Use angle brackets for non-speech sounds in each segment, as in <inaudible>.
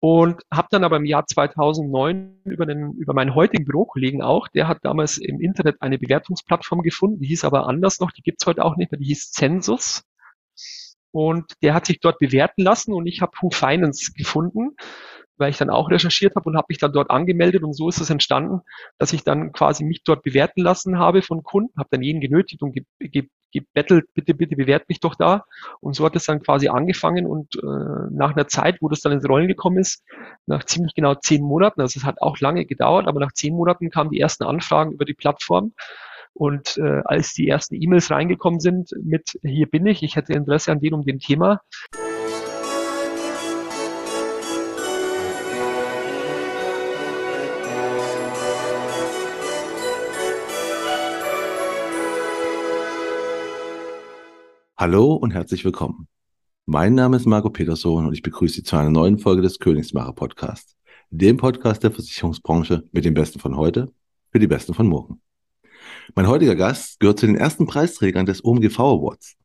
und habe dann aber im Jahr 2009 über, den, über meinen heutigen Bürokollegen auch, der hat damals im Internet eine Bewertungsplattform gefunden, die hieß aber anders noch, die gibt's heute auch nicht mehr, die hieß Census. Und der hat sich dort bewerten lassen und ich habe Who Finance gefunden weil ich dann auch recherchiert habe und habe mich dann dort angemeldet und so ist es entstanden, dass ich dann quasi mich dort bewerten lassen habe von Kunden, habe dann jeden genötigt und ge ge gebettelt, bitte, bitte bewert mich doch da. Und so hat es dann quasi angefangen und äh, nach einer Zeit, wo das dann ins Rollen gekommen ist, nach ziemlich genau zehn Monaten, also es hat auch lange gedauert, aber nach zehn Monaten kamen die ersten Anfragen über die Plattform. Und äh, als die ersten E-Mails reingekommen sind mit hier bin ich, ich hätte Interesse an dem um dem Thema, Hallo und herzlich willkommen. Mein Name ist Marco Peterson und ich begrüße Sie zu einer neuen Folge des Königsmacher Podcasts, dem Podcast der Versicherungsbranche mit den Besten von heute für die Besten von morgen. Mein heutiger Gast gehört zu den ersten Preisträgern des OMGV Awards.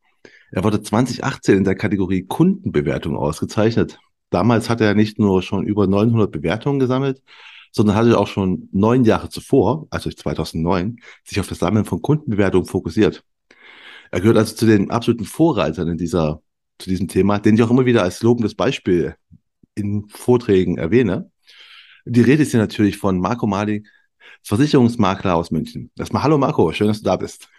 Er wurde 2018 in der Kategorie Kundenbewertung ausgezeichnet. Damals hat er nicht nur schon über 900 Bewertungen gesammelt, sondern hatte auch schon neun Jahre zuvor, also 2009, sich auf das Sammeln von Kundenbewertungen fokussiert. Er gehört also zu den absoluten Vorreitern in dieser, zu diesem Thema, den ich auch immer wieder als lobendes Beispiel in Vorträgen erwähne. Die Rede ist hier natürlich von Marco Malik, Versicherungsmakler aus München. Erstmal hallo Marco, schön, dass du da bist.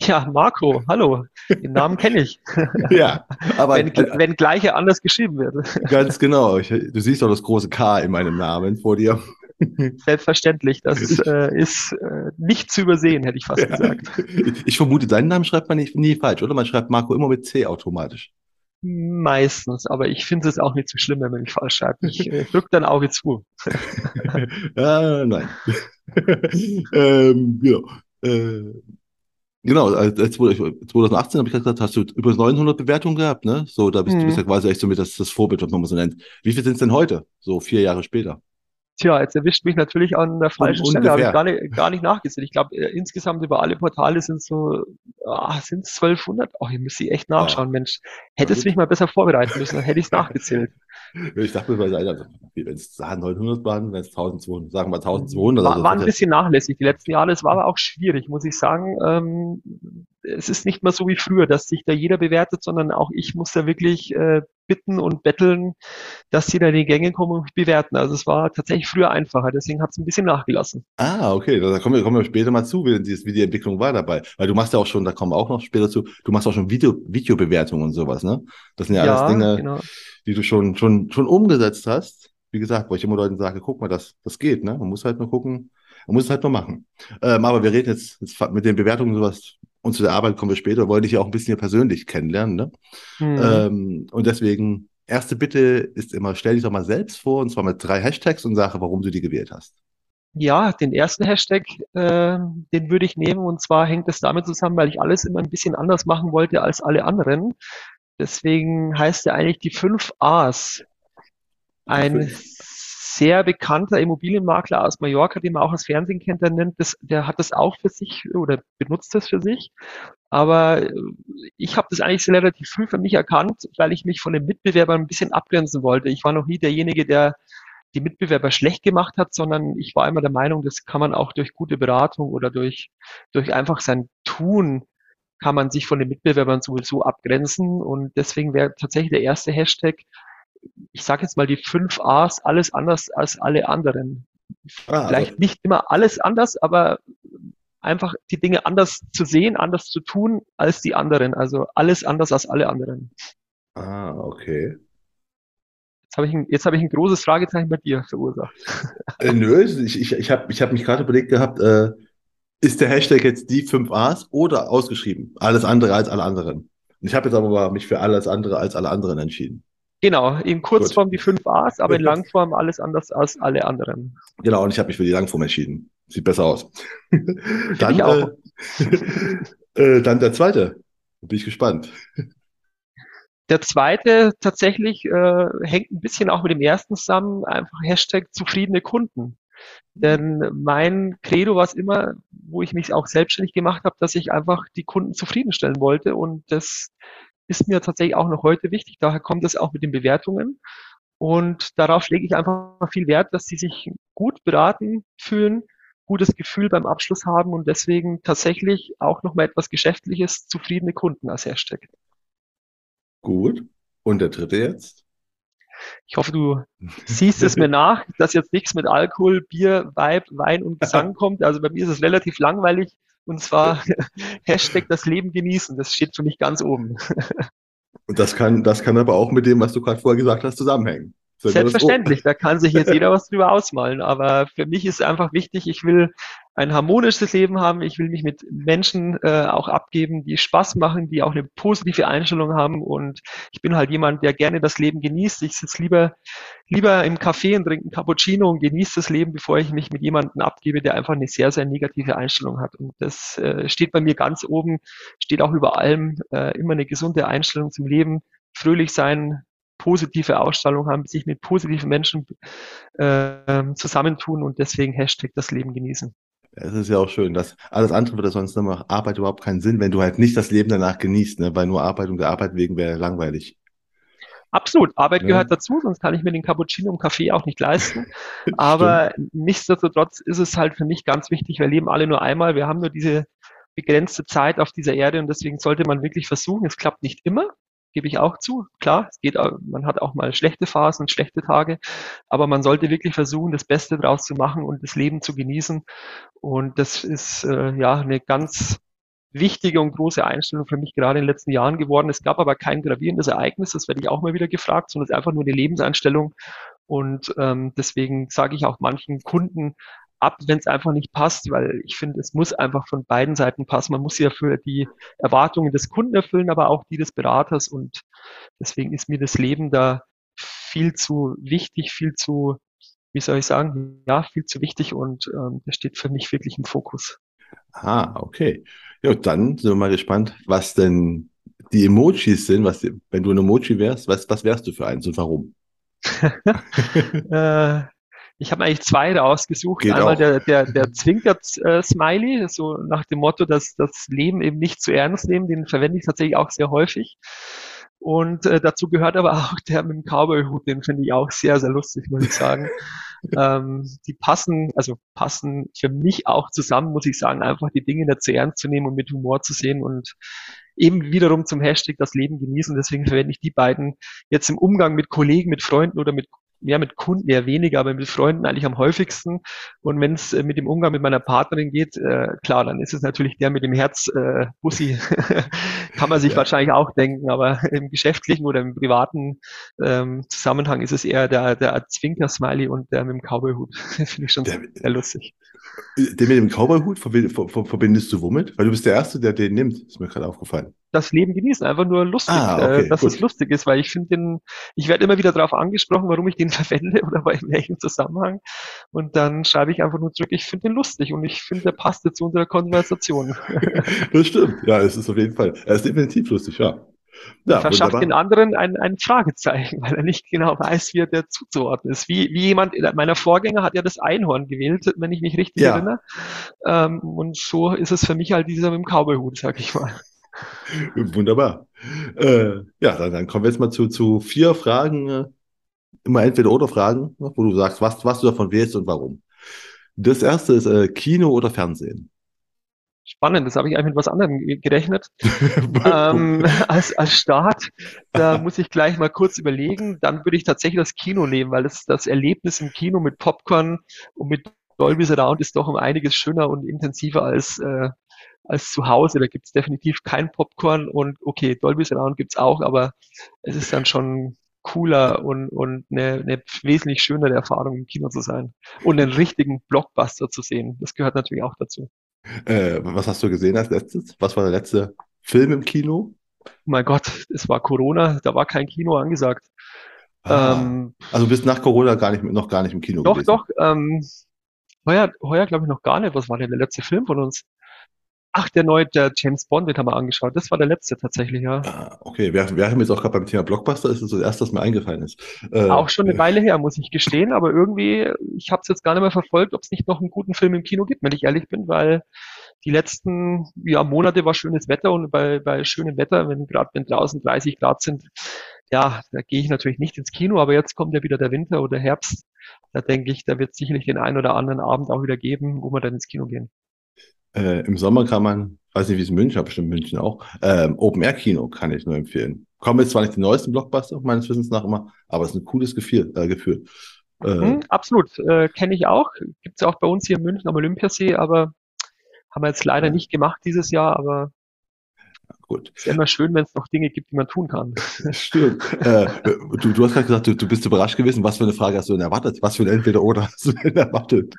Ja, Marco, hallo. Den Namen kenne ich. <laughs> ja, aber wenn, wenn gleiche anders geschrieben wird. Ganz genau. Ich, du siehst doch das große K in meinem Namen vor dir. <laughs> Selbstverständlich, das äh, ist äh, nicht zu übersehen, hätte ich fast gesagt. <laughs> Ich vermute, deinen Namen schreibt man nicht, nie falsch, oder? Man schreibt Marco immer mit C automatisch. Meistens, aber ich finde es auch nicht so schlimm, wenn man mich falsch schreibt. Ich äh, drücke dein Auge zu. <laughs> ah, nein. ähm, genau. Äh, genau, als 2018 habe ich gesagt, hast du über 900 Bewertungen gehabt, ne? So, da bist mhm. du bist ja quasi echt so mit das, das Vorbild, was man so nennt. Wie viel sind es denn heute? So vier Jahre später? Tja, jetzt erwischt mich natürlich an der falschen Un Stelle, habe ich gar nicht, gar nicht nachgesehen. Ich glaube, äh, insgesamt über alle Portale sind so, ah, sind 1200. Oh, hier müsste ich echt nachschauen, oh. Mensch. Hättest du mich mal besser vorbereiten müssen, dann hätte ich es nachgezählt. Ich dachte mir, wenn es 900 waren, wenn es 1200, sagen wir 1200. War, also war ein bisschen nachlässig die letzten Jahre. Es war aber auch schwierig, muss ich sagen. Ähm, es ist nicht mehr so wie früher, dass sich da jeder bewertet, sondern auch ich muss da wirklich äh, bitten und betteln, dass sie da in die Gänge kommen und mich bewerten. Also es war tatsächlich früher einfacher, deswegen hat es ein bisschen nachgelassen. Ah, okay, da kommen wir, kommen wir später mal zu, wie die, wie die Entwicklung war dabei. Weil du machst ja auch schon, da kommen wir auch noch später zu, du machst auch schon Video, Videobewertungen und sowas, ne? Das sind ja, ja alles Dinge, genau. Die du schon, schon, schon umgesetzt hast. Wie gesagt, wo ich immer Leuten sage, guck mal, das, das geht, ne? Man muss halt nur gucken, man muss es halt nur machen. Ähm, aber wir reden jetzt, jetzt mit den Bewertungen sowas und zu der Arbeit kommen wir später, wollte ich ja auch ein bisschen hier persönlich kennenlernen. Ne? Mhm. Ähm, und deswegen, erste Bitte ist immer, stell dich doch mal selbst vor, und zwar mit drei Hashtags und sage, warum du die gewählt hast. Ja, den ersten Hashtag, äh, den würde ich nehmen. Und zwar hängt es damit zusammen, weil ich alles immer ein bisschen anders machen wollte als alle anderen. Deswegen heißt er eigentlich die fünf A's. Ein sehr bekannter Immobilienmakler aus Mallorca, den man auch aus Fernsehen kennt, der nennt das, der hat das auch für sich oder benutzt das für sich. Aber äh, ich habe das eigentlich relativ früh für mich erkannt, weil ich mich von den Mitbewerbern ein bisschen abgrenzen wollte. Ich war noch nie derjenige, der die Mitbewerber schlecht gemacht hat, sondern ich war immer der Meinung, das kann man auch durch gute Beratung oder durch, durch einfach sein Tun kann man sich von den Mitbewerbern sowieso abgrenzen. Und deswegen wäre tatsächlich der erste Hashtag ich sage jetzt mal die fünf A's, alles anders als alle anderen. Ah, Vielleicht also. nicht immer alles anders, aber einfach die Dinge anders zu sehen, anders zu tun als die anderen. Also alles anders als alle anderen. Ah, okay. Jetzt habe ich, ein, jetzt hab ich ein großes Fragezeichen bei dir verursacht. Äh, nö, ich, ich, ich habe ich hab mich gerade überlegt gehabt, äh, ist der Hashtag jetzt die fünf A's oder ausgeschrieben? Alles andere als alle anderen. Und ich habe jetzt aber mich für alles andere als alle anderen entschieden. Genau, in Kurzform Gut. die fünf A's, aber in Langform alles anders als alle anderen. Genau, und ich habe mich für die Langform entschieden. Sieht besser aus. <laughs> dann, ich auch. Äh, <laughs> äh, dann der zweite. Bin ich gespannt. Der zweite tatsächlich äh, hängt ein bisschen auch mit dem ersten zusammen, einfach Hashtag zufriedene Kunden. Denn mein Credo war es immer, wo ich mich auch selbstständig gemacht habe, dass ich einfach die Kunden zufriedenstellen wollte und das ist mir tatsächlich auch noch heute wichtig. Daher kommt es auch mit den Bewertungen. Und darauf lege ich einfach viel Wert, dass sie sich gut beraten fühlen, gutes Gefühl beim Abschluss haben und deswegen tatsächlich auch nochmal etwas Geschäftliches, zufriedene Kunden als Hashtag. Gut. Und der dritte jetzt? Ich hoffe, du <laughs> siehst es mir nach, dass jetzt nichts mit Alkohol, Bier, Weib, Wein und Gesang <laughs> kommt. Also bei mir ist es relativ langweilig und zwar <laughs> Hashtag das Leben genießen. Das steht für mich ganz oben. Und das kann, das kann aber auch mit dem, was du gerade vorher gesagt hast, zusammenhängen. Selbstverständlich, da kann sich jetzt <laughs> jeder was drüber ausmalen. Aber für mich ist einfach wichtig, ich will ein harmonisches Leben haben. Ich will mich mit Menschen äh, auch abgeben, die Spaß machen, die auch eine positive Einstellung haben. Und ich bin halt jemand, der gerne das Leben genießt. Ich sitze lieber, lieber im Café und trinke einen Cappuccino und genieße das Leben, bevor ich mich mit jemandem abgebe, der einfach eine sehr, sehr negative Einstellung hat. Und das äh, steht bei mir ganz oben, steht auch über allem, äh, immer eine gesunde Einstellung zum Leben, fröhlich sein, positive Ausstrahlung haben, sich mit positiven Menschen äh, zusammentun und deswegen Hashtag das Leben genießen. Es ist ja auch schön, dass alles andere würde sonst nochmal Arbeit überhaupt keinen Sinn, wenn du halt nicht das Leben danach genießt, ne? weil nur Arbeit um der Arbeit wegen wäre langweilig. Absolut, Arbeit ja. gehört dazu, sonst kann ich mir den Cappuccino im Kaffee auch nicht leisten. <laughs> Aber nichtsdestotrotz ist es halt für mich ganz wichtig, wir leben alle nur einmal, wir haben nur diese begrenzte Zeit auf dieser Erde und deswegen sollte man wirklich versuchen, es klappt nicht immer, gebe ich auch zu. Klar, es geht, man hat auch mal schlechte Phasen, schlechte Tage, aber man sollte wirklich versuchen, das Beste draus zu machen und das Leben zu genießen. Und das ist äh, ja eine ganz wichtige und große Einstellung für mich gerade in den letzten Jahren geworden. Es gab aber kein gravierendes Ereignis, das werde ich auch mal wieder gefragt, sondern es ist einfach nur eine Lebenseinstellung. Und ähm, deswegen sage ich auch manchen Kunden, ab, wenn es einfach nicht passt, weil ich finde, es muss einfach von beiden Seiten passen. Man muss ja für die Erwartungen des Kunden erfüllen, aber auch die des Beraters. Und deswegen ist mir das Leben da viel zu wichtig, viel zu, wie soll ich sagen, ja, viel zu wichtig und ähm, das steht für mich wirklich im Fokus. Ah, okay. Ja, dann sind wir mal gespannt, was denn die Emojis sind, was, wenn du ein Emoji wärst, was, was wärst du für eins und warum? <laughs> <laughs> äh, ich habe eigentlich zwei rausgesucht. Geht Einmal auch. der, der, der Zwinkert-Smiley, äh, so nach dem Motto, dass das Leben eben nicht zu ernst nehmen, den verwende ich tatsächlich auch sehr häufig. Und äh, dazu gehört aber auch der mit dem Cowboy-Hut, den finde ich auch sehr, sehr lustig, muss ich sagen. <laughs> ähm, die passen, also passen für mich auch zusammen, muss ich sagen, einfach die Dinge nicht zu ernst zu nehmen und mit Humor zu sehen und eben wiederum zum Hashtag das Leben genießen. Deswegen verwende ich die beiden jetzt im Umgang mit Kollegen, mit Freunden oder mit ja, mit Kunden eher weniger, aber mit Freunden eigentlich am häufigsten. Und wenn es äh, mit dem Umgang mit meiner Partnerin geht, äh, klar, dann ist es natürlich der mit dem Herz äh, Bussi. <laughs> Kann man sich ja. wahrscheinlich auch denken, aber im geschäftlichen oder im privaten ähm, Zusammenhang ist es eher der, der Zwinker-Smiley und der mit dem Cowboy-Hut. <laughs> Finde ich schon der, sehr lustig. Den mit dem Cowboy-Hut verbindest du womit? Weil du bist der Erste, der den nimmt, ist mir gerade aufgefallen das Leben genießen, einfach nur lustig, ah, okay, äh, dass gut. es lustig ist, weil ich finde den, ich werde immer wieder darauf angesprochen, warum ich den <laughs> verwende oder bei welchem Zusammenhang. Und dann schreibe ich einfach nur zurück, ich finde den lustig und ich finde, der passt jetzt zu unserer Konversation. <laughs> das stimmt, ja, es ist auf jeden Fall, er ist definitiv lustig, ja. Ja, verschafft wunderbar. den anderen ein, ein Fragezeichen, <laughs> weil er nicht genau weiß, wie er der zuzuordnen ist. Wie, wie jemand, meiner Vorgänger hat ja das Einhorn gewählt, wenn ich mich richtig ja. erinnere. Ähm, und so ist es für mich halt dieser mit dem Cowboyhut, sag ich mal. <laughs> Wunderbar. Äh, ja, dann, dann, kommen wir jetzt mal zu, zu vier Fragen, äh, immer entweder oder Fragen, wo du sagst, was, was du davon wählst und warum. Das erste ist äh, Kino oder Fernsehen. Spannend, das habe ich eigentlich mit was anderem gerechnet. <laughs> ähm, als, als Start, da muss ich gleich mal kurz überlegen. Dann würde ich tatsächlich das Kino nehmen, weil das, das Erlebnis im Kino mit Popcorn und mit Dolby Surround ist doch um einiges schöner und intensiver als äh, als zu Hause. Da gibt es definitiv kein Popcorn und okay, Dolby Surround gibt's auch, aber es ist dann schon cooler und, und eine, eine wesentlich schönere Erfahrung im Kino zu sein und einen richtigen Blockbuster zu sehen. Das gehört natürlich auch dazu. Äh, was hast du gesehen als letztes? Was war der letzte Film im Kino? Mein Gott, es war Corona, da war kein Kino angesagt. Ah, ähm, also bist nach Corona gar nicht, noch gar nicht im Kino doch, gewesen? Doch, doch. Ähm, heuer, heuer glaube ich noch gar nicht. Was war denn der letzte Film von uns? Ach, der neue, der James Bond, den haben wir angeschaut. Das war der letzte tatsächlich, ja. Ah, okay, wir, wir haben jetzt auch gerade beim Thema Blockbuster, ist das das erste, was mir eingefallen ist. Äh, auch schon eine äh, Weile her, muss ich gestehen, aber irgendwie, ich habe es jetzt gar nicht mehr verfolgt, ob es nicht noch einen guten Film im Kino gibt, wenn ich ehrlich bin, weil die letzten ja, Monate war schönes Wetter und bei, bei schönem Wetter, wenn gerade wenn draußen 30 Grad sind, ja, da gehe ich natürlich nicht ins Kino, aber jetzt kommt ja wieder der Winter oder Herbst. Da denke ich, da wird es sicherlich den einen oder anderen Abend auch wieder geben, wo wir dann ins Kino gehen. Äh, Im Sommer kann man, weiß nicht, wie es in München, aber bestimmt München auch, ähm, Open-Air-Kino kann ich nur empfehlen. Kommen jetzt zwar nicht die neuesten Blockbuster, meines Wissens nach immer, aber es ist ein cooles Gefühl. Äh, Gefühl. Äh, mhm, absolut, äh, kenne ich auch. Gibt es auch bei uns hier in München am Olympiasee, aber haben wir jetzt leider nicht gemacht dieses Jahr, aber Gut. Ist ja immer schön, wenn es noch Dinge gibt, die man tun kann. <laughs> Stimmt. äh, du, du hast gerade gesagt, du, du bist überrascht gewesen. Was für eine Frage hast du denn erwartet? Was für ein Entweder-Oder hast du denn erwartet?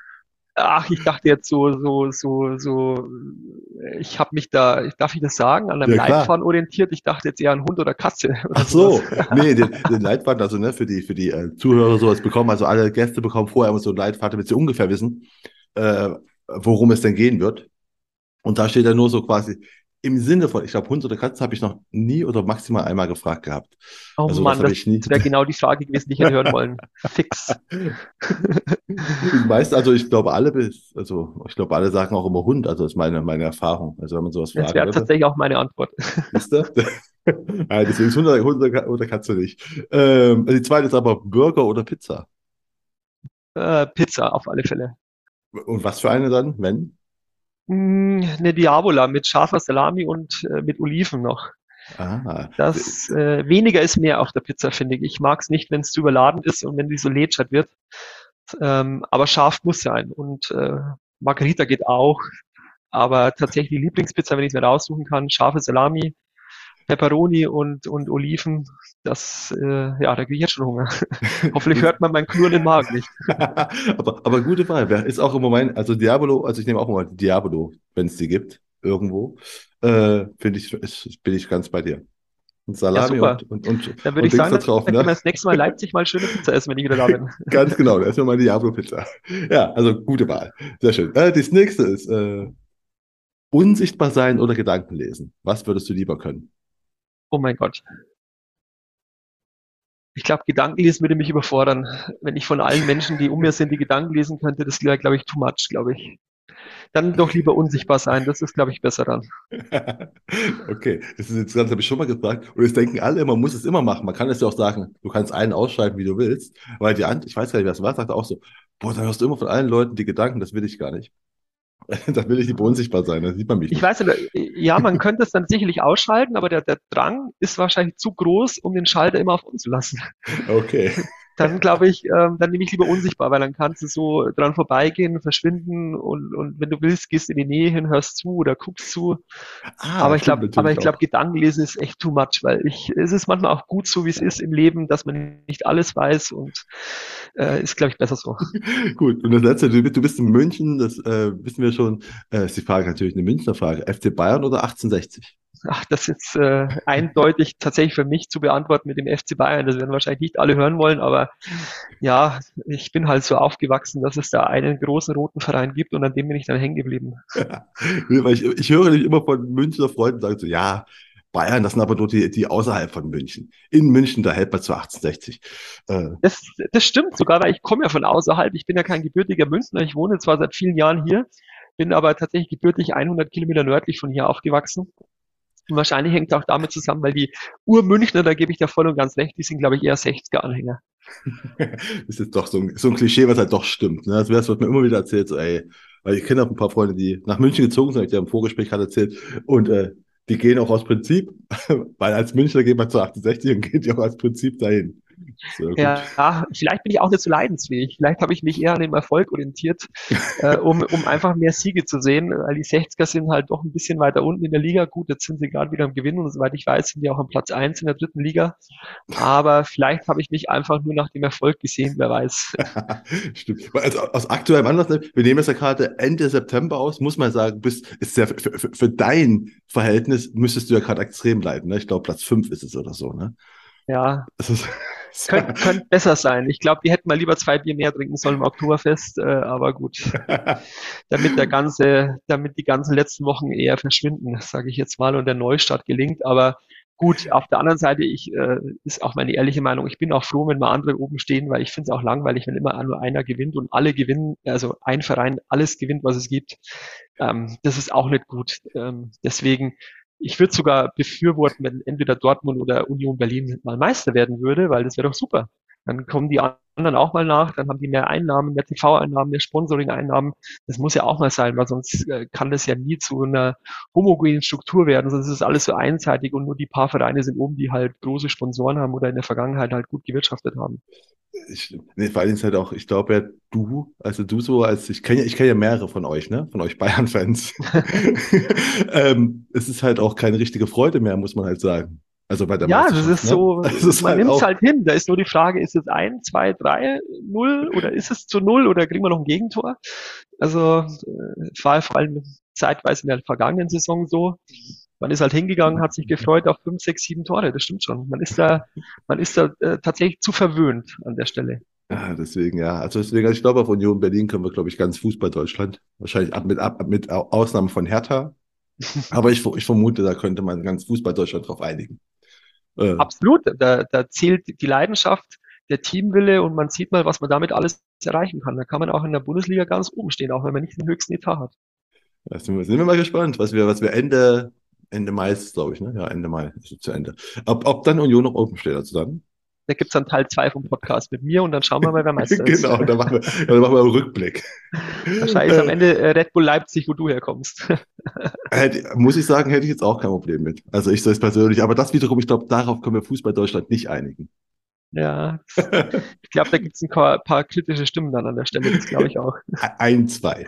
Ach, ich dachte jetzt so, so, so, so, ich habe mich da, darf ich das sagen, an einem ja, Leitfaden orientiert. Ich dachte jetzt eher an Hund oder Katze. <laughs> Oder Ach so, nee, den, den Leitfaden, also ne, für die, für die äh, Zuhörer sowas bekommen, also alle Gäste bekommen vorher immer so einen Leitfaden, damit sie ungefähr wissen, äh, worum es denn gehen wird. Und da steht ja nur so quasi, im Sinne von, ich glaube, Hund oder Katze habe ich noch nie oder maximal einmal gefragt gehabt. Oh also, Mann, das, das wäre <laughs> genau die Frage gewesen, die ich hätte hören wollen. Fix. die meisten, also ich glaube alle, also ich glaube alle sagen auch immer Hund, also ist meine, meine Erfahrung. Also wenn man sowas fragt. Das wäre tatsächlich auch meine Antwort. Ist das? ja, deswegen ist Hund oder, Hund oder Katze nicht. Ähm, die zweite ist aber Burger oder Pizza? Äh, Pizza, auf alle Fälle. Und was für eine dann, wenn? Hm, eine Diavola mit scharfer Salami und äh, mit Oliven noch. Ah, das äh, weniger ist mehr auf der Pizza, finde ich. Ich mag es nicht, wenn es zu überladen ist und wenn die so lätschert wird. Ähm, aber scharf muss sein. Und äh, Margarita geht auch. Aber tatsächlich die Lieblingspizza, wenn ich es mir raussuchen kann, scharfe Salami, Peperoni und, und Oliven, das, äh, ja, da kriege ich jetzt schon Hunger. <laughs> Hoffentlich hört man meinen knurrenden Magen nicht. <laughs> aber, aber gute Wahl. Ist auch immer mein, also Diabolo, also ich nehme auch immer Diabolo, wenn es die gibt, irgendwo. Äh, Finde ich, ist, bin ich ganz bei dir. Und Salami ja, und, und, und, Dann würde ich sagen, da drauf, dann ne? das nächste Mal Leipzig mal schöne Pizza essen, wenn ich wieder da bin. <laughs> ganz genau, erstmal mal Diablo-Pizza. Ja, also gute Wahl. Sehr schön. Äh, das nächste ist äh, unsichtbar sein oder Gedanken lesen. Was würdest du lieber können? Oh mein Gott. Ich glaube, Gedankenlesen würde mich überfordern. Wenn ich von allen Menschen, die um mir sind, die Gedanken lesen könnte, das wäre, glaube ich, too much, glaube ich. Dann doch lieber unsichtbar sein. Das ist, glaube ich, besser dann. <laughs> okay, das ist jetzt ganz, habe ich schon mal gefragt. Und jetzt denken alle, man muss es immer machen. Man kann es ja auch sagen, du kannst einen ausschreiben, wie du willst. Weil die Ant, ich weiß gar nicht, wer es war, sagte auch so, boah, dann hörst du immer von allen Leuten die Gedanken, das will ich gar nicht. <laughs> da will ich nicht unsichtbar sein, da sieht man mich nicht. Ich weiß nicht, ja, man könnte es dann sicherlich ausschalten, aber der, der Drang ist wahrscheinlich zu groß, um den Schalter immer auf uns zu lassen. Okay dann glaube ich, ähm, dann nehme ich lieber unsichtbar, weil dann kannst du so dran vorbeigehen, verschwinden und, und wenn du willst, gehst in die Nähe hin, hörst zu oder guckst zu. Ah, aber ich glaube, aber ich glaube, Gedankenlesen ist echt too much, weil ich, es ist manchmal auch gut so, wie es ist im Leben, dass man nicht alles weiß und äh, ist, glaube ich, besser so. <laughs> gut. Und das letzte, du, du bist in München, das äh, wissen wir schon, äh, ist die Frage natürlich eine Münchner Frage. FC Bayern oder 1860? Ach, das ist äh, eindeutig tatsächlich für mich zu beantworten mit dem FC Bayern. Das werden wahrscheinlich nicht alle hören wollen, aber ja, ich bin halt so aufgewachsen, dass es da einen großen roten Verein gibt und an dem bin ich dann hängen geblieben. Ja, ich, ich höre nicht immer von Münchner Freunden sagen so, ja, Bayern, das sind aber nur die, die außerhalb von München. In München, da hält man zu 1860. Äh. Das, das stimmt sogar, weil ich komme ja von außerhalb. Ich bin ja kein gebürtiger Münchner. Ich wohne zwar seit vielen Jahren hier, bin aber tatsächlich gebürtig 100 Kilometer nördlich von hier aufgewachsen. Und wahrscheinlich hängt es auch damit zusammen, weil die Urmünchner, da gebe ich dir voll und ganz recht, die sind, glaube ich, eher 60er-Anhänger. <laughs> das ist doch so ein, so ein Klischee, was halt doch stimmt. Ne? Das, wird mir immer wieder erzählt, so, ey, weil ich kenne auch ein paar Freunde, die nach München gezogen sind, ich dir im Vorgespräch gerade erzählt, und äh, die gehen auch aus Prinzip, <laughs> weil als Münchner geht man zu 68 und geht ja auch als Prinzip dahin. Ja, vielleicht bin ich auch nicht so leidensfähig. Vielleicht habe ich mich eher an dem Erfolg orientiert, äh, um, um einfach mehr Siege zu sehen. Weil die 60er sind halt doch ein bisschen weiter unten in der Liga. Gut, jetzt sind sie gerade wieder am Gewinnen und soweit ich weiß, sind die auch am Platz eins in der dritten Liga. Aber vielleicht habe ich mich einfach nur nach dem Erfolg gesehen, wer weiß. <laughs> Stimmt. Also aus aktuellem Anlass, wir nehmen es ja gerade Ende September aus, muss man sagen, bist, ist ja für, für, für dein Verhältnis müsstest du ja gerade extrem leiden. Ne? Ich glaube, Platz fünf ist es oder so. Ne? Ja. Könnte könnt besser sein. Ich glaube, die hätten mal lieber zwei Bier mehr trinken sollen im Oktoberfest, äh, aber gut. <laughs> damit der ganze, damit die ganzen letzten Wochen eher verschwinden, sage ich jetzt mal, und der Neustart gelingt. Aber gut, auf der anderen Seite, ich äh, ist auch meine ehrliche Meinung, ich bin auch froh, wenn mal andere oben stehen, weil ich finde es auch langweilig, wenn immer nur einer gewinnt und alle gewinnen, also ein Verein alles gewinnt, was es gibt. Ähm, das ist auch nicht gut. Ähm, deswegen ich würde sogar befürworten, wenn entweder Dortmund oder Union Berlin mal Meister werden würde, weil das wäre doch super. Dann kommen die anderen auch mal nach, dann haben die mehr Einnahmen, mehr TV-Einnahmen, mehr Sponsoring-Einnahmen. Das muss ja auch mal sein, weil sonst äh, kann das ja nie zu einer homogenen Struktur werden, sonst ist es alles so einseitig und nur die paar Vereine sind oben, die halt große Sponsoren haben oder in der Vergangenheit halt gut gewirtschaftet haben. Ich, nee, vor allem ist halt auch, ich glaube ja, du, also du so, als ich kenne ja, ich kenne ja mehrere von euch, ne? Von euch Bayern-Fans. <laughs> <laughs> ähm, es ist halt auch keine richtige Freude mehr, muss man halt sagen. Also bei der ja, das ist ne? so, das ist man halt nimmt es halt hin. Da ist nur die Frage, ist es ein, zwei, drei, null oder ist es zu null oder kriegen wir noch ein Gegentor? Also äh, war vor allem zeitweise in der vergangenen Saison so. Man ist halt hingegangen, hat sich gefreut auf fünf, sechs, sieben Tore. Das stimmt schon. Man ist da, man ist da äh, tatsächlich zu verwöhnt an der Stelle. Ja, deswegen, ja. Also deswegen, also ich glaube, auf Union Berlin können wir, glaube ich, ganz Fußball Deutschland. Wahrscheinlich ab mit, ab, mit Ausnahme von Hertha. <laughs> Aber ich, ich vermute, da könnte man ganz Fußball Deutschland drauf einigen. Äh. Absolut, da, da zählt die Leidenschaft, der Teamwille und man sieht mal, was man damit alles erreichen kann. Da kann man auch in der Bundesliga ganz oben stehen, auch wenn man nicht den höchsten Etat hat. Da sind wir, sind wir mal gespannt, was wir, was wir Ende, Ende Mai ist, glaube ich, ne? Ja, Ende Mai ist zu Ende. Ob, ob dann Union noch oben steht, also dann? Da gibt's dann Teil zwei vom Podcast mit mir und dann schauen wir mal, wer Meister <laughs> ist. genau, dann machen wir, dann machen wir einen Rückblick. Wahrscheinlich ist am Ende äh, Red Bull Leipzig, wo du herkommst. <laughs> hätte, muss ich sagen, hätte ich jetzt auch kein Problem mit. Also ich es persönlich. Aber das wiederum, ich glaube, darauf können wir Fußball Deutschland nicht einigen. Ja, <laughs> ich glaube, da gibt es ein paar, paar, kritische Stimmen dann an der Stelle, das glaube ich auch. Ein, zwei.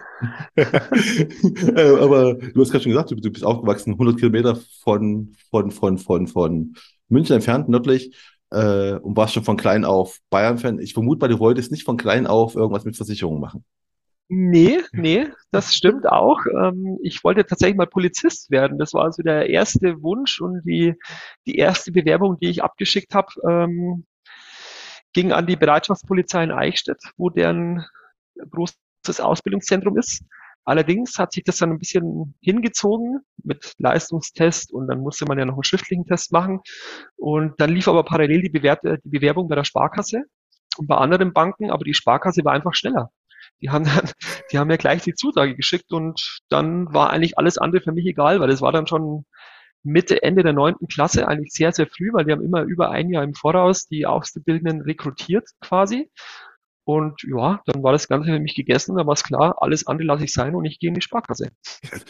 Äh, aber du hast gerade schon gesagt, du, bist aufgewachsen 100 Kilometer von, von, von, von, von München entfernt, nördlich äh, und warst schon von klein auf Bayern-Fan. Ich vermute, du wolltest nicht von klein auf irgendwas mit Versicherungen machen. Nee, nee, das stimmt auch. Ähm, ich wollte tatsächlich mal Polizist werden. Das war so der erste Wunsch und die, die erste Bewerbung, die ich abgeschickt habe, ähm, ging an die Bereitschaftspolizei in Eichstätt, wo deren großes Ausbildungszentrum ist. Allerdings hat sich das dann ein bisschen hingezogen mit Leistungstest und dann musste man ja noch einen schriftlichen Test machen. Und dann lief aber parallel die, Bewert die Bewerbung bei der Sparkasse und bei anderen Banken, aber die Sparkasse war einfach schneller. Die haben dann, <laughs> die haben mir gleich die Zusage geschickt und dann war eigentlich alles andere für mich egal, weil das war dann schon Mitte, Ende der neunten Klasse, eigentlich sehr, sehr früh, weil die haben immer über ein Jahr im Voraus die Auszubildenden rekrutiert quasi. Und ja, dann war das Ganze für mich gegessen, da war es klar, alles andere lasse ich sein und ich gehe in die Sparkasse.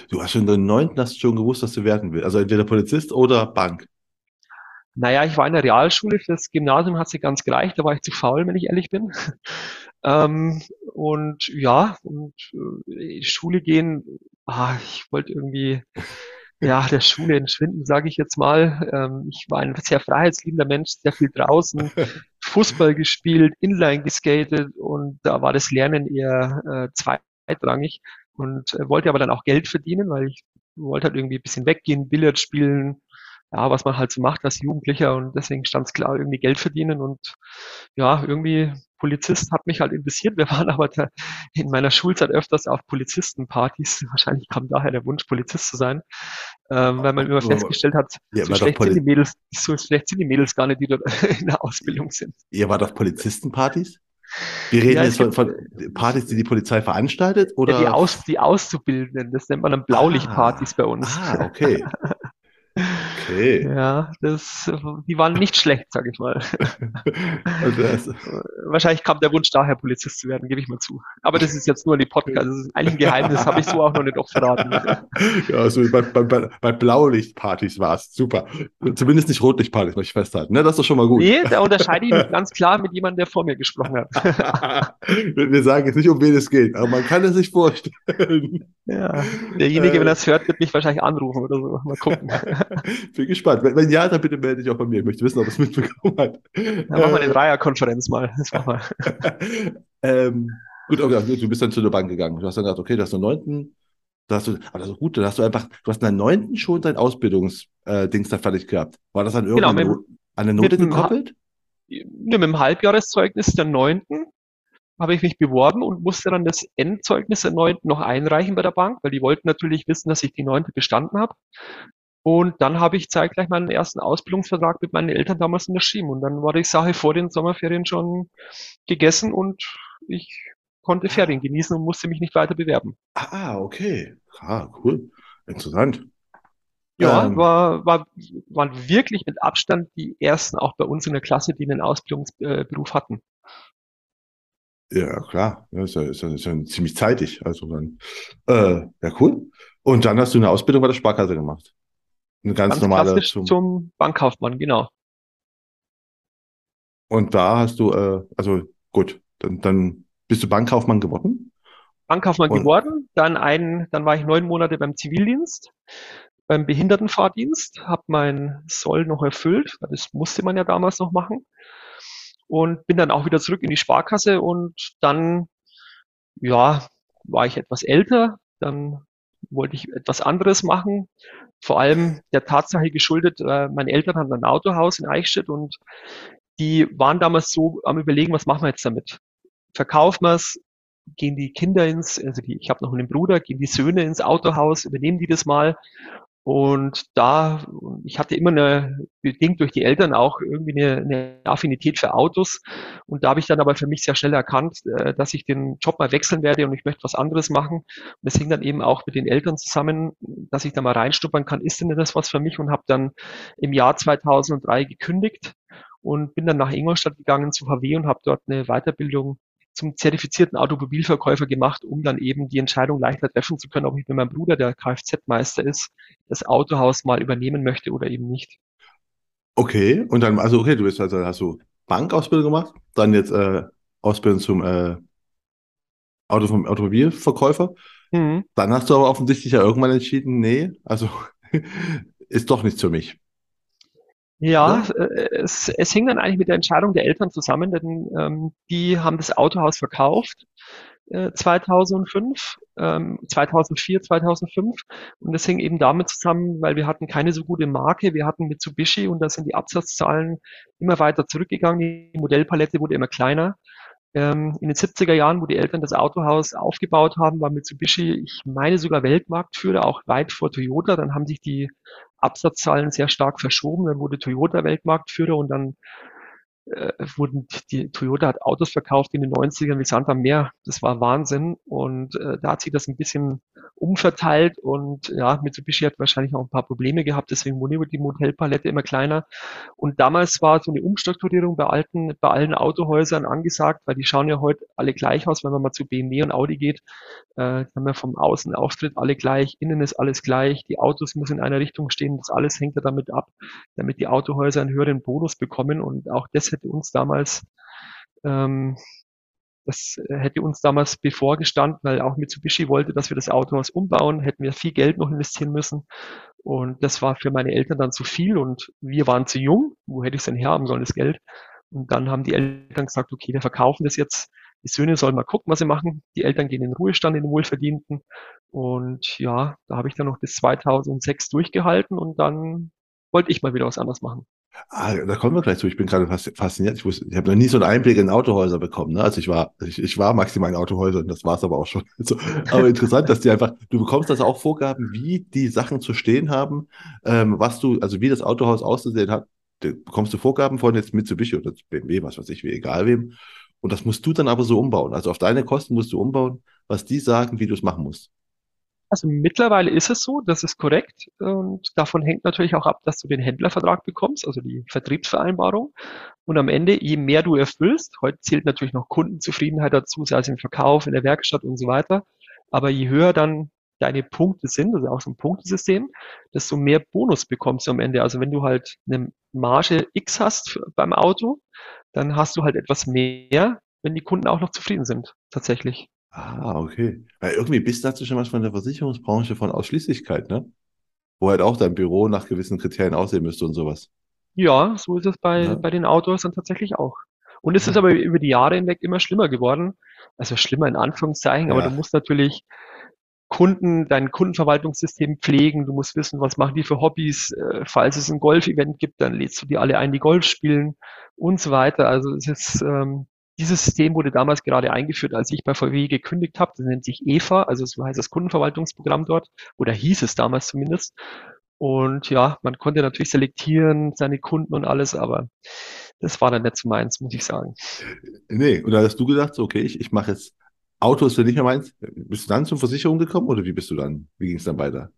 Du hast schon in der neunten hast schon gewusst, was du werden willst. Also entweder Polizist oder Bank. Naja, ich war in der Realschule, fürs Gymnasium hat sich ganz gereicht, da war ich zu faul, wenn ich ehrlich bin. <laughs> ähm, und ja, und äh, Schule gehen, ah, ich wollte irgendwie <laughs> ja, der Schule entschwinden, sage ich jetzt mal. Ähm, ich war ein sehr freiheitsliebender Mensch, sehr viel draußen, <laughs> Fußball gespielt, Inline geskatet und da war das Lernen eher äh, zweitrangig und äh, wollte aber dann auch Geld verdienen, weil ich wollte halt irgendwie ein bisschen weggehen, Billard spielen, ja, was man halt so macht als Jugendlicher und deswegen stand es klar, irgendwie Geld verdienen und ja, irgendwie Polizist hat mich halt interessiert. Wir <laughs> waren aber in meiner Schulzeit öfters auf Polizistenpartys. Wahrscheinlich kam daher der Wunsch, Polizist zu sein, ähm, weil man immer festgestellt hat, ja, so, schlecht sind die Mädels, so schlecht sind die Mädels gar nicht, die dort <laughs> in der Ausbildung sind. Ihr wart auf Polizistenpartys? Wir reden ja, jetzt von, von, Partys, die die Polizei veranstaltet, oder? Ja, die, Aus, die Auszubildenden, das nennt man dann Blaulichtpartys ah, bei uns. Ah, okay. <laughs> Okay. Ja, das, die waren nicht schlecht, sag ich mal. <laughs> Also Wahrscheinlich kam der Wunsch daher, Polizist zu werden, gebe ich mal zu. Aber das ist jetzt nur die Podcast. Das ist eigentlich ein Geheimnis, habe ich so auch noch nicht oft verraten. <laughs> Ja, also bei, bei, bei, bei Blaulichtpartys war es super. Zumindest nicht Rotlichtpartys, möchte ich festhalten. Ne? Das ist doch schon mal gut. Nee, da unterscheide ich mich ganz klar mit jemandem, der vor mir gesprochen hat. <laughs> Wir sagen jetzt nicht, um wen es geht, aber man kann es sich vorstellen. Ja, derjenige, äh, wenn er es hört, wird mich wahrscheinlich anrufen oder so. Mal gucken. Bin gespannt. Wenn, wenn, ja, dann bitte melde dich auch bei mir. Ich möchte wissen, ob es mitbekommen hat. Dann machen wir eine Dreierkonferenz mal. Das machen wir. <laughs> ähm, gut, okay, du bist dann zu der Bank gegangen. Du hast dann gedacht, okay, das ist der neunten. Da hast du, aber das ist gut, dann hast du einfach, du hast in der neunten schon dein Ausbildungsdings äh, da fertig gehabt. War das dann irgendwann genau, mit, an eine Note gekoppelt? Ja, mit dem Halbjahreszeugnis der neunten habe ich mich beworben und musste dann das Endzeugnis der neunten noch einreichen bei der Bank, weil die wollten natürlich wissen, dass ich die neunte bestanden habe. Und dann habe ich zeitgleich meinen ersten Ausbildungsvertrag mit meinen Eltern damals unterschrieben. Und dann war die Sache vor den Sommerferien schon gegessen und ich konnte Ferien genießen und musste mich nicht weiter bewerben. Ah, okay. Ah, cool. Interessant. Ja, Ähm, war, war, waren wirklich mit Abstand die ersten auch bei uns in der Klasse, die einen Ausbildungsberuf hatten. ja, klar. Ja, ist ja, ist ja, ist ja ziemlich zeitig. Also dann, äh, ja, cool. Und dann hast du eine Ausbildung bei der Sparkasse gemacht. Eine ganz Ganz normale zum, zum Bankkaufmann, genau. und da hast du, äh, also gut, dann, dann bist du Bankkaufmann geworden. Bankkaufmann Und geworden, dann ein, dann war ich neun Monate beim Zivildienst, beim Behindertenfahrdienst, habe mein Soll noch erfüllt, das musste man ja damals noch machen und bin dann auch wieder zurück in die Sparkasse und dann, ja, war ich etwas älter, dann wollte ich etwas anderes machen, vor allem der Tatsache geschuldet, äh, meine Eltern hatten ein Autohaus in Eichstätt und die waren damals so am Überlegen, was machen wir jetzt damit? Verkaufen wir es? Gehen die Kinder ins, also die, ich habe noch einen Bruder, gehen die Söhne ins Autohaus, übernehmen die das mal? Und da, ich hatte immer eine, bedingt durch die Eltern auch irgendwie eine, eine Affinität für Autos. Und da habe ich dann aber für mich sehr schnell erkannt, äh, dass ich den Job mal wechseln werde und ich möchte was anderes machen. Und das hing dann eben auch mit den Eltern zusammen, dass ich da mal reinstuppern kann, ist denn das was für mich? Und habe dann im Jahr 2003 gekündigt und bin dann nach Ingolstadt gegangen zu VW und habe dort eine Weiterbildung zum zertifizierten Automobilverkäufer gemacht, um dann eben die Entscheidung leichter treffen zu können, ob ich mit meinem Bruder, der Kfz-Meister ist, das Autohaus mal übernehmen möchte oder eben nicht. okay, und dann, also okay, du bist also, hast du Bankausbildung gemacht, dann jetzt äh, Ausbildung zum äh, Auto vom Automobilverkäufer. Mhm. Dann hast du aber offensichtlich ja irgendwann entschieden, nee, also <laughs> ist doch nichts für mich, Ja, oder? äh, es, es hing dann eigentlich mit der Entscheidung der Eltern zusammen, denn ähm, die haben das Autohaus verkauft äh, 2005, ähm, 2004, 2005 und das hing eben damit zusammen, weil wir hatten keine so gute Marke, wir hatten Mitsubishi und da sind die Absatzzahlen immer weiter zurückgegangen, die Modellpalette wurde immer kleiner. Ähm, in den 70er Jahren, wo die Eltern das Autohaus aufgebaut haben, war Mitsubishi, ich meine sogar Weltmarktführer, auch weit vor Toyota. Dann haben sich die Absatzzahlen sehr stark verschoben. Dann wurde Toyota Weltmarktführer und dann äh, wurden die Toyota hat Autos verkauft in den 90ern wie Sand am Meer. Das war Wahnsinn. Und äh, da hat sich das ein bisschen umverteilt und ja, Mitsubishi hat wahrscheinlich auch ein paar Probleme gehabt, deswegen wurde die Modellpalette immer kleiner. Und damals war so eine Umstrukturierung bei alten, bei allen Autohäusern angesagt, weil die schauen ja heute alle gleich aus, wenn man mal zu BMW und Audi geht. Äh, haben wir vom Außenauftritt alle gleich, innen ist alles gleich, die Autos müssen in einer Richtung stehen, das alles hängt ja damit ab, damit die Autohäuser einen höheren Bonus bekommen. Und auch das hätte uns damals ähm, das hätte uns damals bevorgestanden, weil auch Mitsubishi wollte, dass wir das Autohaus umbauen, hätten wir viel Geld noch investieren müssen. Und das war für meine Eltern dann zu viel und wir waren zu jung. Wo hätte ich es denn herhaben sollen, das Geld? Und dann haben die Eltern gesagt, okay, wir verkaufen das jetzt. Die Söhne sollen mal gucken, was sie machen. Die Eltern gehen in den Ruhestand, in den Wohlverdienten. Und ja, da habe ich dann noch bis 2006 durchgehalten und dann wollte ich mal wieder was anderes machen. Ah, da kommen wir gleich zu. Ich bin gerade fas- fasziniert. Ich wusste, ich habe noch nie so einen Einblick in Autohäuser bekommen. Ne? Also ich war, ich, ich war maximal in Autohäusern, das war es aber auch schon. <laughs> So, aber interessant, dass die einfach, du bekommst also auch Vorgaben, wie die Sachen zu stehen haben, ähm, was du, also wie das Autohaus auszusehen hat. Bekommst du Vorgaben von jetzt Mitsubishi oder BMW, was weiß ich, wie egal wem. Und das musst du dann aber so umbauen. Also auf deine Kosten musst du umbauen, was die sagen, wie du es machen musst. Also mittlerweile ist es so, das ist korrekt. Und davon hängt natürlich auch ab, dass du den Händlervertrag bekommst, also die Vertriebsvereinbarung. Und am Ende, je mehr du erfüllst, heute zählt natürlich noch Kundenzufriedenheit dazu, sei es im Verkauf, in der Werkstatt und so weiter. Aber je höher dann deine Punkte sind, also auch so ein Punktesystem, desto mehr Bonus bekommst du am Ende. Also wenn du halt eine Marge X hast beim Auto, dann hast du halt etwas mehr, wenn die Kunden auch noch zufrieden sind, tatsächlich. Ah, okay. Weil irgendwie bist du dazu schon was von der Versicherungsbranche von Ausschließlichkeit, ne? Wo halt auch dein Büro nach gewissen Kriterien aussehen müsste und sowas. Ja, so ist es bei, Ja, bei den Autos dann tatsächlich auch. Und es ist ja, aber über die Jahre hinweg immer schlimmer geworden. Also schlimmer in Anführungszeichen, aber du ja. musst natürlich Kunden, dein Kundenverwaltungssystem pflegen. Du musst wissen, was machen die für Hobbys. Äh, falls es ein Golf-Event gibt, dann lädst du die alle ein, die Golf spielen und so weiter. Also es ist, ähm, dieses System wurde damals gerade eingeführt, als ich bei VW gekündigt habe. Das nennt sich EVA, also so heißt das Kundenverwaltungsprogramm dort, oder hieß es damals zumindest. Und ja, man konnte natürlich selektieren, seine Kunden und alles, aber das war dann nicht so meins, muss ich sagen. Nee, und da hast du gedacht, okay, ich, ich mache jetzt Auto ist ja nicht mehr meins. Bist du dann zur Versicherung gekommen oder wie bist du dann? Wie ging es dann weiter?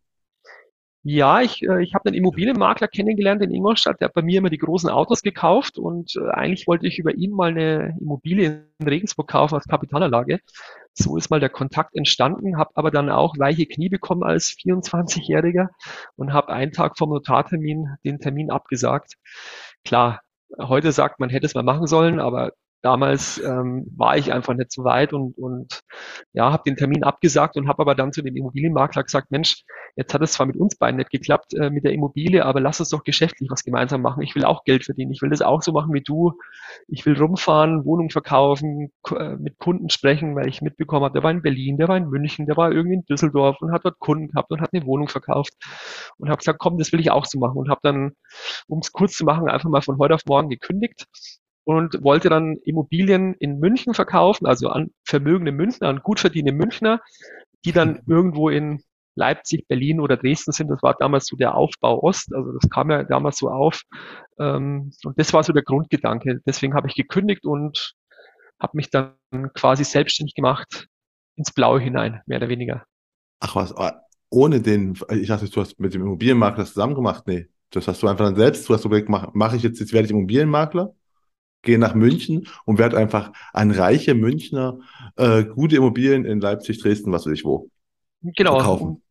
Ja, ich, äh, ich habe einen Immobilienmakler kennengelernt in Ingolstadt, der hat bei mir immer die großen Autos gekauft und äh, eigentlich wollte ich über ihn mal eine Immobilie in Regensburg kaufen als Kapitalanlage. So ist mal der Kontakt entstanden, habe aber dann auch weiche Knie bekommen als 24-Jähriger und habe einen Tag vom Notartermin den Termin abgesagt. Klar, heute sagt man, hätte es mal machen sollen, aber damals ähm, war ich einfach nicht so weit und, und ja, habe den Termin abgesagt und habe aber dann zu dem Immobilienmakler gesagt, Mensch, jetzt hat es zwar mit uns beiden nicht geklappt äh, mit der Immobilie, aber lass uns doch geschäftlich was gemeinsam machen. Ich will auch Geld verdienen. Ich will das auch so machen wie du. Ich will rumfahren, Wohnung verkaufen, äh, mit Kunden sprechen, weil ich mitbekommen habe, der war in Berlin, der war in München, der war irgendwie in Düsseldorf und hat dort Kunden gehabt und hat eine Wohnung verkauft und habe gesagt, komm, das will ich auch so machen und habe dann, um es kurz zu machen, einfach mal von heute auf morgen gekündigt und wollte dann Immobilien in München verkaufen, also an vermögende Münchner, an gut verdienende Münchner, die dann irgendwo in Leipzig, Berlin oder Dresden sind. Das war damals so der Aufbau Ost, also das kam ja damals so auf. Ähm, und das war so der Grundgedanke. Deswegen habe ich gekündigt und habe mich dann quasi selbstständig gemacht ins Blaue hinein, mehr oder weniger. Ach was, ah, ohne den, ich dachte, du hast mit dem Immobilienmakler zusammen gemacht. Nee, das hast du einfach dann selbst, du hast überlegt, mache mach ich jetzt, jetzt werde ich Immobilienmakler gehe nach München und werde einfach ein reicher Münchner äh, gute Immobilien in Leipzig, Dresden, was weiß ich wo. Genau. Verkaufen.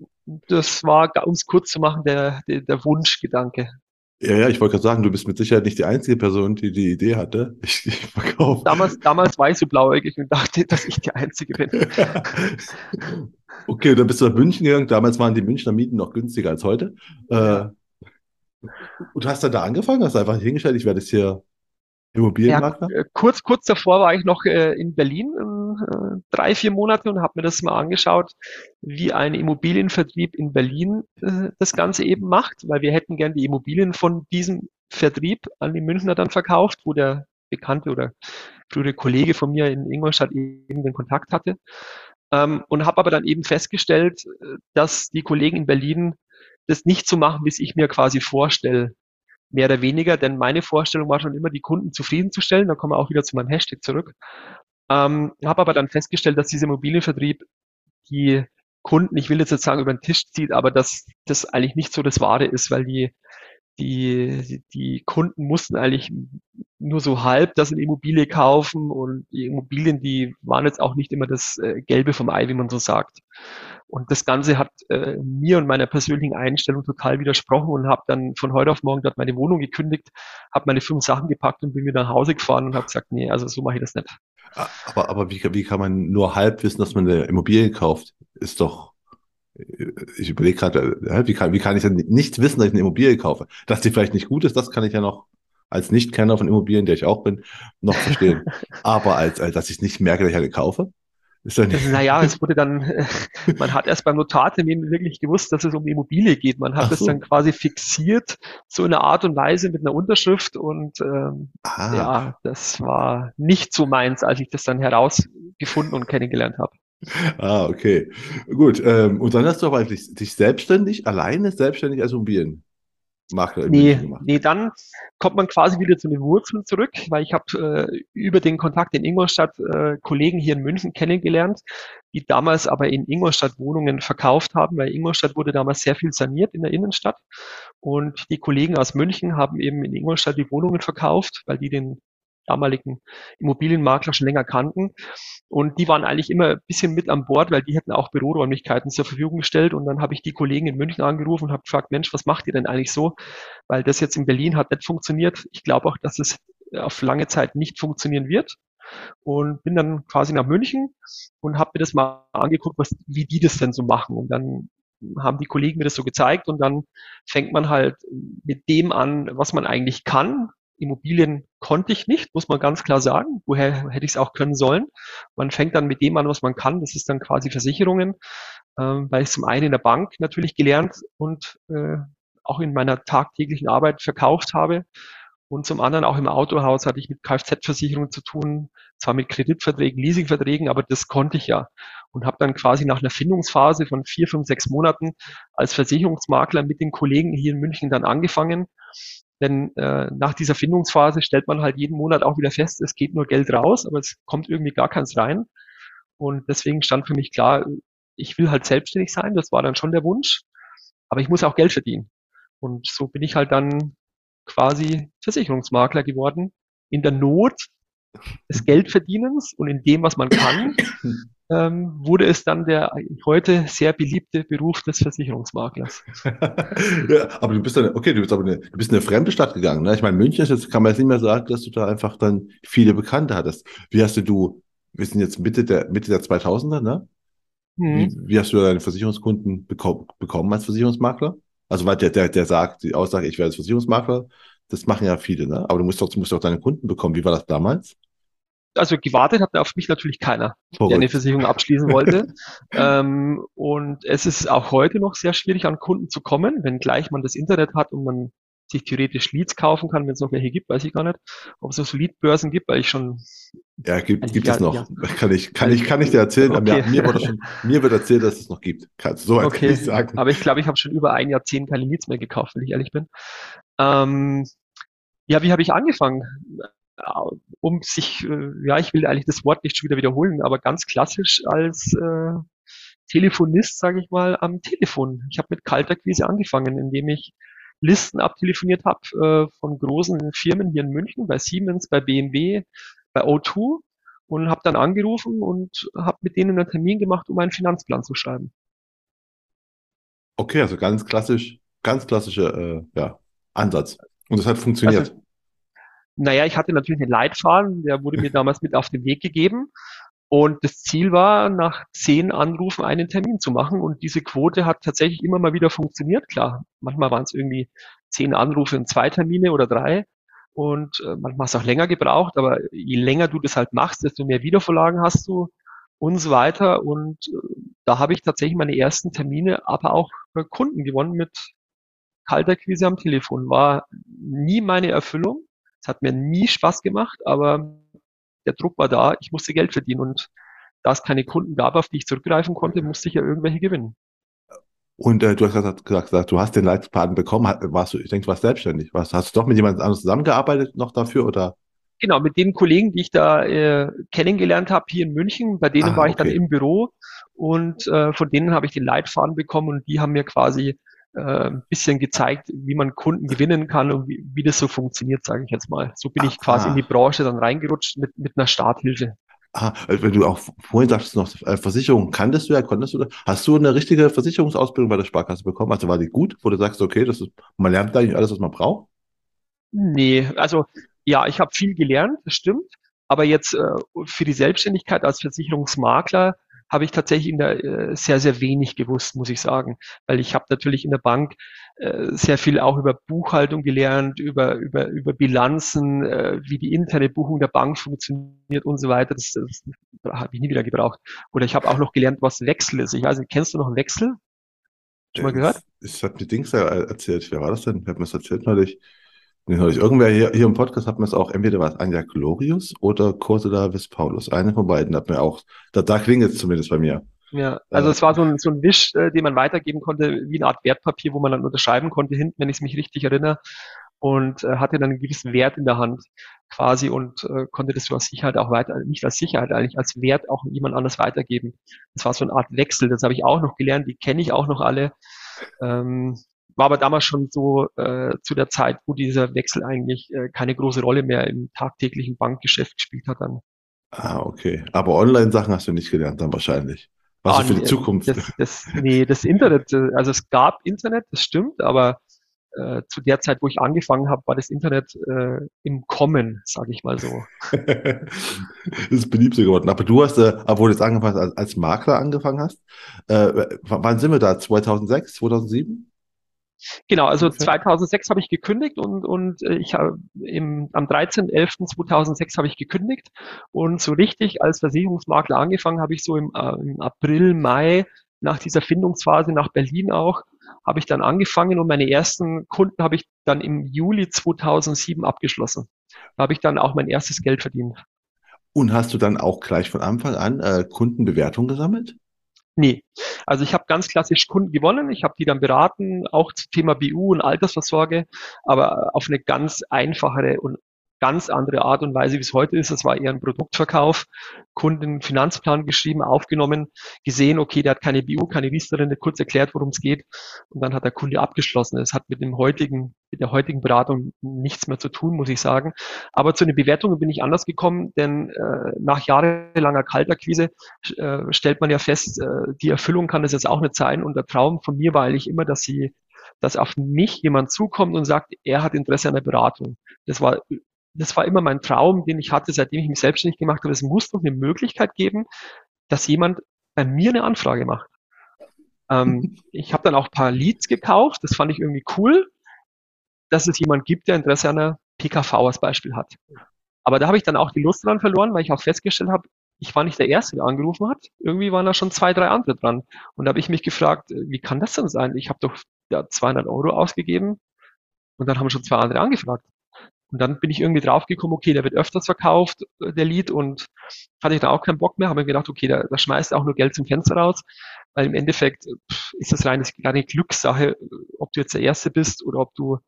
Das war, um es kurz zu machen, der, der, der Wunschgedanke. Ja, ja, ich wollte gerade sagen, du bist mit Sicherheit nicht die einzige Person, die die Idee hatte. Ich, ich verkaufe. Damals, damals war ich so blauäugig und dachte, dass ich die Einzige bin. <laughs> okay, dann bist du nach München gegangen. Damals waren die Münchner Mieten noch günstiger als heute. Äh, und hast dann da angefangen? Hast du einfach hingestellt, ich werde es hier Immobilienmakler? Ja, äh, kurz, kurz davor war ich noch äh, in Berlin äh, drei, vier Monate und habe mir das mal angeschaut, wie ein Immobilienvertrieb in Berlin äh, das Ganze eben macht, weil wir hätten gern die Immobilien von diesem Vertrieb an die Münchner dann verkauft, wo der bekannte oder frühere Kollege von mir in Ingolstadt eben den Kontakt hatte. Ähm, und habe aber dann eben festgestellt, dass die Kollegen in Berlin das nicht so machen, wie es ich mir quasi vorstelle mehr oder weniger, denn meine Vorstellung war schon immer, die Kunden zufriedenzustellen. Da kommen wir auch wieder zu meinem Hashtag zurück. Ähm, habe aber dann festgestellt, dass dieser Immobilienvertrieb die Kunden, ich will jetzt nicht sagen, über den Tisch zieht, aber dass das eigentlich nicht so das Wahre ist, weil die die, die Kunden mussten eigentlich nur so halb das in Immobilie kaufen und die Immobilien, die waren jetzt auch nicht immer das äh, Gelbe vom Ei, wie man so sagt. Und das Ganze hat äh, mir und meiner persönlichen Einstellung total widersprochen und habe dann von heute auf morgen dort meine Wohnung gekündigt, habe meine fünf Sachen gepackt und bin wieder nach Hause gefahren und habe gesagt, nee, also so mache ich das nicht. Aber, aber wie, wie kann man nur halb wissen, dass man eine Immobilie kauft? Ist doch ich überlege gerade, wie kann, wie kann ich denn nicht wissen, dass ich eine Immobilie kaufe? Dass die vielleicht nicht gut ist, das kann ich ja noch als Nicht-Kenner von Immobilien, der ich auch bin, noch verstehen. <laughs> Aber als, als dass ich nicht merke, dass ich eine kaufe, ist ja nicht. Naja, es wurde dann, <laughs> man hat erst beim Notartermin wirklich gewusst, dass es um Immobilie geht. Man hat es so. dann quasi fixiert, so in einer Art und Weise mit einer Unterschrift und ähm, ah. ja, das war nicht so meins, als ich das dann herausgefunden und kennengelernt habe. Ah, okay. Gut. Ähm, und dann hast du aber eigentlich dich selbstständig, alleine selbstständig als Immobilien. Makler nee, nee, dann kommt man quasi wieder zu den Wurzeln zurück, weil ich habe äh, über den Kontakt in Ingolstadt äh, Kollegen hier in München kennengelernt, die damals aber in Ingolstadt Wohnungen verkauft haben, weil Ingolstadt wurde damals sehr viel saniert in der Innenstadt. Und die Kollegen aus München haben eben in Ingolstadt die Wohnungen verkauft, weil die den damaligen Immobilienmakler schon länger kannten. Und die waren eigentlich immer ein bisschen mit an Bord, weil die hätten auch Büroräumlichkeiten zur Verfügung gestellt. Und dann habe ich die Kollegen in München angerufen und habe gefragt, Mensch, was macht ihr denn eigentlich so? Weil das jetzt in Berlin hat nicht funktioniert. Ich glaube auch, dass es auf lange Zeit nicht funktionieren wird. Und bin dann quasi nach München und habe mir das mal angeguckt, was, wie die das denn so machen. Und dann haben die Kollegen mir das so gezeigt und dann fängt man halt mit dem an, was man eigentlich kann, Immobilien konnte ich nicht, muss man ganz klar sagen. Woher hätte ich es auch können sollen? Man fängt dann mit dem an, was man kann. Das ist dann quasi Versicherungen, ähm, weil ich zum einen in der Bank natürlich gelernt und äh, auch in meiner tagtäglichen Arbeit verkauft habe. Und zum anderen auch im Autohaus hatte ich mit Kfz-Versicherungen zu tun, zwar mit Kreditverträgen, Leasingverträgen, aber das konnte ich ja. Und habe dann quasi nach einer Findungsphase von vier, fünf, sechs Monaten als Versicherungsmakler mit den Kollegen hier in München dann angefangen denn äh, nach dieser Findungsphase stellt man halt jeden Monat auch wieder fest, es geht nur Geld raus, aber es kommt irgendwie gar keins rein. Und deswegen stand für mich klar, ich will halt selbstständig sein. Das war dann schon der Wunsch. aber ich muss auch Geld verdienen. Und so bin ich halt dann quasi Versicherungsmakler geworden, in der Not des Geldverdienens und in dem, was man kann, <laughs> ähm, wurde es dann der heute sehr beliebte Beruf des Versicherungsmaklers. <laughs> ja, aber du bist dann, okay, du bist aber eine, du bist in eine fremde Stadt gegangen. Ne? Ich meine, München ist jetzt, kann man jetzt nicht mehr sagen, dass du da einfach dann viele Bekannte hattest. Wie hast du, wir sind jetzt Mitte der, Mitte der 2000er, ne? Mhm. Wie, wie hast du deine Versicherungskunden bekommen, bekommen als Versicherungsmakler? Also, weil der, der, der sagt, die Aussage, ich werde als Versicherungsmakler, das machen ja viele, ne? Aber du musst doch, du musst doch deine Kunden bekommen. Wie war das damals? also gewartet hat auf mich natürlich keiner, Verrückt. der eine Versicherung abschließen wollte. <laughs> ähm, und es ist auch heute noch sehr schwierig, an Kunden zu kommen, wenngleich man das Internet hat und man sich theoretisch Leads kaufen kann, wenn es noch welche gibt, weiß ich gar nicht, ob es so Leadbörsen gibt, weil ich schon. Ja, gibt, gibt es noch. Ja. Kann ich, kann ich, kann ich dir erzählen. Okay. Mir, mir, wurde schon, mir wird erzählt, dass es noch gibt. So okay. kann ich sagen. Aber ich glaube, ich habe schon über ein Jahrzehnt keine Leads mehr gekauft, wenn ich ehrlich bin. Ähm, ja, wie habe ich angefangen? um sich, äh, ja, ich will eigentlich das Wort nicht schon wieder wiederholen, aber ganz klassisch als äh, Telefonist, sage ich mal, am Telefon. Ich habe mit Kalterquise angefangen, indem ich Listen abtelefoniert habe äh, von großen Firmen hier in München, bei Siemens, bei BMW, bei O2 und habe dann angerufen und habe mit denen einen Termin gemacht, um einen Finanzplan zu schreiben. Okay, also ganz klassisch, ganz klassischer äh, ja, Ansatz. Und das hat funktioniert. Also, naja, ich hatte natürlich einen Leitfaden, der wurde mir damals mit auf den Weg gegeben. Und das Ziel war, nach zehn Anrufen einen Termin zu machen. Und diese Quote hat tatsächlich immer mal wieder funktioniert. Klar, manchmal waren es irgendwie zehn Anrufe in zwei Termine oder drei. Und äh, manchmal hast du auch länger gebraucht. Aber je länger du das halt machst, desto mehr Wiedervorlagen hast du und so weiter. Und äh, da habe ich tatsächlich meine ersten Termine, aber auch Kunden gewonnen mit kalter Quise am Telefon. War nie meine Erfüllung es hat mir nie Spaß gemacht, aber der Druck war da, ich musste Geld verdienen und da es keine Kunden gab, auf die ich zurückgreifen konnte, musste ich ja irgendwelche gewinnen. Und äh, du hast gesagt, gesagt, du hast den Leitfaden bekommen, warst du, ich denke, du warst selbstständig. Was, hast du doch mit jemand anderem zusammengearbeitet noch dafür oder? Genau, mit den Kollegen, die ich da äh, kennengelernt habe hier in München, bei denen ah, war ich okay. dann im Büro und äh, von denen habe ich den Leitfaden bekommen und die haben mir quasi ein bisschen gezeigt, wie man Kunden gewinnen kann und wie, wie das so funktioniert, sage ich jetzt mal. So bin ich quasi in die Branche dann reingerutscht mit, mit einer Starthilfe. Ah, also wenn du auch vorhin sagst, noch äh, Versicherung kanntest du ja, konntest du, hast du eine richtige Versicherungsausbildung bei der Sparkasse bekommen? Also war die gut, wo du sagst, okay, das ist, man lernt eigentlich alles, was man braucht? Nee, also ja, ich habe viel gelernt, das stimmt. Aber jetzt äh, für die Selbstständigkeit als Versicherungsmakler habe ich tatsächlich in der äh, sehr, sehr wenig gewusst, muss ich sagen. Weil ich habe natürlich in der Bank äh, sehr viel auch über Buchhaltung gelernt, über, über, über Bilanzen, äh, wie die interne Buchung der Bank funktioniert und so weiter. Das, das habe ich nie wieder gebraucht. Oder ich habe auch noch gelernt, was Wechsel ist. Ich weiß nicht, kennst du noch einen Wechsel? Schon mal gehört? Ich habe mir Dings erzählt. Wer war das denn? Wer hat mir das erzählt neulich? Nee, neulich. Irgendwer hier, hier im Podcast hat mir es auch, entweder war es Anja Glorius oder Cordula Paulus. Eine von beiden hat mir auch, da, da klingt es zumindest bei mir. Ja, also äh, es war so ein, so ein Wisch, äh, den man weitergeben konnte, wie eine Art Wertpapier, wo man dann unterschreiben konnte hinten, wenn ich es mich richtig erinnere. Und äh, hatte dann einen gewissen Wert in der Hand quasi und äh, konnte das so als Sicherheit auch weiter, nicht als Sicherheit eigentlich, als Wert auch jemand anders weitergeben. Das war so eine Art Wechsel, das habe ich auch noch gelernt, die kenne ich auch noch alle. Ähm, war aber damals schon so äh, zu der Zeit, wo dieser Wechsel eigentlich äh, keine große Rolle mehr im tagtäglichen Bankgeschäft gespielt hat dann. Ah, okay. Aber Online-Sachen hast du nicht gelernt dann wahrscheinlich. Was ah, für die Zukunft? Das, das, nee, das Internet, äh, also es gab Internet, das stimmt, aber äh, zu der Zeit, wo ich angefangen habe, war das Internet äh, im Kommen, sage ich mal so. <laughs> das ist beliebter geworden. Aber du hast, äh, obwohl du jetzt angefangen hast, als, als Makler angefangen hast, äh, wann sind wir da? 2006, 2007? Genau, also okay. 2006 habe ich gekündigt und, und äh, ich habe im, am 13.11.2006 habe ich gekündigt und so richtig als Versicherungsmakler angefangen habe ich so im, äh, im April, Mai nach dieser Findungsphase nach Berlin auch, habe ich dann angefangen und meine ersten Kunden habe ich dann im Juli 2007 abgeschlossen. Da habe ich dann auch mein erstes Geld verdient. Und hast du dann auch gleich von Anfang an äh, Kundenbewertung gesammelt? Nee. Also ich habe ganz klassisch Kunden gewonnen, ich habe die dann beraten, auch zum Thema BU und Altersvorsorge, aber auf eine ganz einfachere und ganz andere Art und Weise, wie es heute ist. Das war eher ein Produktverkauf, Kunden Finanzplan geschrieben, aufgenommen, gesehen, okay, der hat keine BU, keine Riesterin, kurz erklärt, worum es geht und dann hat der Kunde abgeschlossen. Es hat mit dem heutigen, mit der heutigen Beratung nichts mehr zu tun, muss ich sagen. Aber zu den Bewertungen bin ich anders gekommen, denn äh, nach jahrelanger Kaltakquise äh, stellt man ja fest, äh, die Erfüllung kann das jetzt auch nicht sein und der Traum von mir war eigentlich immer, dass sie dass auf mich jemand zukommt und sagt, er hat Interesse an der Beratung. Das war, das war immer mein Traum, den ich hatte, seitdem ich mich selbstständig gemacht habe. Es muss doch eine Möglichkeit geben, dass jemand bei mir eine Anfrage macht. Ähm, <laughs> ich habe dann auch ein paar Leads gekauft. Das fand ich irgendwie cool, dass es jemand gibt, der Interesse an der PKV als Beispiel hat. Aber da habe ich dann auch die Lust dran verloren, weil ich auch festgestellt habe, ich war nicht der Erste, der angerufen hat. Irgendwie waren da schon zwei, drei andere dran. Und da habe ich mich gefragt, äh, wie kann das denn sein? Ich habe doch ja, 200 Euro ausgegeben und dann haben schon zwei andere angefragt. Und dann bin ich irgendwie draufgekommen, okay, der wird öfters verkauft, äh, der Lied, und hatte ich da auch keinen Bock mehr, habe mir gedacht, okay, da, da schmeißt auch nur Geld zum Fenster raus, weil im Endeffekt pff, ist das reine, reine Glückssache, ob du jetzt der Erste bist oder ob du,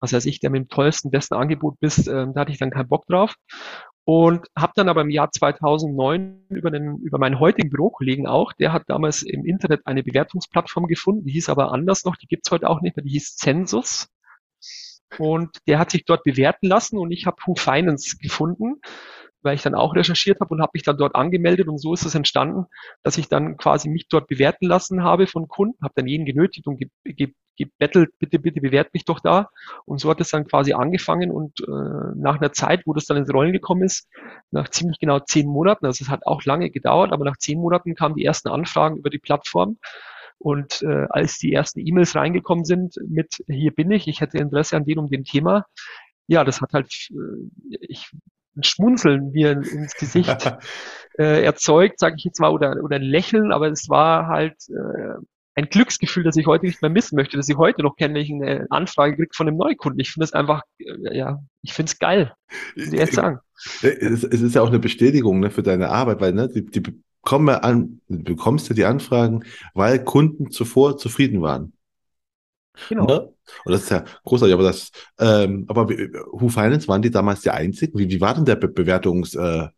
was weiß ich, der mit dem tollsten, besten Angebot bist, äh, da hatte ich dann keinen Bock drauf und habe dann aber im Jahr 2009 über, den, über meinen heutigen Bürokollegen auch, der hat damals im Internet eine Bewertungsplattform gefunden, die hieß aber anders noch, die gibt's heute auch nicht mehr, die hieß Census. Und der hat sich dort bewerten lassen und ich habe Who Finance gefunden, weil ich dann auch recherchiert habe und habe mich dann dort angemeldet und so ist es entstanden, dass ich dann quasi mich dort bewerten lassen habe von Kunden, habe dann jeden genötigt und ge ge gebettelt, bitte, bitte bewert mich doch da. Und so hat es dann quasi angefangen und äh, nach einer Zeit, wo das dann ins Rollen gekommen ist, nach ziemlich genau zehn Monaten, also es hat auch lange gedauert, aber nach zehn Monaten kamen die ersten Anfragen über die Plattform. Und äh, als die ersten E-Mails reingekommen sind mit hier bin ich, ich hätte Interesse an dem um dem Thema, ja, das hat halt äh, ich ein Schmunzeln mir ins Gesicht <laughs> äh, erzeugt, sage ich jetzt mal, oder, oder ein Lächeln, aber es war halt äh, ein Glücksgefühl, das ich heute nicht mehr missen möchte, dass ich heute noch kenne, wenn ich eine Anfrage kriege von einem Neukunden. Ich finde es einfach, äh, ja, ich finde es geil, muss ich ehrlich sagen. Es, es, ist ja auch eine Bestätigung ne, für deine Arbeit, weil ne, die, die bekommen an, du bekommst ja die Anfragen, weil Kunden zuvor zufrieden waren. Genau. Ne? Und das ist ja großartig, aber das, ähm, aber Who Finance waren die damals die einzigen? Wie, wie war denn der Be Bewertungs, äh,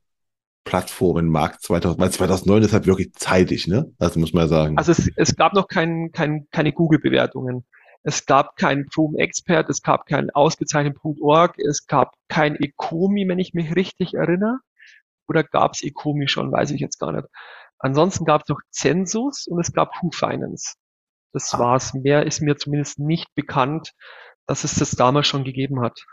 Plattformenmarkt 2000, weil 2009 ist halt wirklich zeitig, ne? Das muss man ja sagen. Also es, es gab noch kein, kein, keine Google-Bewertungen. Es gab keinen Chrome Expert, es gab keinen ausgezeichneten.org, es gab kein Ecomi, wenn ich mich richtig erinnere. Oder gab es Ecomi schon, weiß ich jetzt gar nicht. Ansonsten gab es noch Census und es gab Who Finance. Das ah. war's. Mehr ist mir zumindest nicht bekannt, dass es das damals schon gegeben hat.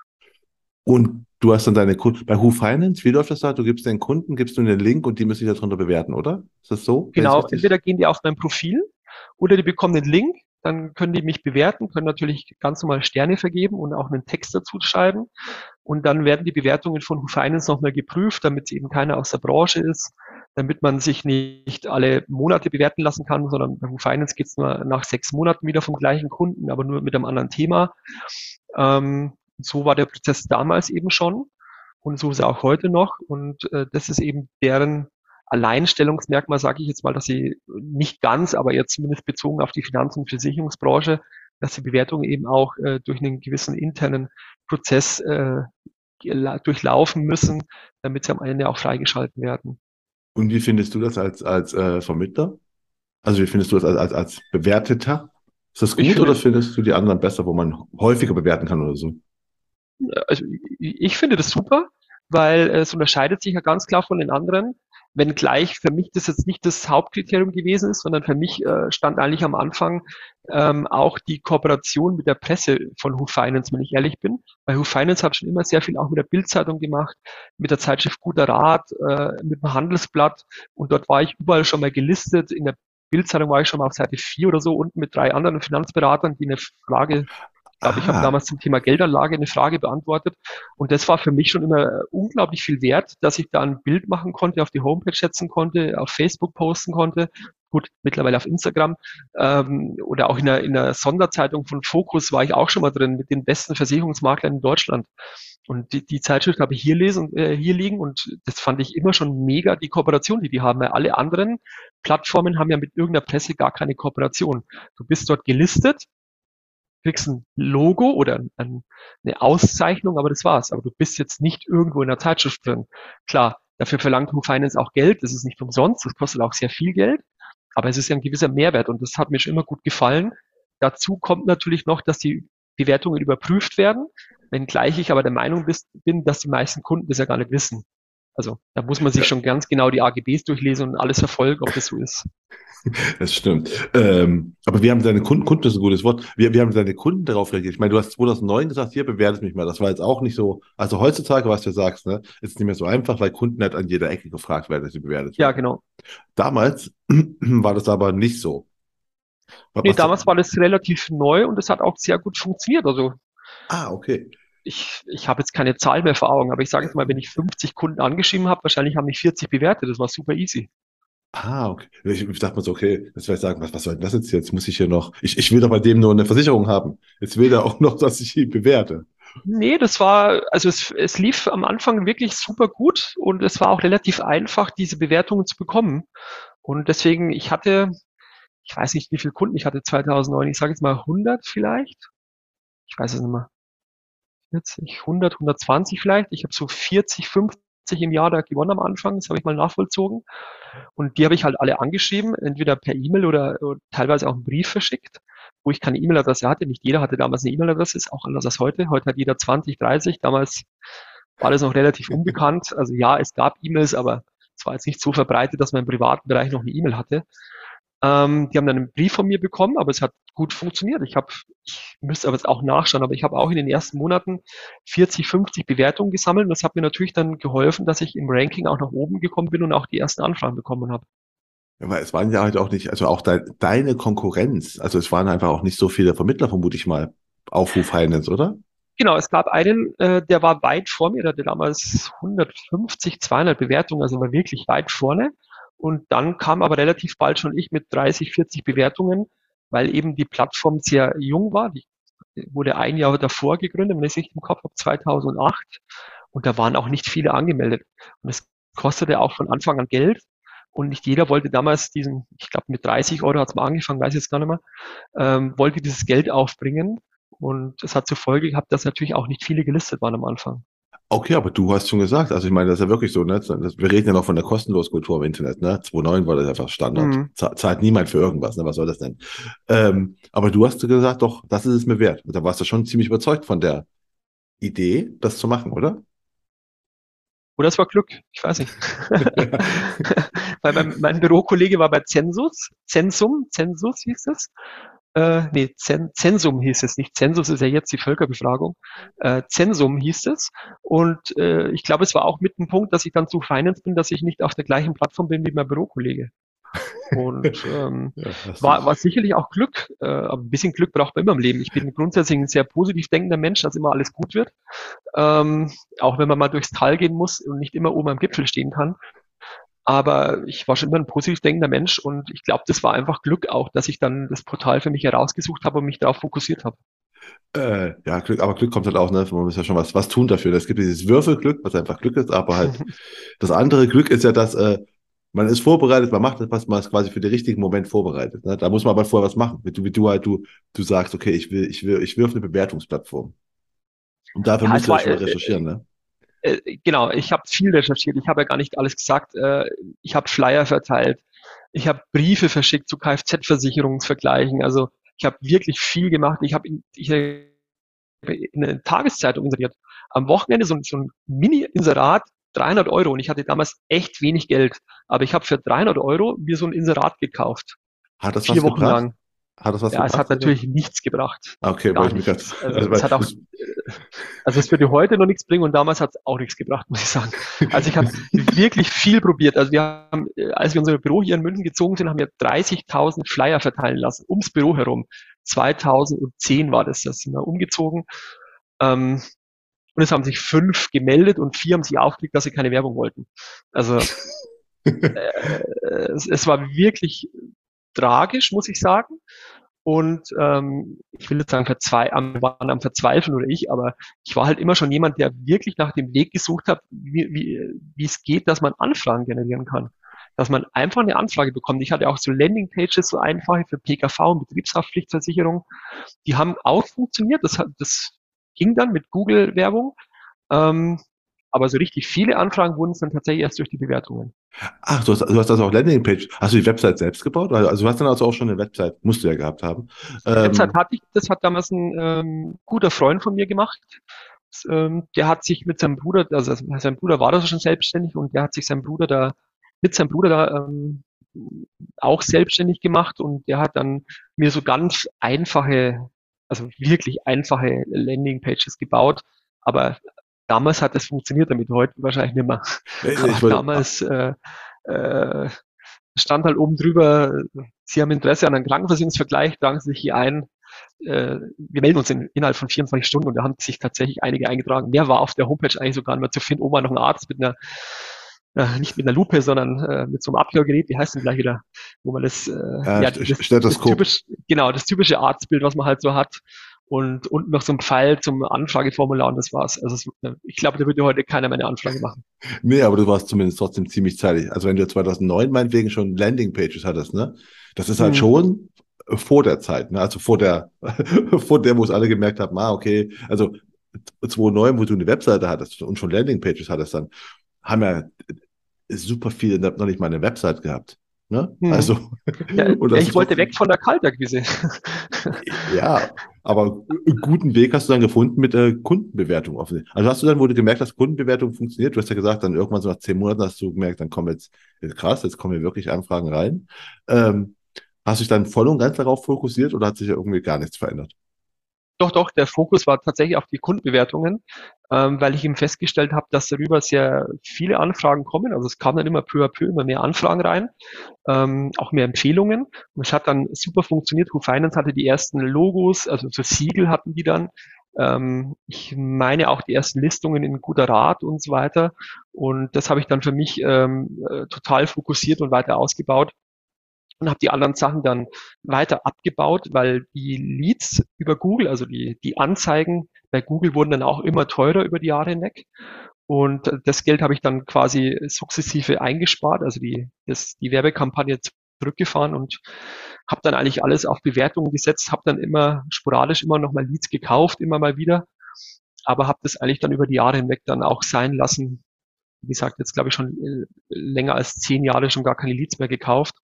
Und du hast dann deine Kunden, bei Who Finance, wie läuft das da? Du gibst den Kunden, gibst du den Link und die müssen sich darunter bewerten, oder? Ist das so? Genau, entweder gehen die auf mein Profil oder die bekommen den Link, dann können die mich bewerten, können natürlich ganz normal Sterne vergeben und auch einen Text dazu schreiben. Und dann werden die Bewertungen von Finance nochmal geprüft, damit eben keiner aus der Branche ist, damit man sich nicht alle Monate bewerten lassen kann, sondern bei Finance geht es nur nach sechs Monaten wieder vom gleichen Kunden, aber nur mit einem anderen Thema. Ähm, so war der Prozess damals eben schon und so ist er auch heute noch. Und äh, das ist eben deren Alleinstellungsmerkmal, sage ich jetzt mal, dass sie nicht ganz, aber jetzt zumindest bezogen auf die Finanz- und Versicherungsbranche, dass die Bewertungen eben auch äh, durch einen gewissen internen Prozess äh, durchlaufen müssen, damit sie am Ende auch freigeschalten werden. Und wie findest du das als, als äh, Vermittler? Also wie findest du das als, als, als Bewerteter? Ist das gut finde, oder findest du die anderen besser, wo man häufiger bewerten kann oder so? also ich finde das super, weil es unterscheidet sich ja ganz klar von den anderen. Wenngleich für mich das jetzt nicht das Hauptkriterium gewesen ist, sondern für mich äh, stand eigentlich am Anfang ähm, auch die Kooperation mit der Presse von Who Finance, wenn ich ehrlich bin. Weil Who Finance hat schon immer sehr viel auch mit der Bildzeitung gemacht, mit der Zeitschrift Guter Rat, äh, mit dem Handelsblatt und dort war ich überall schon mal gelistet. In der Bildzeitung war ich schon mal auf Seite 4 oder so unten mit drei anderen Finanzberatern, die eine Frage glaube, ich habe damals zum Thema Geldanlage eine Frage beantwortet. Und das war für mich schon immer unglaublich viel wert, dass ich da ein Bild machen konnte, auf die Homepage setzen konnte, auf Facebook posten konnte. Gut, mittlerweile auf Instagram ähm, oder auch in der, in der Sonderzeitung von Focus war ich auch schon mal drin mit den besten Versicherungsmaklern in Deutschland. Und die, die Zeitschrift habe ich hier lesen, äh, hier liegen und das fand ich immer schon mega, die Kooperation, die die haben. Weil alle anderen Plattformen haben ja mit irgendeiner Presse gar keine Kooperation. Du bist dort gelistet kriegst ein Logo oder ein, eine Auszeichnung, aber das war's. Aber du bist jetzt nicht irgendwo in der Zeitschrift drin. Klar, dafür verlangt Who Finance auch Geld. Das ist nicht umsonst. Das kostet auch sehr viel Geld. Aber es ist ja ein gewisser Mehrwert und das hat mir schon immer gut gefallen. Dazu kommt natürlich noch, dass die Bewertungen überprüft werden, wenngleich ich aber der Meinung bin, dass die meisten Kunden das ja gar nicht wissen. Also da muss man sich schon ganz genau die AGBs durchlesen und alles verfolgen, ob das so ist. <laughs> Das stimmt. Ähm, aber wir haben deine Kunden, Kunden ist ein gutes Wort, wir, wir haben deine Kunden darauf reagiert. Ich meine, du hast 2009 gesagt, hier bewertet mich mal. Das war jetzt auch nicht so, also heutzutage, was du sagst, ne, ist nicht mehr so einfach, weil Kunden halt an jeder Ecke gefragt werden, dass sie bewertet werden. Ja, genau. Damals <clears throat> war das aber nicht so. Was nee, damals war das relativ neu und es hat auch sehr gut funktioniert. Also Ah, okay ich, ich habe jetzt keine Zahl mehr vor Augen, aber ich sage jetzt mal, wenn ich 50 Kunden angeschrieben habe, wahrscheinlich haben mich 40 bewertet. Das war super easy. Ah, okay. Ich, ich dachte mir so, okay, jetzt werde ich sagen, was, was soll denn das jetzt? Jetzt muss ich hier noch, ich, ich will doch bei dem nur eine Versicherung haben. Jetzt will er auch <laughs> noch, dass ich ihn bewerte. Nee, das war, also es, es lief am Anfang wirklich super gut und es war auch relativ einfach, diese Bewertungen zu bekommen. Und deswegen, ich hatte, ich weiß nicht, wie viele Kunden ich hatte 2009, ich sage jetzt mal 100 vielleicht. Ich weiß es nicht mehr. 40, 100, 120 vielleicht. Ich habe so 40, 50 im Jahr da gewonnen am Anfang. Das habe ich mal nachvollzogen. Und die habe ich halt alle angeschrieben, entweder per E-Mail oder, oder, teilweise auch einen Brief verschickt, wo ich keine E-Mail-Adresse hatte. Nicht jeder hatte damals eine E-Mail-Adresse, ist auch anders als heute. Heute hat jeder 20, 30. Damals war das noch relativ unbekannt. Also ja, es gab E-Mails, aber es war jetzt nicht so verbreitet, dass man im privaten Bereich noch eine E-Mail hatte. Ähm, die haben dann einen Brief von mir bekommen, aber es hat gut funktioniert. Ich habe, ich müsste aber jetzt auch nachschauen, aber ich habe auch in den ersten Monaten 40, 50 Bewertungen gesammelt und das hat mir natürlich dann geholfen, dass ich im Ranking auch nach oben gekommen bin und auch die ersten Anfragen bekommen habe. Ja, es waren ja halt auch nicht, also auch de deine Konkurrenz, also es waren einfach auch nicht so viele Vermittler, vermute ich mal, Aufruf Finance, oder? Genau, es gab einen, äh, der war weit vor mir, der hatte damals 150, 200 Bewertungen, also war wirklich weit vorne. Und dann kam aber relativ bald schon ich mit 30, 40 Bewertungen, weil eben die Plattform sehr jung war. Die wurde ein Jahr davor gegründet, wenn ich es richtig im Kopf habe, 2008. Und da waren auch nicht viele angemeldet. Und es kostete auch von Anfang an Geld. Und nicht jeder wollte damals diesen, ich glaube mit 30 Euro hat es mal angefangen, weiß ich jetzt gar nicht mehr, ähm, wollte dieses Geld aufbringen. Und es hat zur Folge gehabt, dass natürlich auch nicht viele gelistet waren am Anfang. Okay, aber du hast schon gesagt, also ich meine, das ist ja wirklich so, ne? Wir reden ja noch von der kostenlosen Kultur im Internet, ne? 2.9 war das einfach Standard. Mhm. Zahlt niemand für irgendwas, ne? Was soll das denn? Ähm, aber du hast gesagt, doch, das ist es mir wert. Und da warst du schon ziemlich überzeugt von der Idee, das zu machen, oder? Oder es war Glück, ich weiß nicht. <laughs> <laughs> Weil mein, mein Bürokollege war bei Zensus, Zensum, Zensus hieß es äh, nee, Zensum hieß es nicht. Zensus ist ja jetzt die Völkerbefragung. Äh, Zensum hieß es. Und äh, ich glaube, es war auch mit dem Punkt, dass ich dann zu Finance bin, dass ich nicht auf der gleichen Plattform bin wie mein Bürokollege. Und <laughs> ähm, ja, war, war sicherlich auch Glück, äh, aber ein bisschen Glück braucht man immer im Leben. Ich bin grundsätzlich ein sehr positiv denkender Mensch, dass immer alles gut wird. Ähm, auch wenn man mal durchs Tal gehen muss und nicht immer oben am Gipfel stehen kann. Aber ich war schon immer ein positiv denkender Mensch und ich glaube, das war einfach Glück auch, dass ich dann das Portal für mich herausgesucht habe und mich darauf fokussiert habe. Äh, ja, Glück, aber Glück kommt halt auch, ne? Man muss ja schon was, was tun dafür. Es gibt dieses Würfelglück, was einfach Glück ist, aber halt <laughs> das andere Glück ist ja, dass äh, man ist vorbereitet, man macht etwas, man ist quasi für den richtigen Moment vorbereitet. Ne? Da muss man aber vorher was machen. Wie du, wie du halt, du, du sagst, okay, ich will, ich will, ich will auf eine Bewertungsplattform. Und dafür ja, musst du schon mal recherchieren, ne? Äh, genau, ich habe viel recherchiert. Ich habe ja gar nicht alles gesagt. Äh, ich habe Flyer verteilt. Ich habe Briefe verschickt zu Kfz-Versicherungsvergleichen. Also ich habe wirklich viel gemacht. Ich habe in, ich, in eine Tageszeitung inseriert. Am Wochenende so, so ein Mini-Inserat, 300 Euro. Und ich hatte damals echt wenig Geld. Aber ich habe für 300 Euro mir so ein Inserat gekauft. Hat das Vier Wochen gebracht? lang. Hat das was ja, es hat natürlich nichts gebracht. Okay, weil ich mich grad, also, also, es hat auch, <laughs> also es würde heute noch nichts bringen und damals hat es auch nichts gebracht, muss ich sagen. Also ich habe <laughs> wirklich viel probiert. Also wir haben, als wir unser Büro hier in München gezogen sind, haben wir 30.000 Flyer verteilen lassen, ums Büro herum. 2010 war das, das sind wir umgezogen. Ähm, und es haben sich fünf gemeldet und vier haben sich aufgelegt, dass sie keine Werbung wollten. Also äh, <laughs> es, es war wirklich tragisch, muss ich sagen. Und ähm, ich will jetzt sagen, verzwei wir waren am Verzweifeln oder ich, aber ich war halt immer schon jemand, der wirklich nach dem Weg gesucht hat, wie, wie, wie es geht, dass man Anfragen generieren kann. dass man einfach eine Anfrage bekommt. Ich hatte auch so Landingpages, so einfache für PKV und Betriebshaftpflichtversicherung. Die haben auch funktioniert. Das, hat, das ging dann mit Google-Werbung. Ähm, aber so richtig viele Anfragen wurden es dann tatsächlich erst durch die Bewertungen. Ach, du hast, du hast also auch Landingpage. Hast du die Website selbst gebaut? Also du hast dann also auch schon eine Website, musst du ja gehabt haben. Die Website ähm, hatte ich, das hat damals ein ähm, guter Freund von mir gemacht. Ähm, der hat sich mit seinem Bruder, also sein Bruder war da schon selbstständig und der hat sich sein Bruder da, mit seinem Bruder da ähm, auch selbstständig gemacht und der hat dann mir so ganz einfache, also wirklich einfache Landingpages gebaut, aber damals hat es funktioniert, damit heute wahrscheinlich nicht mehr. Aber damals äh, äh, stand halt oben drüber, Sie haben Interesse an einem Krankenversicherungsvergleich, tragen Sie sich hier ein. Äh, wir melden uns in, innerhalb von 24 Stunden und da haben sich tatsächlich einige eingetragen. Mehr war auf der Homepage eigentlich sogar nicht mehr zu finden. Oben war noch ein Arzt mit einer äh, nicht mit einer Lupe, sondern äh, mit so einem Abhörgerät, wie heißt denn gleich wieder, wo man das, äh, ja, ja das, das, typisch, genau, das typische Arztbild, was man halt so hat und unten noch so ein Pfeil zum Anfrageformular und das war's. Also es, ich glaube, da würde heute keiner mehr eine Anfrage machen. <laughs> Nee, aber du warst zumindest trotzdem ziemlich zeitig. Also wenn du 2009 meinetwegen schon Landingpages hattest, ne? Das ist halt hm. schon vor der Zeit, ne? Also vor der, <laughs> vor der, wo es alle gemerkt haben, ah, okay, also 2009, wo du eine Webseite hattest und schon Landingpages hattest, dann haben ja super viele noch nicht mal eine Website gehabt. Ne? Hm. Also, <laughs> ja, ich wollte weg von der Kaltakquise. <laughs> ja, aber einen guten Weg hast du dann gefunden mit der Kundenbewertung offen. Also hast du dann, wo du gemerkt hast, Kundenbewertung funktioniert, du hast ja gesagt, dann irgendwann so nach zehn Monaten hast du gemerkt, dann kommen jetzt, krass, jetzt kommen hier wirklich Anfragen rein. Ähm, hast du dich dann voll und ganz darauf fokussiert oder hat sich ja irgendwie gar nichts verändert? Doch, doch, der Fokus war tatsächlich auf die Kundenbewertungen, ähm, weil ich eben festgestellt habe, dass darüber sehr viele Anfragen kommen. Also es kamen dann immer peu à peu immer mehr Anfragen rein, ähm, auch mehr Empfehlungen. Und es hat dann super funktioniert. Who Finance hatte die ersten Logos, also so Siegel hatten die dann. Ähm, ich meine auch die ersten Listungen in guter Rat und so weiter. Und das habe ich dann für mich ähm, äh, total fokussiert und weiter ausgebaut und habe die anderen Sachen dann weiter abgebaut, weil die Leads über Google, also die, die Anzeigen bei Google wurden dann auch immer teurer über die Jahre hinweg. Und das Geld habe ich dann quasi sukzessive eingespart, also die, das, die Werbekampagne zurückgefahren und habe dann eigentlich alles auf Bewertungen gesetzt, habe dann immer sporadisch immer noch mal Leads gekauft, immer mal wieder, aber habe das eigentlich dann über die Jahre hinweg dann auch sein lassen, wie gesagt, jetzt glaube ich schon äh, länger als zehn Jahre schon gar keine Leads mehr gekauft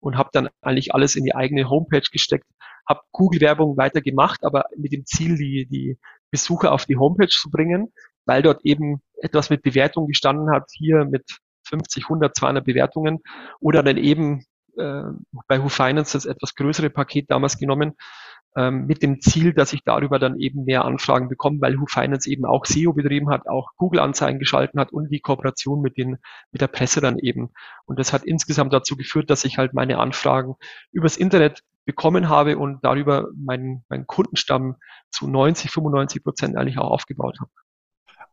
und habe dann eigentlich alles in die eigene Homepage gesteckt, habe Google-Werbung weiter gemacht, aber mit dem Ziel, die, die Besucher auf die Homepage zu bringen, weil dort eben etwas mit Bewertung gestanden hat, hier mit 50, 100, 200 Bewertungen oder dann eben äh, bei Who das etwas größere Paket damals genommen, ähm, mit dem Ziel, dass ich darüber dann eben mehr Anfragen bekomme, weil Who Finance eben auch SEO betrieben hat, auch Google-Anzeigen geschalten hat und die Kooperation mit den, mit der Presse dann eben. Und das hat insgesamt dazu geführt, dass ich halt meine Anfragen übers Internet bekommen habe und darüber meinen, meinen Kundenstamm zu 90, 95 Prozent eigentlich auch aufgebaut habe.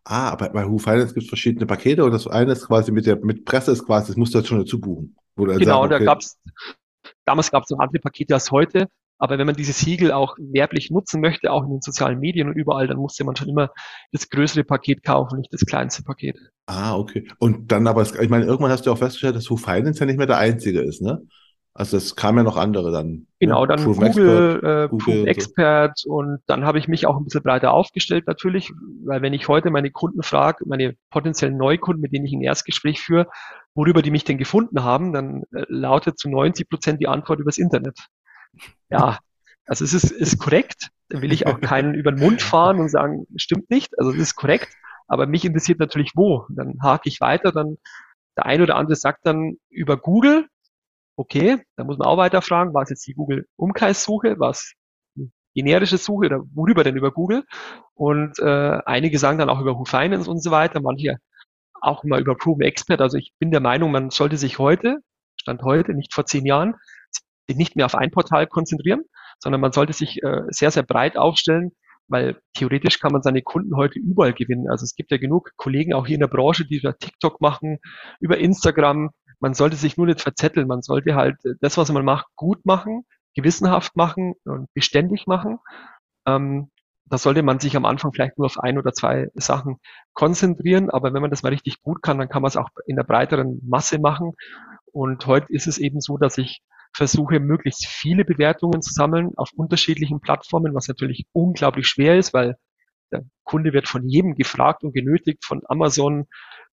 Ah, aber bei Who Finance gibt es verschiedene Pakete und das eine ist quasi mit der mit Presse ist quasi, das musst du jetzt schon dazu buchen. genau, sagen, okay. da gab's damals gab es noch andere Pakete als heute. Aber wenn man dieses Siegel auch werblich nutzen möchte, auch in den sozialen Medien und überall, dann musste man schon immer das größere Paket kaufen, nicht das kleinste Paket. Ah, okay. Und dann aber, ich meine, irgendwann hast du auch festgestellt, dass Who Finance ja nicht mehr der einzige ist, ne? Also es kam ja noch andere dann. Genau, dann Proof Google, Expert, äh, Google Proof Expert so. und dann habe ich mich auch ein bisschen breiter aufgestellt natürlich, weil wenn ich heute meine Kunden frage, meine potenziellen Neukunden, mit denen ich ein Erstgespräch führe, worüber die mich denn gefunden haben, dann äh, lautet zu 90 Prozent die Antwort übers Internet. Ja, also es ist, ist korrekt. Da will ich auch <laughs> keinen über den Mund fahren und sagen, stimmt nicht. Also es ist korrekt. Aber mich interessiert natürlich wo. Dann hake ich weiter, dann der eine oder andere sagt dann über Google, okay, da muss man auch weiter fragen, war es jetzt die Google-Umkreissuche, was generische Suche oder worüber denn über Google? Und äh, einige sagen dann auch über Who Finance und so weiter, manche auch mal über Proven Expert. Also ich bin der Meinung, man sollte sich heute, Stand heute, nicht vor zehn Jahren, nicht mehr auf ein Portal konzentrieren, sondern man sollte sich äh, sehr, sehr breit aufstellen, weil theoretisch kann man seine Kunden heute überall gewinnen. Also es gibt ja genug Kollegen auch hier in der Branche, die über TikTok machen, über Instagram. Man sollte sich nur nicht verzetteln. Man sollte halt das, was man macht, gut machen, gewissenhaft machen und beständig machen. Ähm, da sollte man sich am Anfang vielleicht nur auf ein oder zwei Sachen konzentrieren. Aber wenn man das mal richtig gut kann, dann kann man es auch in der breiteren Masse machen. Und heute ist es eben so, dass ich versuche, möglichst viele Bewertungen zu sammeln auf unterschiedlichen Plattformen, was natürlich unglaublich schwer ist, weil der Kunde wird von jedem gefragt und genötigt, von Amazon,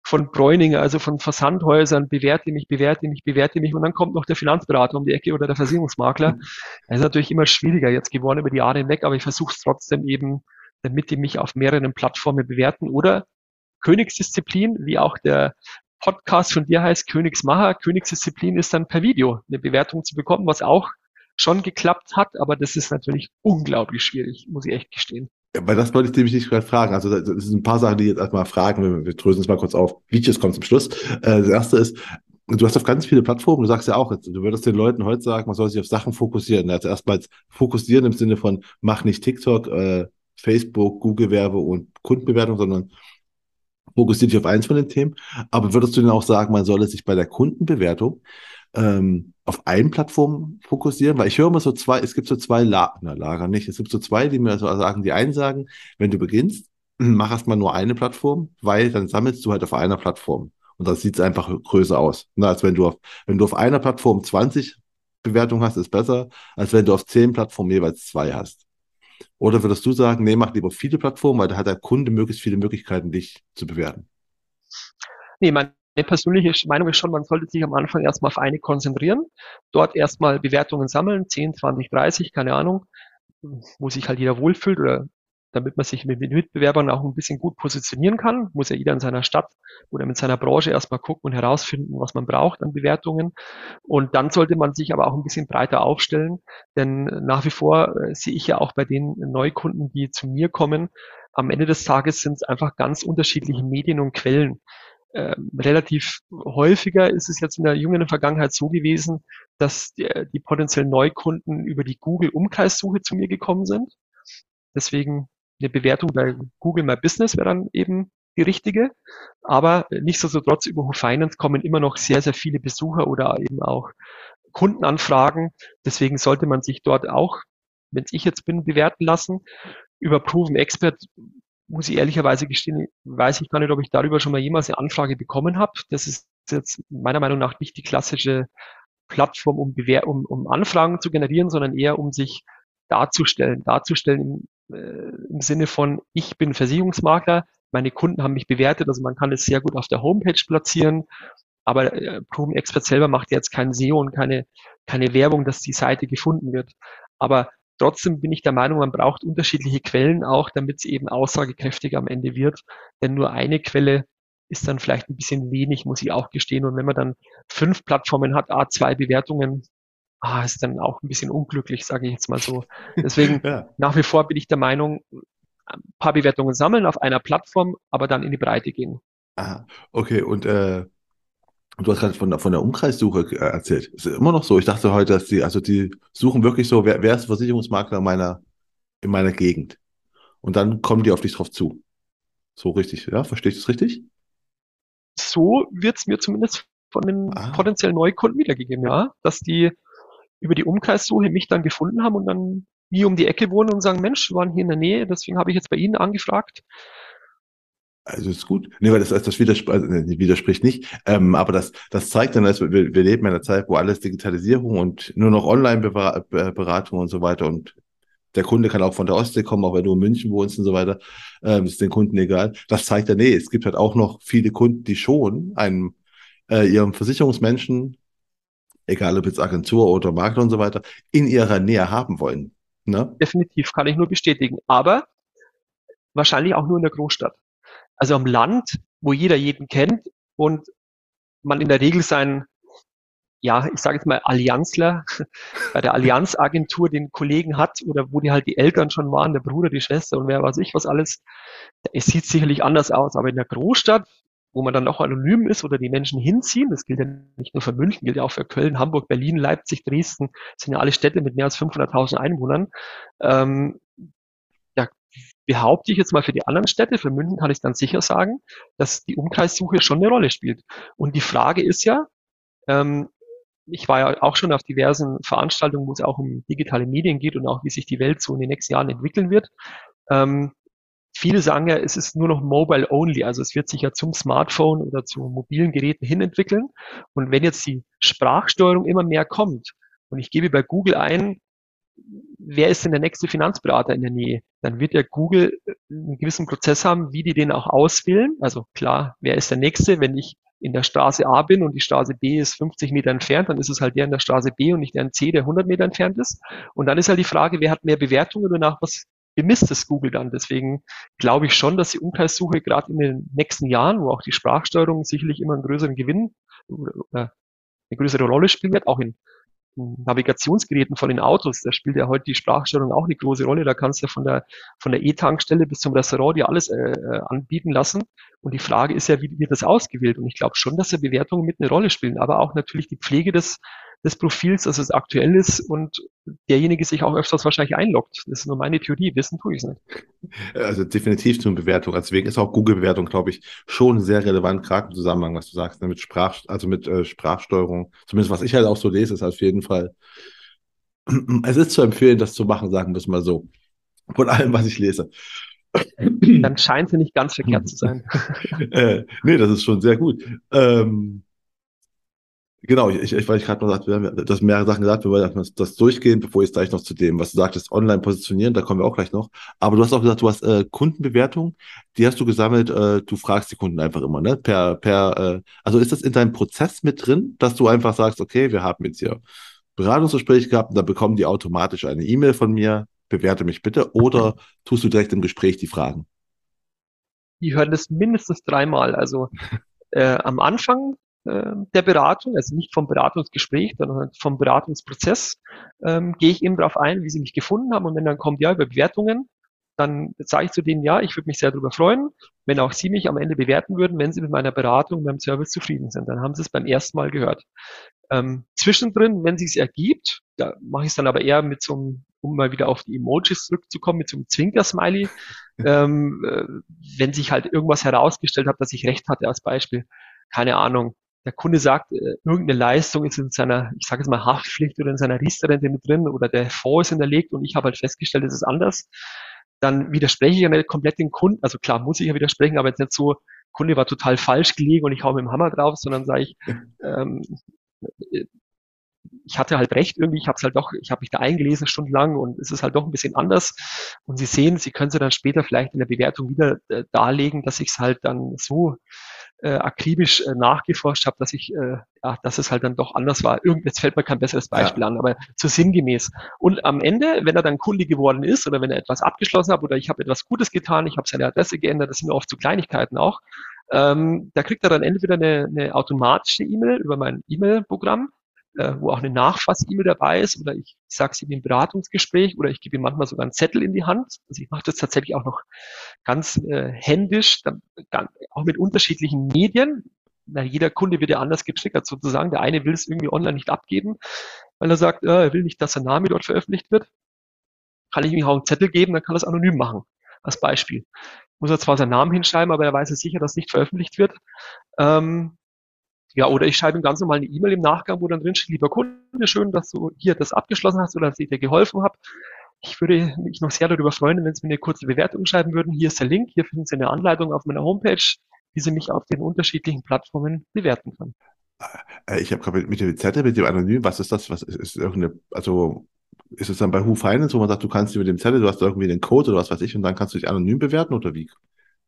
von Bräuninger, also von Versandhäusern, bewerte mich, bewerte mich, bewerte mich. Und dann kommt noch der Finanzberater um die Ecke oder der Versicherungsmakler. Das ist natürlich immer schwieriger jetzt geworden über die Jahre hinweg, aber ich versuche es trotzdem eben, damit die mich auf mehreren Plattformen bewerten oder Königsdisziplin, wie auch der Podcast von dir heißt Königsmacher. Königsdisziplin ist dann per Video eine Bewertung zu bekommen, was auch schon geklappt hat, aber das ist natürlich unglaublich schwierig, muss ich echt gestehen. Weil das wollte ich nämlich nicht gerade fragen. Also das sind ein paar Sachen, die jetzt erstmal fragen. Wir, wir drösen es mal kurz auf. Videos kommt zum Schluss. Äh, das erste ist, du hast auf ganz viele Plattformen, du sagst ja auch, du würdest den Leuten heute sagen, man soll sich auf Sachen fokussieren. Also erstmals fokussieren im Sinne von, mach nicht TikTok, äh, Facebook, Google-Werbe und Kundenbewertung, sondern fokussiert dich auf eins von den Themen. Aber würdest du denn auch sagen, man solle sich bei der Kundenbewertung ähm, auf einen Plattform fokussieren? Weil ich höre immer so zwei, es gibt so zwei La na, Lager nicht, es gibt so zwei, die mir so sagen, die einen sagen, wenn du beginnst, <clears throat> mach erstmal nur eine Plattform, weil dann sammelst du halt auf einer Plattform. Und dann sieht es einfach größer aus. Na, als wenn du auf, wenn du auf einer Plattform 20 Bewertungen hast, ist besser, als wenn du auf 10 Plattformen jeweils zwei hast. Oder würdest du sagen, nee, mach lieber viele Plattformen, weil da hat der Kunde möglichst viele Möglichkeiten, dich zu bewerten? Nee, meine persönliche Meinung ist schon, man sollte sich am Anfang erstmal auf eine konzentrieren, dort erstmal Bewertungen sammeln, 10, 20, 30, keine Ahnung, wo sich halt jeder wohlfühlt oder damit man sich mit Mitbewerbern auch ein bisschen gut positionieren kann, muss ja jeder in seiner Stadt oder mit seiner Branche erstmal gucken und herausfinden, was man braucht an Bewertungen. Und dann sollte man sich aber auch ein bisschen breiter aufstellen, denn nach wie vor äh, sehe ich ja auch bei den Neukunden, die zu mir kommen, am Ende des Tages sind es einfach ganz unterschiedliche Medien und Quellen. Ähm, relativ häufiger ist es jetzt in der jüngeren Vergangenheit so gewesen, dass die, die potenziellen Neukunden über die Google-Umkreissuche zu mir gekommen sind. Deswegen eine Bewertung bei Google My Business wäre dann eben die richtige. Aber nichtsdestotrotz über Who Finance kommen immer noch sehr, sehr viele Besucher oder eben auch Kundenanfragen. Deswegen sollte man sich dort auch, wenn ich jetzt bin, bewerten lassen. Über Proven Expert muss ich ehrlicherweise gestehen, weiß ich gar nicht, ob ich darüber schon mal jemals eine Anfrage bekommen habe. Das ist jetzt meiner Meinung nach nicht die klassische Plattform, um, Bewer um, um Anfragen zu generieren, sondern eher um sich darzustellen. Darzustellen im, äh, im Sinne von, ich bin Versicherungsmakler, meine Kunden haben mich bewertet, also man kann es sehr gut auf der Homepage platzieren, aber äh, Proven Expert selber macht jetzt kein SEO und keine, keine Werbung, dass die Seite gefunden wird. Aber trotzdem bin ich der Meinung, man braucht unterschiedliche Quellen auch, damit es eben aussagekräftiger am Ende wird. Denn nur eine Quelle ist dann vielleicht ein bisschen wenig, muss ich auch gestehen. Und wenn man dann fünf Plattformen hat, A2 Bewertungen, ah, ist dann auch ein bisschen unglücklich, sage ich jetzt mal so. Deswegen <laughs> ja. nach wie vor bin ich der Meinung, ein paar Bewertungen sammeln auf einer Plattform, aber dann in die Breite gehen. Aha, okay, und äh, du hast gerade von, von der Umkreissuche äh, erzählt. Ist immer noch so? Ich dachte heute, dass die, also die suchen wirklich so, wer, wer ist Versicherungsmakler in meiner, in meiner Gegend? Und dann kommen die auf dich drauf zu. So richtig, ja? Verstehe ich das richtig? So wird es mir zumindest von den ah. potenziellen Neukunden wiedergegeben, ja, dass die über die Umkreissuche mich dann gefunden haben und dann nie um die Ecke wohnen und sagen, Mensch, wir waren hier in der Nähe, deswegen habe ich jetzt bei Ihnen angefragt. Also ist gut. Nee, weil das, das widerspricht, also, widerspricht nicht. Ähm, aber das, das zeigt dann, dass wir, wir leben in einer Zeit, wo alles Digitalisierung und nur noch Online-Beratung und so weiter und der Kunde kann auch von der Ostsee kommen, auch wenn du in München wohnst und so weiter, ähm, ist den Kunden egal. Das zeigt ja, nee, es gibt halt auch noch viele Kunden, die schon einem äh, ihrem Versicherungsmenschen egal ob jetzt Agentur oder Makler und so weiter, in ihrer Nähe haben wollen. Ne? Definitiv, kann ich nur bestätigen. Aber wahrscheinlich auch nur in der Großstadt. Also am Land, wo jeder jeden kennt und man in der Regel sein, ja, ich sage jetzt mal Allianzler <laughs> bei der Allianzagentur den Kollegen hat oder wo die halt die Eltern schon waren, der Bruder, die Schwester und wer weiß ich was alles. Es sieht sicherlich anders aus, aber in der Großstadt wo man dann auch anonym ist oder die Menschen hinziehen. Das gilt ja nicht nur für München, gilt ja auch für Köln, Hamburg, Berlin, Leipzig, Dresden. Das sind ja alle Städte mit mehr als 500.000 Einwohnern. Ähm, ja, behaupte ich jetzt mal für die anderen Städte, für München kann ich dann sicher sagen, dass die Umkreissuche schon eine Rolle spielt. Und die Frage ist ja, ähm, ich war ja auch schon auf diversen Veranstaltungen, wo es auch um digitale Medien geht und auch wie sich die Welt so in den nächsten Jahren entwickeln wird. Ähm, viele sagen ja, es ist nur noch mobile only, also es wird sich ja zum Smartphone oder zu mobilen Geräten hin entwickeln. Und wenn jetzt die Sprachsteuerung immer mehr kommt und ich gebe bei Google ein, wer ist denn der nächste Finanzberater in der Nähe? Dann wird ja Google einen gewissen Prozess haben, wie die den auch auswählen. Also klar, wer ist der nächste? Wenn ich in der Straße A bin und die Straße B ist 50 Meter entfernt, dann ist es halt der in der Straße B und nicht der in C, der 100 Meter entfernt ist. Und dann ist halt die Frage, wer hat mehr Bewertungen und nach was bemisst es Google dann. Deswegen glaube ich schon, dass die Umkreissuche gerade in den nächsten Jahren, wo auch die Sprachsteuerung sicherlich immer einen größeren Gewinn oder eine größere Rolle spielen wird, auch in Navigationsgeräten von den Autos, da spielt ja heute die Sprachsteuerung auch eine große Rolle. Da kannst du von der von der E-Tankstelle bis zum Restaurant dir alles äh, äh, anbieten lassen. Und die Frage ist ja, wie wird das ausgewählt? Und ich glaube schon, dass ja Bewertungen mit eine Rolle spielen, aber auch natürlich die Pflege des des Profils, dass es aktuell ist und derjenige sich auch öfters wahrscheinlich einloggt. Das ist nur meine Theorie, wissen tue ich es nicht. Also definitiv zur Bewertung. Deswegen ist auch Google-Bewertung, glaube ich, schon sehr relevant, gerade im Zusammenhang, was du sagst, ne, mit Sprach, also mit äh, Sprachsteuerung. Zumindest was ich halt auch so lese, ist auf jeden Fall. <clears throat> Es ist zu empfehlen, das zu machen, sagen wir es mal so. Von allem, was ich lese. Dann scheint sie nicht ganz verkehrt zu sein. <laughs> äh, nee, das ist schon sehr gut. Ähm, Genau, ich, ich, weil ich gerade noch sagte, wir haben das mehrere Sachen gesagt, wir wollen das, das durchgehen, bevor ich jetzt gleich noch zu dem, was du sagtest, online positionieren, da kommen wir auch gleich noch. Aber du hast auch gesagt, du hast äh, Kundenbewertung, die hast du gesammelt, äh, du fragst die Kunden einfach immer, ne? Per, per, äh, also ist das in deinem Prozess mit drin, dass du einfach sagst, okay, wir haben jetzt hier Beratungsgespräch gehabt und da bekommen die automatisch eine E-Mail von mir, bewerte mich bitte, oder tust du direkt im Gespräch die Fragen? Die hören das mindestens dreimal. Also äh, am Anfang der Beratung, also nicht vom Beratungsgespräch, sondern vom Beratungsprozess, ähm, gehe ich eben darauf ein, wie sie mich gefunden haben. Und wenn dann kommt, ja, über Bewertungen, dann sage ich zu denen, ja, ich würde mich sehr darüber freuen, wenn auch Sie mich am Ende bewerten würden, wenn Sie mit meiner Beratung, meinem Service zufrieden sind. Dann haben Sie es beim ersten Mal gehört. Ähm, zwischendrin, wenn es ergibt, da mache ich es dann aber eher mit so einem, um mal wieder auf die Emojis zurückzukommen, mit so einem Zwinker-Smiley, <laughs> ähm, äh, wenn sich halt irgendwas herausgestellt hat, dass ich recht hatte als Beispiel. Keine Ahnung, der Kunde sagt, äh, irgendeine Leistung ist in seiner, ich sage jetzt mal, Haftpflicht oder in seiner Riester-Rente mit drin oder der Fonds ist hinterlegt und ich habe halt festgestellt, es ist anders, dann widerspreche ich ja nicht komplett den Kunden. Also klar, muss ich ja widersprechen, aber jetzt nicht so, Kunde war total falsch gelegen und ich hau mit dem Hammer drauf, sondern sage ich, ähm, ich hatte halt recht irgendwie, ich habe es halt doch, ich habe mich da eingelesen stundenlang und es ist halt doch ein bisschen anders. Und Sie sehen, Sie können es dann später vielleicht in der Bewertung wieder äh, darlegen, dass ich es halt dann so äh, akribisch äh, nachgeforscht habe, dass ich, äh, ja, dass es halt dann doch anders war. Irgend, jetzt fällt mir kein besseres Beispiel ja. an, aber zu sinngemäß. Und am Ende, wenn er dann Kunde geworden ist oder wenn er etwas abgeschlossen hat oder ich habe etwas Gutes getan, ich habe seine Adresse geändert, das sind oft so Kleinigkeiten auch, ähm, da kriegt er dann entweder eine, eine automatische E-Mail über mein E-Mail-Programm, äh, wo auch eine Nachfass-E-Mail dabei ist oder ich sage es ihm im Beratungsgespräch oder ich gebe ihm manchmal sogar einen Zettel in die Hand. Also ich mache das tatsächlich auch noch ganz äh, händisch, dann, dann, auch mit unterschiedlichen Medien. Na, jeder Kunde wird ja anders getriggert sozusagen. Der eine will es irgendwie online nicht abgeben, weil er sagt, äh, er will nicht, dass sein Name dort veröffentlicht wird. Kann ich ihm auch einen Zettel geben, dann kann er es anonym machen. Als Beispiel. Muss er zwar seinen Namen hinschreiben, aber er weiß ja sicher, dass nicht veröffentlicht wird. Ähm, ja, oder ich schreibe ihm ganz normal eine E-Mail im Nachgang, wo dann drin steht, lieber Kunde, schön, dass du hier das abgeschlossen hast oder dass ich dir geholfen habe. Ich würde mich noch sehr darüber freuen, wenn Sie mir eine kurze Bewertung schreiben würden. Hier ist der Link, hier finden Sie eine Anleitung auf meiner Homepage, wie Sie mich auf den unterschiedlichen Plattformen bewerten können. Äh, ich habe gerade mit dem Zettel, mit dem Anonym, was ist das? Was ist, ist irgendeine, also ist es dann bei Who Finance, wo man sagt, du kannst mit dem Zettel, du hast irgendwie den Code oder was weiß ich, und dann kannst du dich anonym bewerten oder wie?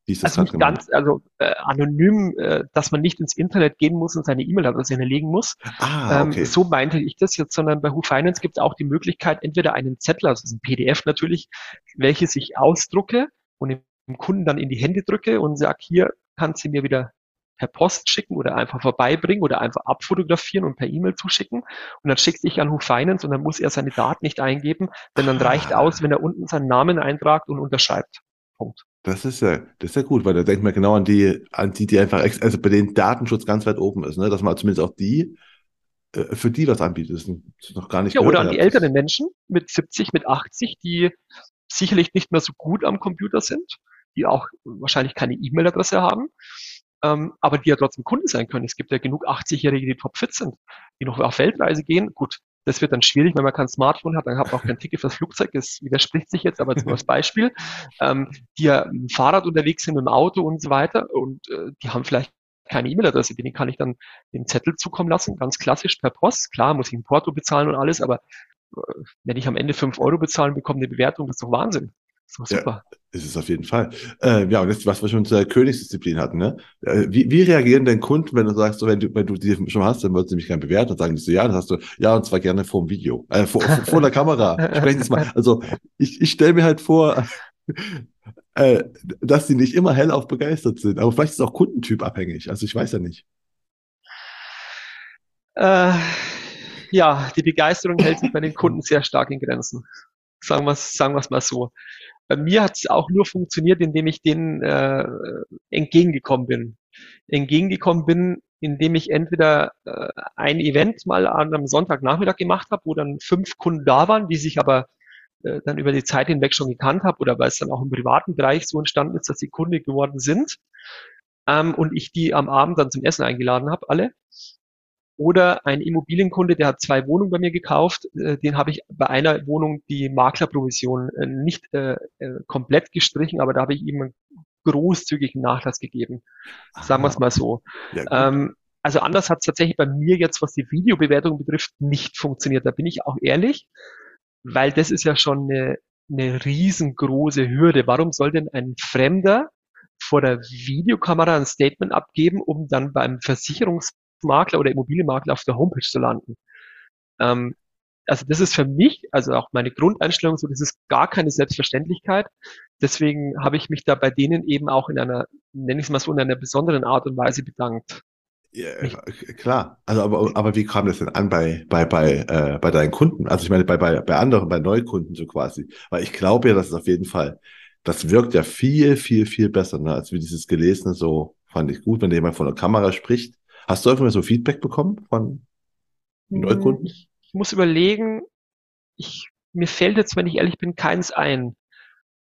Wie also nicht ganz, also äh, anonym, äh, dass man nicht ins Internet gehen muss und seine E-Mail-Adresse hinterlegen muss. Ah, okay. Ähm, so meinte ich das jetzt, sondern bei Who Finance gibt es auch die Möglichkeit, entweder einen Zettel, also ein PDF natürlich, welches ich ausdrucke und dem Kunden dann in die Hände drücke und sage, hier kannst du mir wieder per Post schicken oder einfach vorbeibringen oder einfach abfotografieren und per E-Mail zuschicken. Und dann schicke ich an Who Finance und dann muss er seine Daten nicht eingeben, denn dann reicht ah. aus, wenn er unten seinen Namen eintragt und unterschreibt. Punkt. Das ist ja, das ist ja gut, weil da denkt man genau an die, an die, die einfach, also bei denen Datenschutz ganz weit oben ist, ne? dass man zumindest auch die, äh, für die was anbietet. Das ist noch gar nicht Ja, oder an die älteren Menschen mit 70, mit 80, die sicherlich nicht mehr so gut am Computer sind, die auch wahrscheinlich keine E-Mail-Adresse haben, ähm, aber die ja trotzdem Kunde sein können. Es gibt ja genug 80-Jährige, die topfit sind, die noch auf Weltreise gehen. Gut, Das wird dann schwierig, wenn man kein Smartphone hat, dann hat man auch kein Ticket fürs Flugzeug, das widerspricht sich jetzt, aber jetzt nur als Beispiel, ähm, die ja mit dem Fahrrad unterwegs sind, mit dem Auto und so weiter und äh, die haben vielleicht keine E-Mail-Adresse, denen kann ich dann den Zettel zukommen lassen, ganz klassisch per Post. Klar, muss ich ein Porto bezahlen und alles, aber äh, wenn ich am Ende fünf Euro bezahlen bekomme, eine Bewertung, das ist doch Wahnsinn. Das ist doch super. Ja, ist es auf jeden Fall. Äh, ja, und jetzt, was wir schon zur Königsdisziplin hatten, ne? Äh, wie, wie reagieren denn Kunden, wenn du sagst, so, wenn du, wenn du die schon hast, dann würdest du mich gerne bewerten und sagen so, ja, dann hast du, ja, und zwar gerne vor dem Video, äh, vor, vor, vor der Kamera. Sprechen Sie mal. Also, ich, ich stelle mir halt vor, <laughs> äh, dass die nicht immer hellauf begeistert sind. Aber vielleicht ist es auch Kundentyp abhängig. Also ich weiß ja nicht. Äh, ja, die Begeisterung hält sich bei den Kunden sehr stark in Grenzen. Sagen wir es sagen mal so. Bei mir hat es auch nur funktioniert, indem ich denen äh, entgegengekommen bin. Entgegengekommen bin, indem ich entweder äh, ein Event mal an einem Sonntagnachmittag gemacht habe, wo dann fünf Kunden da waren, die sich aber äh, dann über die Zeit hinweg schon gekannt habe oder weil es dann auch im privaten Bereich so entstanden ist, dass sie Kunde geworden sind ähm, und ich die am Abend dann zum Essen eingeladen habe, alle. Oder ein Immobilienkunde, der hat zwei Wohnungen bei mir gekauft, äh, den habe ich bei einer Wohnung die Maklerprovision äh, nicht äh, äh komplett gestrichen, aber da habe ich ihm einen großzügigen Nachlass gegeben. Sagen wir es mal so. Ja, ähm, also anders hat es tatsächlich bei mir jetzt, was die Videobewertung betrifft, nicht funktioniert. Da bin ich auch ehrlich weil das ist ja schon eine, eine riesengroße Hürde. Warum soll denn ein Fremder vor der Videokamera ein Statement abgeben, um dann beim Versicherungsmakler oder Immobilienmakler auf der Homepage zu landen? Ähm, also das ist für mich, also auch meine Grundeinstellung, so das ist gar keine Selbstverständlichkeit. Deswegen habe ich mich da bei denen eben auch in einer, nenne ich es mal so, in einer besonderen Art und Weise bedankt. Ja, klar. Also, aber, aber wie kam das denn an bei, bei, bei, äh, bei deinen Kunden? Also ich meine, bei, bei, bei anderen, bei Neukunden so quasi. Weil ich glaube ja, dass es auf jeden Fall, das wirkt ja viel, viel, viel besser, ne? als wie dieses Gelesene so, fand ich gut, wenn jemand von der Kamera spricht. Hast du einfach mal so Feedback bekommen von hm, Neukunden? Ich, ich muss überlegen, ich, mir fällt jetzt, wenn ich ehrlich bin, keins ein.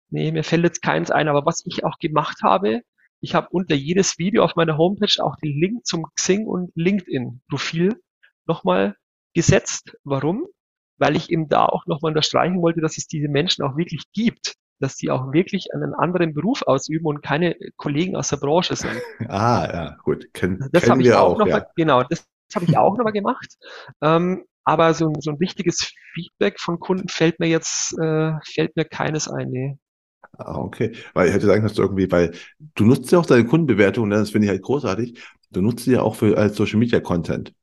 Nee, mir fällt jetzt keins ein, aber was ich auch gemacht habe, ich habe unter jedes Video auf meiner Homepage auch den Link zum Xing und LinkedIn-Profil nochmal gesetzt. Warum? Weil ich eben da auch nochmal unterstreichen wollte, dass es diese Menschen auch wirklich gibt, dass die auch wirklich einen anderen Beruf ausüben und keine Kollegen aus der Branche sind. <laughs> Ah, ja, gut. Ken, das habe ich auch, auch ja. mal, genau, das habe ich auch nochmal gemacht. Ähm, aber so, so ein wichtiges Feedback von Kunden fällt mir jetzt, äh, fällt mir keines ein. Nee. Ah, okay. Weil ich hätte sagen, dass du irgendwie, weil du nutzt ja auch deine Kundenbewertung, ne? das finde ich halt großartig. Du nutzt sie ja auch für als Social Media Content.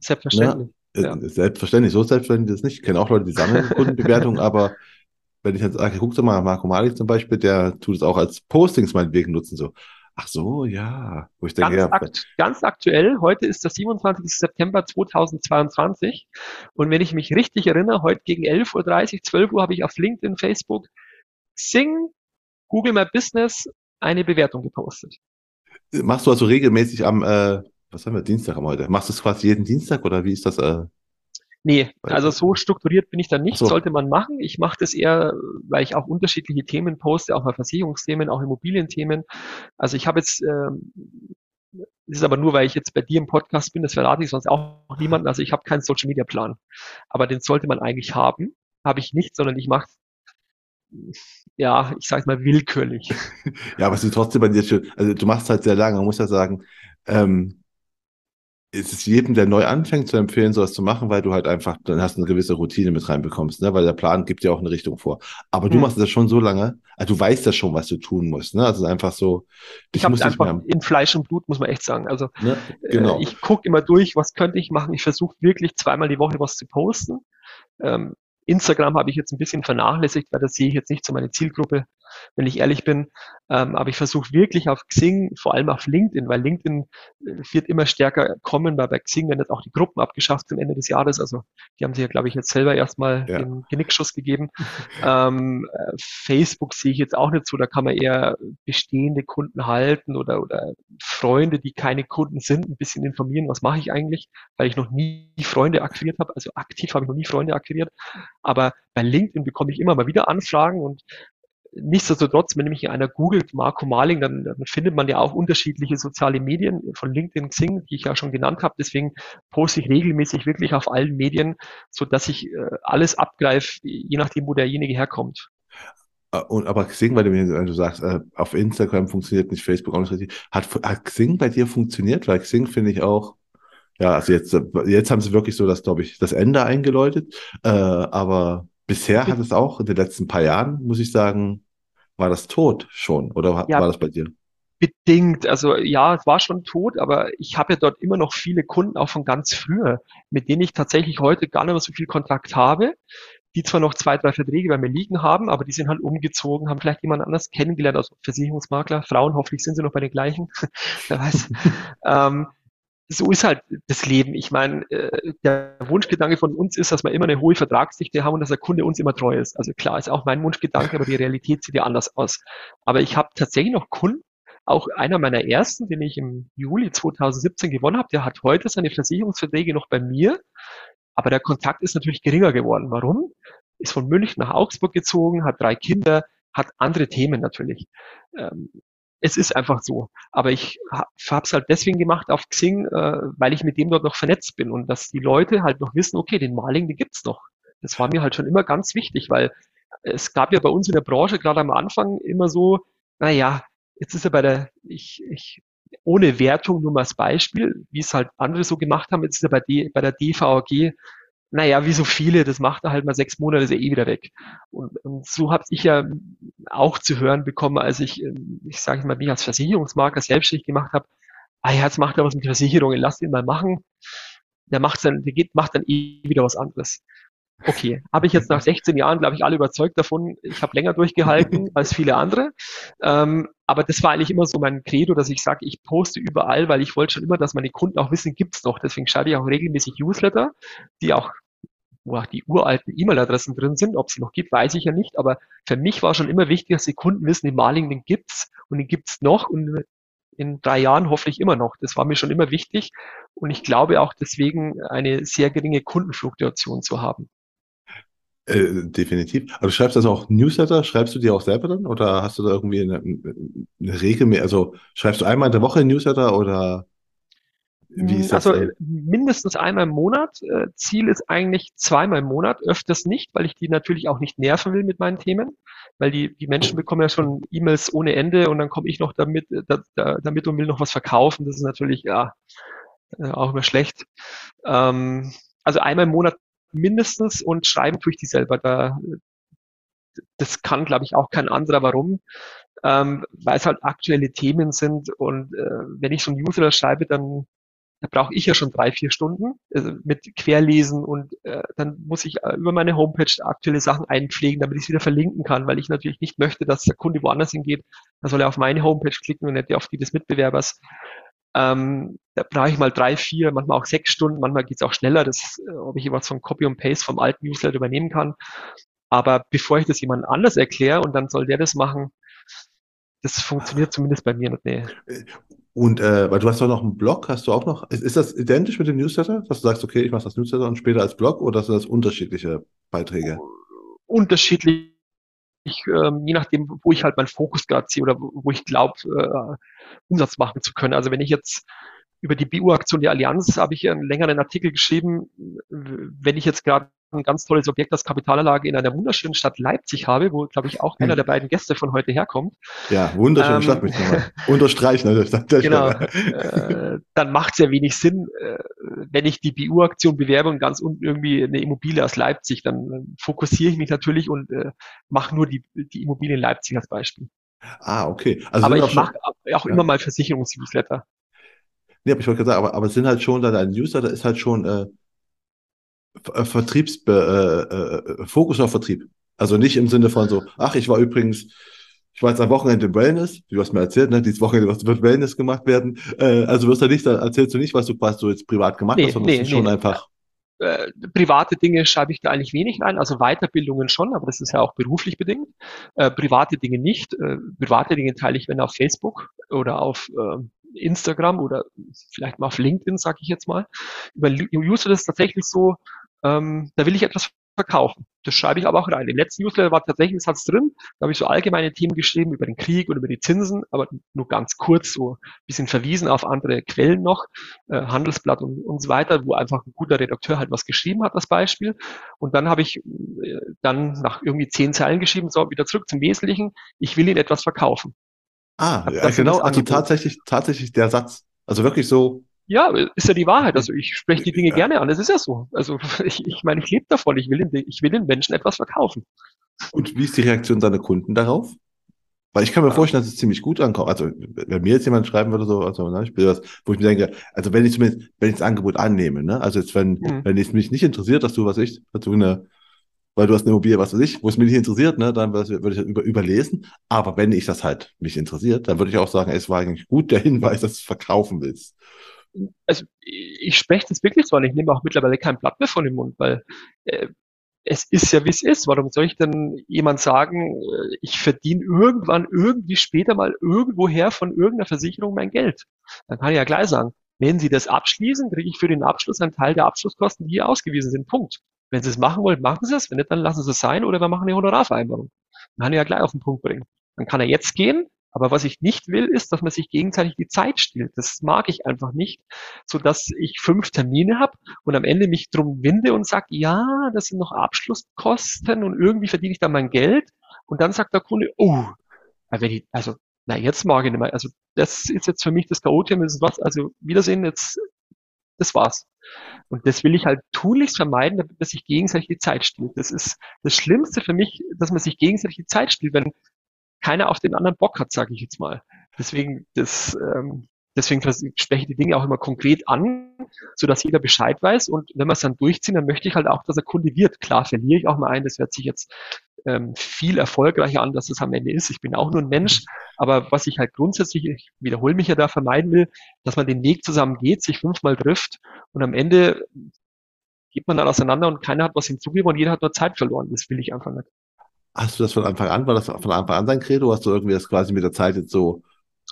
Selbstverständlich. Ne? Ja. Selbstverständlich, so selbstverständlich ist das nicht. Ich kenne auch Leute, die sammeln <laughs> Kundenbewertungen, aber wenn ich jetzt sage, guck doch mal, Marco Malik zum Beispiel, der tut es auch als Postings meinetwegen nutzen, so. Ach so, ja. Wo ich denke, ganz, ja, akt ganz aktuell, heute ist der 27. September 2022 und wenn ich mich richtig erinnere, heute gegen 11.30 Uhr, 12 Uhr habe ich auf LinkedIn, Facebook Xing, Google My Business eine Bewertung gepostet. Machst du also regelmäßig am, äh, was haben wir, Dienstag am heute? Machst du es quasi jeden Dienstag oder wie ist das? Äh? Nee, also so strukturiert bin ich da nicht, so. sollte man machen. Ich mache das eher, weil ich auch unterschiedliche Themen poste, auch mal Versicherungsthemen, auch Immobilienthemen. Also ich habe jetzt, ähm, das ist aber nur, weil ich jetzt bei dir im Podcast bin, das verrate ich sonst auch niemanden. Also ich habe keinen Social Media Plan. Aber den sollte man eigentlich haben. Habe ich nicht, sondern ich mache ja, ich sag mal willkürlich. <laughs> ja, aber es ist trotzdem bei dir schon, also du machst halt sehr lange, man muss ja sagen, ähm, es ist jedem, der neu anfängt, zu empfehlen, sowas zu machen, weil du halt einfach, dann hast du eine gewisse Routine mit reinbekommst, ne? weil der Plan gibt dir auch eine Richtung vor. Aber du hm. machst das schon so lange, also du weißt ja schon, was du tun musst. Ne? Also einfach so. Ich habe einfach in Fleisch und Blut, muss man echt sagen. Also ne? genau. Äh, ich gucke immer durch, was könnte ich machen. Ich versuche wirklich zweimal die Woche was zu posten. Ähm, Instagram habe ich jetzt ein bisschen vernachlässigt, weil das sehe ich jetzt nicht zu meiner Zielgruppe wenn ich ehrlich bin. Ähm, aber ich versuche wirklich auf Xing, vor allem auf LinkedIn, weil LinkedIn äh, wird immer stärker kommen, weil bei Xing werden jetzt auch die Gruppen abgeschafft zum Ende des Jahres. Also die haben sich ja, glaube ich, jetzt selber erstmal ja. den Genickschuss gegeben. ähm, äh, Facebook sehe ich jetzt auch nicht so, da kann man eher bestehende Kunden halten oder, oder Freunde, die keine Kunden sind, ein bisschen informieren, was mache ich eigentlich, weil ich noch nie Freunde akquiriert habe. Also aktiv habe ich noch nie Freunde akquiriert. Aber bei LinkedIn bekomme ich immer mal wieder Anfragen und nichtsdestotrotz, wenn nämlich einer googelt Marco Marling, dann, dann, findet man ja auch unterschiedliche soziale Medien von LinkedIn, Xing, die ich ja schon genannt habe. Deswegen poste ich regelmäßig wirklich auf allen Medien, so dass ich äh, alles abgreife, je nachdem, wo derjenige herkommt. Äh, und, aber Xing, weil du, du sagst, äh, auf Instagram funktioniert nicht, Facebook auch nicht richtig. Hat, hat Xing bei dir funktioniert? Weil Xing finde ich auch, ja, also jetzt, jetzt haben sie wirklich so das, glaube ich, das Ende eingeläutet. Äh, aber bisher hat es auch in den letzten paar Jahren, muss ich sagen, war das tot schon oder ja, war das bei dir? Bedingt. Also ja, es war schon tot, aber ich habe ja dort immer noch viele Kunden auch von ganz früher, mit denen ich tatsächlich heute gar nicht mehr so viel Kontakt habe, die zwar noch zwei, drei Verträge bei mir liegen haben, aber die sind halt umgezogen, haben vielleicht jemand anders kennengelernt, also Versicherungsmakler, Frauen, hoffentlich sind sie noch bei den gleichen, <laughs> wer weiß. <laughs> ähm, so ist halt das Leben. Ich meine, äh, der Wunschgedanke von uns ist, dass wir immer eine hohe Vertragsdichte haben und dass der Kunde uns immer treu ist. Also klar, ist auch mein Wunschgedanke, aber die Realität sieht ja anders aus. Aber ich habe tatsächlich noch Kunden, auch einer meiner ersten, den ich im Juli 2017 gewonnen habe, der hat heute seine Versicherungsverträge noch bei mir, aber der Kontakt ist natürlich geringer geworden. Warum? Ist von München nach Augsburg gezogen, hat drei Kinder, hat andere Themen natürlich. Es ist einfach so. Aber ich habe es halt deswegen gemacht auf Xing, äh, weil ich mit dem dort noch vernetzt bin und dass die Leute halt noch wissen, okay, den Maling, den gibt's noch. Das war mir halt schon immer ganz wichtig, weil es gab ja bei uns in der Branche gerade am Anfang immer so, naja, jetzt ist er bei der, ich, ich, ohne Wertung nur mal als Beispiel, wie es halt andere so gemacht haben, jetzt ist er bei, D, bei der DVAG naja, wie so viele, das macht er halt mal sechs Monate, ist er eh wieder weg. Und, und so habe ich ja auch zu hören bekommen, als ich, ähm, ich sage mal, mich als Versicherungsmakler selbstständig gemacht habe, ah ja, jetzt macht er was mit Versicherungen, lass ihn mal machen. Der macht dann, der geht, macht dann eh wieder was anderes. Okay, habe ich jetzt nach 16 Jahren, glaube ich, alle überzeugt davon. Ich habe länger durchgehalten <laughs> als viele andere. Ähm, aber das war eigentlich immer so mein Credo, dass ich sage, ich poste überall, weil ich wollte schon immer, dass meine Kunden auch wissen, gibt's noch. Deswegen schreibe ich auch regelmäßig Newsletter, die auch wo auch die uralten E-Mail-Adressen drin sind. Ob sie noch gibt, weiß ich ja nicht. Aber für mich war schon immer wichtig, dass die Kunden wissen, den Maling, den gibt's und den gibt's noch und in drei Jahren hoffentlich immer noch. Das war mir schon immer wichtig. Und ich glaube auch deswegen eine sehr geringe Kundenfluktuation zu haben. Äh, definitiv. Aber du schreibst also auch Newsletter, schreibst du die auch selber dann? Oder hast du da irgendwie eine, eine Regel mehr? Also schreibst du einmal in der Woche ein Newsletter oder wie ist das? Also denn? mindestens einmal im Monat. Äh, Ziel ist eigentlich zweimal im Monat, öfters nicht, weil ich die natürlich auch nicht nerven will mit meinen Themen, weil die, die Menschen bekommen ja schon E-Mails ohne Ende und dann komme ich noch damit, äh, da, da, damit und will noch was verkaufen. Das ist natürlich ja auch immer schlecht. Ähm, also einmal im Monat mindestens und schreiben tue ich die selber. Da, das kann, glaube ich, auch kein anderer. Warum? Ähm, weil es halt aktuelle Themen sind und äh, wenn ich so ein User schreibe, dann da brauche ich ja schon drei, vier Stunden also mit Querlesen und äh, dann muss ich äh, über meine Homepage aktuelle Sachen einpflegen, damit ich es wieder verlinken kann, weil ich natürlich nicht möchte, dass der Kunde woanders hingeht. Da soll er auf meine Homepage klicken und nicht auf die des Mitbewerbers. Ähm, da brauche ich mal drei, vier, manchmal auch sechs Stunden, manchmal geht es auch schneller, das, äh, ob ich was von Copy und Paste vom alten Newsletter übernehmen kann. Aber bevor ich das jemand anders erkläre und dann soll der das machen, das funktioniert zumindest bei mir nicht. Nee. Und äh, weil du hast doch noch einen Blog, hast du auch noch, ist, ist das identisch mit dem Newsletter, dass du sagst, okay, ich mache das Newsletter und später als Blog oder sind das unterschiedliche Beiträge? Unterschiedlich ich, ähm, je nachdem, wo ich halt meinen Fokus gerade ziehe oder wo ich glaube, äh, Umsatz machen zu können. Also wenn ich jetzt über die BU-Aktion der Allianz habe ich einen längeren Artikel geschrieben, wenn ich jetzt gerade ein ganz tolles Objekt als Kapitalanlage in einer wunderschönen Stadt Leipzig habe, wo, glaube ich, auch einer der beiden Gäste von heute herkommt. Ja, wunderschöne ähm, Stadt, möchte ich nochmal unterstreichen. Also, genau, äh, dann macht es ja wenig Sinn, äh, wenn ich die BU-Aktion bewerbe und ganz unten irgendwie eine Immobilie aus Leipzig, dann fokussiere ich mich natürlich und äh, mache nur die, die Immobilie in Leipzig als Beispiel. Ah, okay. Also aber ich mache auch ja. immer mal Versicherungsnewsletter. Nee, aber ich wollte gerade sagen, aber, aber es sind halt schon, dein Newsletter ist halt schon äh, Vertriebs, äh, äh, Fokus auf Vertrieb. Also nicht im Sinne von so, ach, ich war übrigens, ich war jetzt am Wochenende im Wellness, du hast mir erzählt, ne, dieses Wochenende wird Wellness gemacht werden. Äh, also wirst du nicht, da erzählst du nicht, was du quasi so jetzt privat gemacht nee, hast, sondern nee, es ist nee. schon einfach. Äh, private Dinge schreibe ich da eigentlich wenig ein, also Weiterbildungen schon, aber das ist ja auch beruflich bedingt. Äh, private Dinge nicht. Äh, private Dinge teile ich, wenn auf Facebook oder auf äh, Instagram oder vielleicht mal auf LinkedIn, sage ich jetzt mal. Über User ist tatsächlich so, ähm, da will ich etwas verkaufen. Das schreibe ich aber auch rein. Im letzten Newsletter war tatsächlich ein Satz drin, da habe ich so allgemeine Themen geschrieben über den Krieg und über die Zinsen, aber nur ganz kurz, so ein bisschen verwiesen auf andere Quellen noch, äh, Handelsblatt und, und so weiter, wo einfach ein guter Redakteur halt was geschrieben hat, als Beispiel. Und dann habe ich äh, dann nach irgendwie zehn Zeilen geschrieben, so, wieder zurück zum Wesentlichen, ich will Ihnen etwas verkaufen. Ah, ja, genau, also tatsächlich, tatsächlich der Satz. Also wirklich so, ja, ist ja die Wahrheit. Also ich spreche die Dinge ja. gerne an. Das ist ja so. Also <laughs> ich, ich meine, ich lebe davon. Ich will, den, ich will den Menschen etwas verkaufen. Und wie ist die Reaktion deiner Kunden darauf? Weil ich kann mir vorstellen, dass es ziemlich gut ankommt. Also wenn mir jetzt jemand schreiben würde, so, also ne, ich will was, wo ich mir denke, also wenn ich zumindest, wenn ich das Angebot annehme, ne, also jetzt wenn, mhm. wenn es mich nicht interessiert, dass du was ich, also eine, weil du hast eine Immobilie, was weiß ich, wo es mich nicht interessiert, ne, dann würde ich das über, überlesen. Aber wenn ich das halt mich interessiert, dann würde ich auch sagen, es war eigentlich gut der Hinweis, dass du es verkaufen willst also ich spreche das wirklich so an. Ich nehme auch mittlerweile kein Blatt mehr von dem Mund, weil äh, es ist ja, wie es ist. Warum soll ich denn jemand sagen, äh, ich verdiene irgendwann irgendwie später mal irgendwoher von irgendeiner Versicherung mein Geld? Dann kann ich ja gleich sagen, wenn Sie das abschließen, kriege ich für den Abschluss einen Teil der Abschlusskosten, die hier ausgewiesen sind. Punkt. Wenn Sie es machen wollen, machen Sie es. Wenn nicht, dann lassen Sie es sein oder wir machen eine Honorarvereinbarung. Dann kann ich ja gleich auf den Punkt bringen. Dann kann er jetzt gehen, aber was ich nicht will, ist, dass man sich gegenseitig die Zeit stiehlt. Das mag ich einfach nicht, so dass ich fünf Termine habe und am Ende mich drum winde und sage, ja, das sind noch Abschlusskosten und irgendwie verdiene ich da mein Geld. Und dann sagt der Kunde, oh, wenn ich, also, na, jetzt mag ich nicht mehr. Also, das ist jetzt für mich das was, also, Wiedersehen, jetzt, das war's. Und das will ich halt tunlichst vermeiden, man sich gegenseitig die Zeit stiehlt. Das ist das Schlimmste für mich, dass man sich gegenseitig die Zeit stiehlt. Wenn, keiner auf den anderen Bock hat, sage ich jetzt mal. Deswegen, das, ähm, deswegen spreche ich die Dinge auch immer konkret an, so dass jeder Bescheid weiß. Und wenn wir es dann durchziehen, dann möchte ich halt auch, dass er Kunde wird. Klar, verliere ich auch mal ein. Das hört sich jetzt ähm, viel erfolgreicher an, dass es am Ende ist. Ich bin auch nur ein Mensch. Aber was ich halt grundsätzlich, ich wiederhole mich ja da, vermeiden will, dass man den Weg zusammen geht, sich fünfmal trifft und am Ende geht man dann auseinander und keiner hat was hinzugegeben und jeder hat nur Zeit verloren. Das will ich einfach nicht. Hast du das von Anfang an? War das von Anfang an dein Credo? Hast du irgendwie das quasi mit der Zeit jetzt so?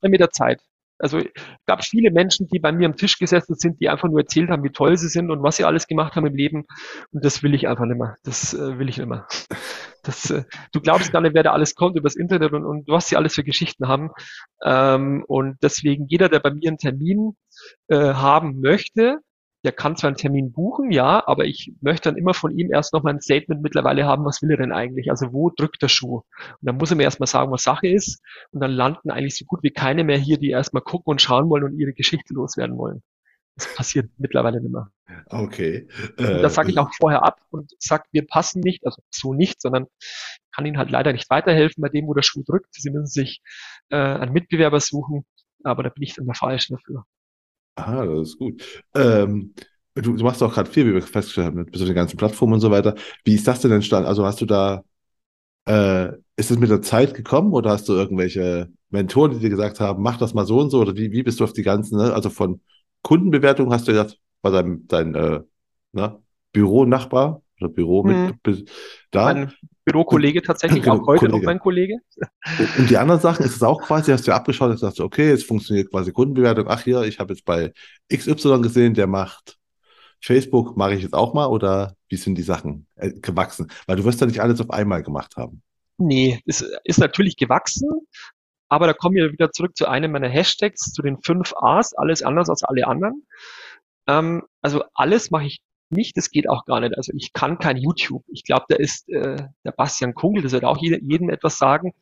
Mit der Zeit. Also gab viele Menschen, die bei mir am Tisch gesessen sind, die einfach nur erzählt haben, wie toll sie sind und was sie alles gemacht haben im Leben. Und das will ich einfach nicht mehr. Das äh, will ich nicht mehr. Das, äh, du glaubst gar nicht, wer da alles kommt übers Internet und, und was sie alles für Geschichten haben. Ähm, und deswegen jeder, der bei mir einen Termin äh, haben möchte, der kann zwar einen Termin buchen, ja, aber ich möchte dann immer von ihm erst noch mal ein Statement mittlerweile haben, was will er denn eigentlich? Also wo drückt der Schuh? Und dann muss er mir erstmal sagen, was Sache ist. Und dann landen eigentlich so gut wie keine mehr hier, die erstmal gucken und schauen wollen und ihre Geschichte loswerden wollen. Das passiert mittlerweile nicht mehr. Okay. Äh, das sage ich auch vorher ab und sage, wir passen nicht, also so nicht, sondern kann Ihnen halt leider nicht weiterhelfen bei dem, wo der Schuh drückt. Sie müssen sich äh, einen Mitbewerber suchen, aber da bin ich dann der Falsche dafür. Ah, das ist gut. Ähm, du, du machst auch gerade viel, wie wir festgestellt haben, mit den ganzen Plattformen und so weiter. Wie ist das denn entstanden? Also hast du da, äh, ist es mit der Zeit gekommen oder hast du irgendwelche Mentoren, die dir gesagt haben, mach das mal so und so? Oder wie, wie bist du auf die ganzen, ne? also von Kundenbewertung hast du gesagt, war dein, dein äh, ne? Büro-Nachbar oder Büro mit hm. da? Mein Bürokollege tatsächlich, genau, <clears throat> auch heute Kollege. noch mein Kollege. Und die anderen Sachen, ist es auch quasi, hast du ja abgeschaut und sagst, okay, jetzt funktioniert quasi Kundenbewertung. Ach hier, ich habe jetzt bei XY gesehen, der macht Facebook, mache ich jetzt auch mal oder wie sind die Sachen äh, gewachsen? Weil du wirst ja nicht alles auf einmal gemacht haben. Nee, es ist natürlich gewachsen, aber da kommen wir wieder zurück zu einem meiner Hashtags, zu den fünf A's, alles anders als alle anderen. Ähm, also alles mache ich nicht, das geht auch gar nicht. Also ich kann kein YouTube. Ich glaube, da ist äh, der Bastian Kungel, das wird auch jeder, jedem etwas sagen,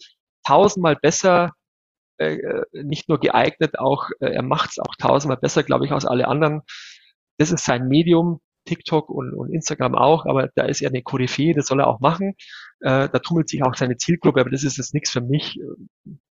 tausendmal besser, äh, äh nicht nur geeignet, auch äh, er macht es auch tausendmal besser, glaube ich, als alle anderen. Das ist sein Medium, TikTok und, und Instagram auch, aber da ist er eine Koryphäe, das soll er auch machen. Äh, da tummelt sich auch seine Zielgruppe, aber das ist jetzt nichts für mich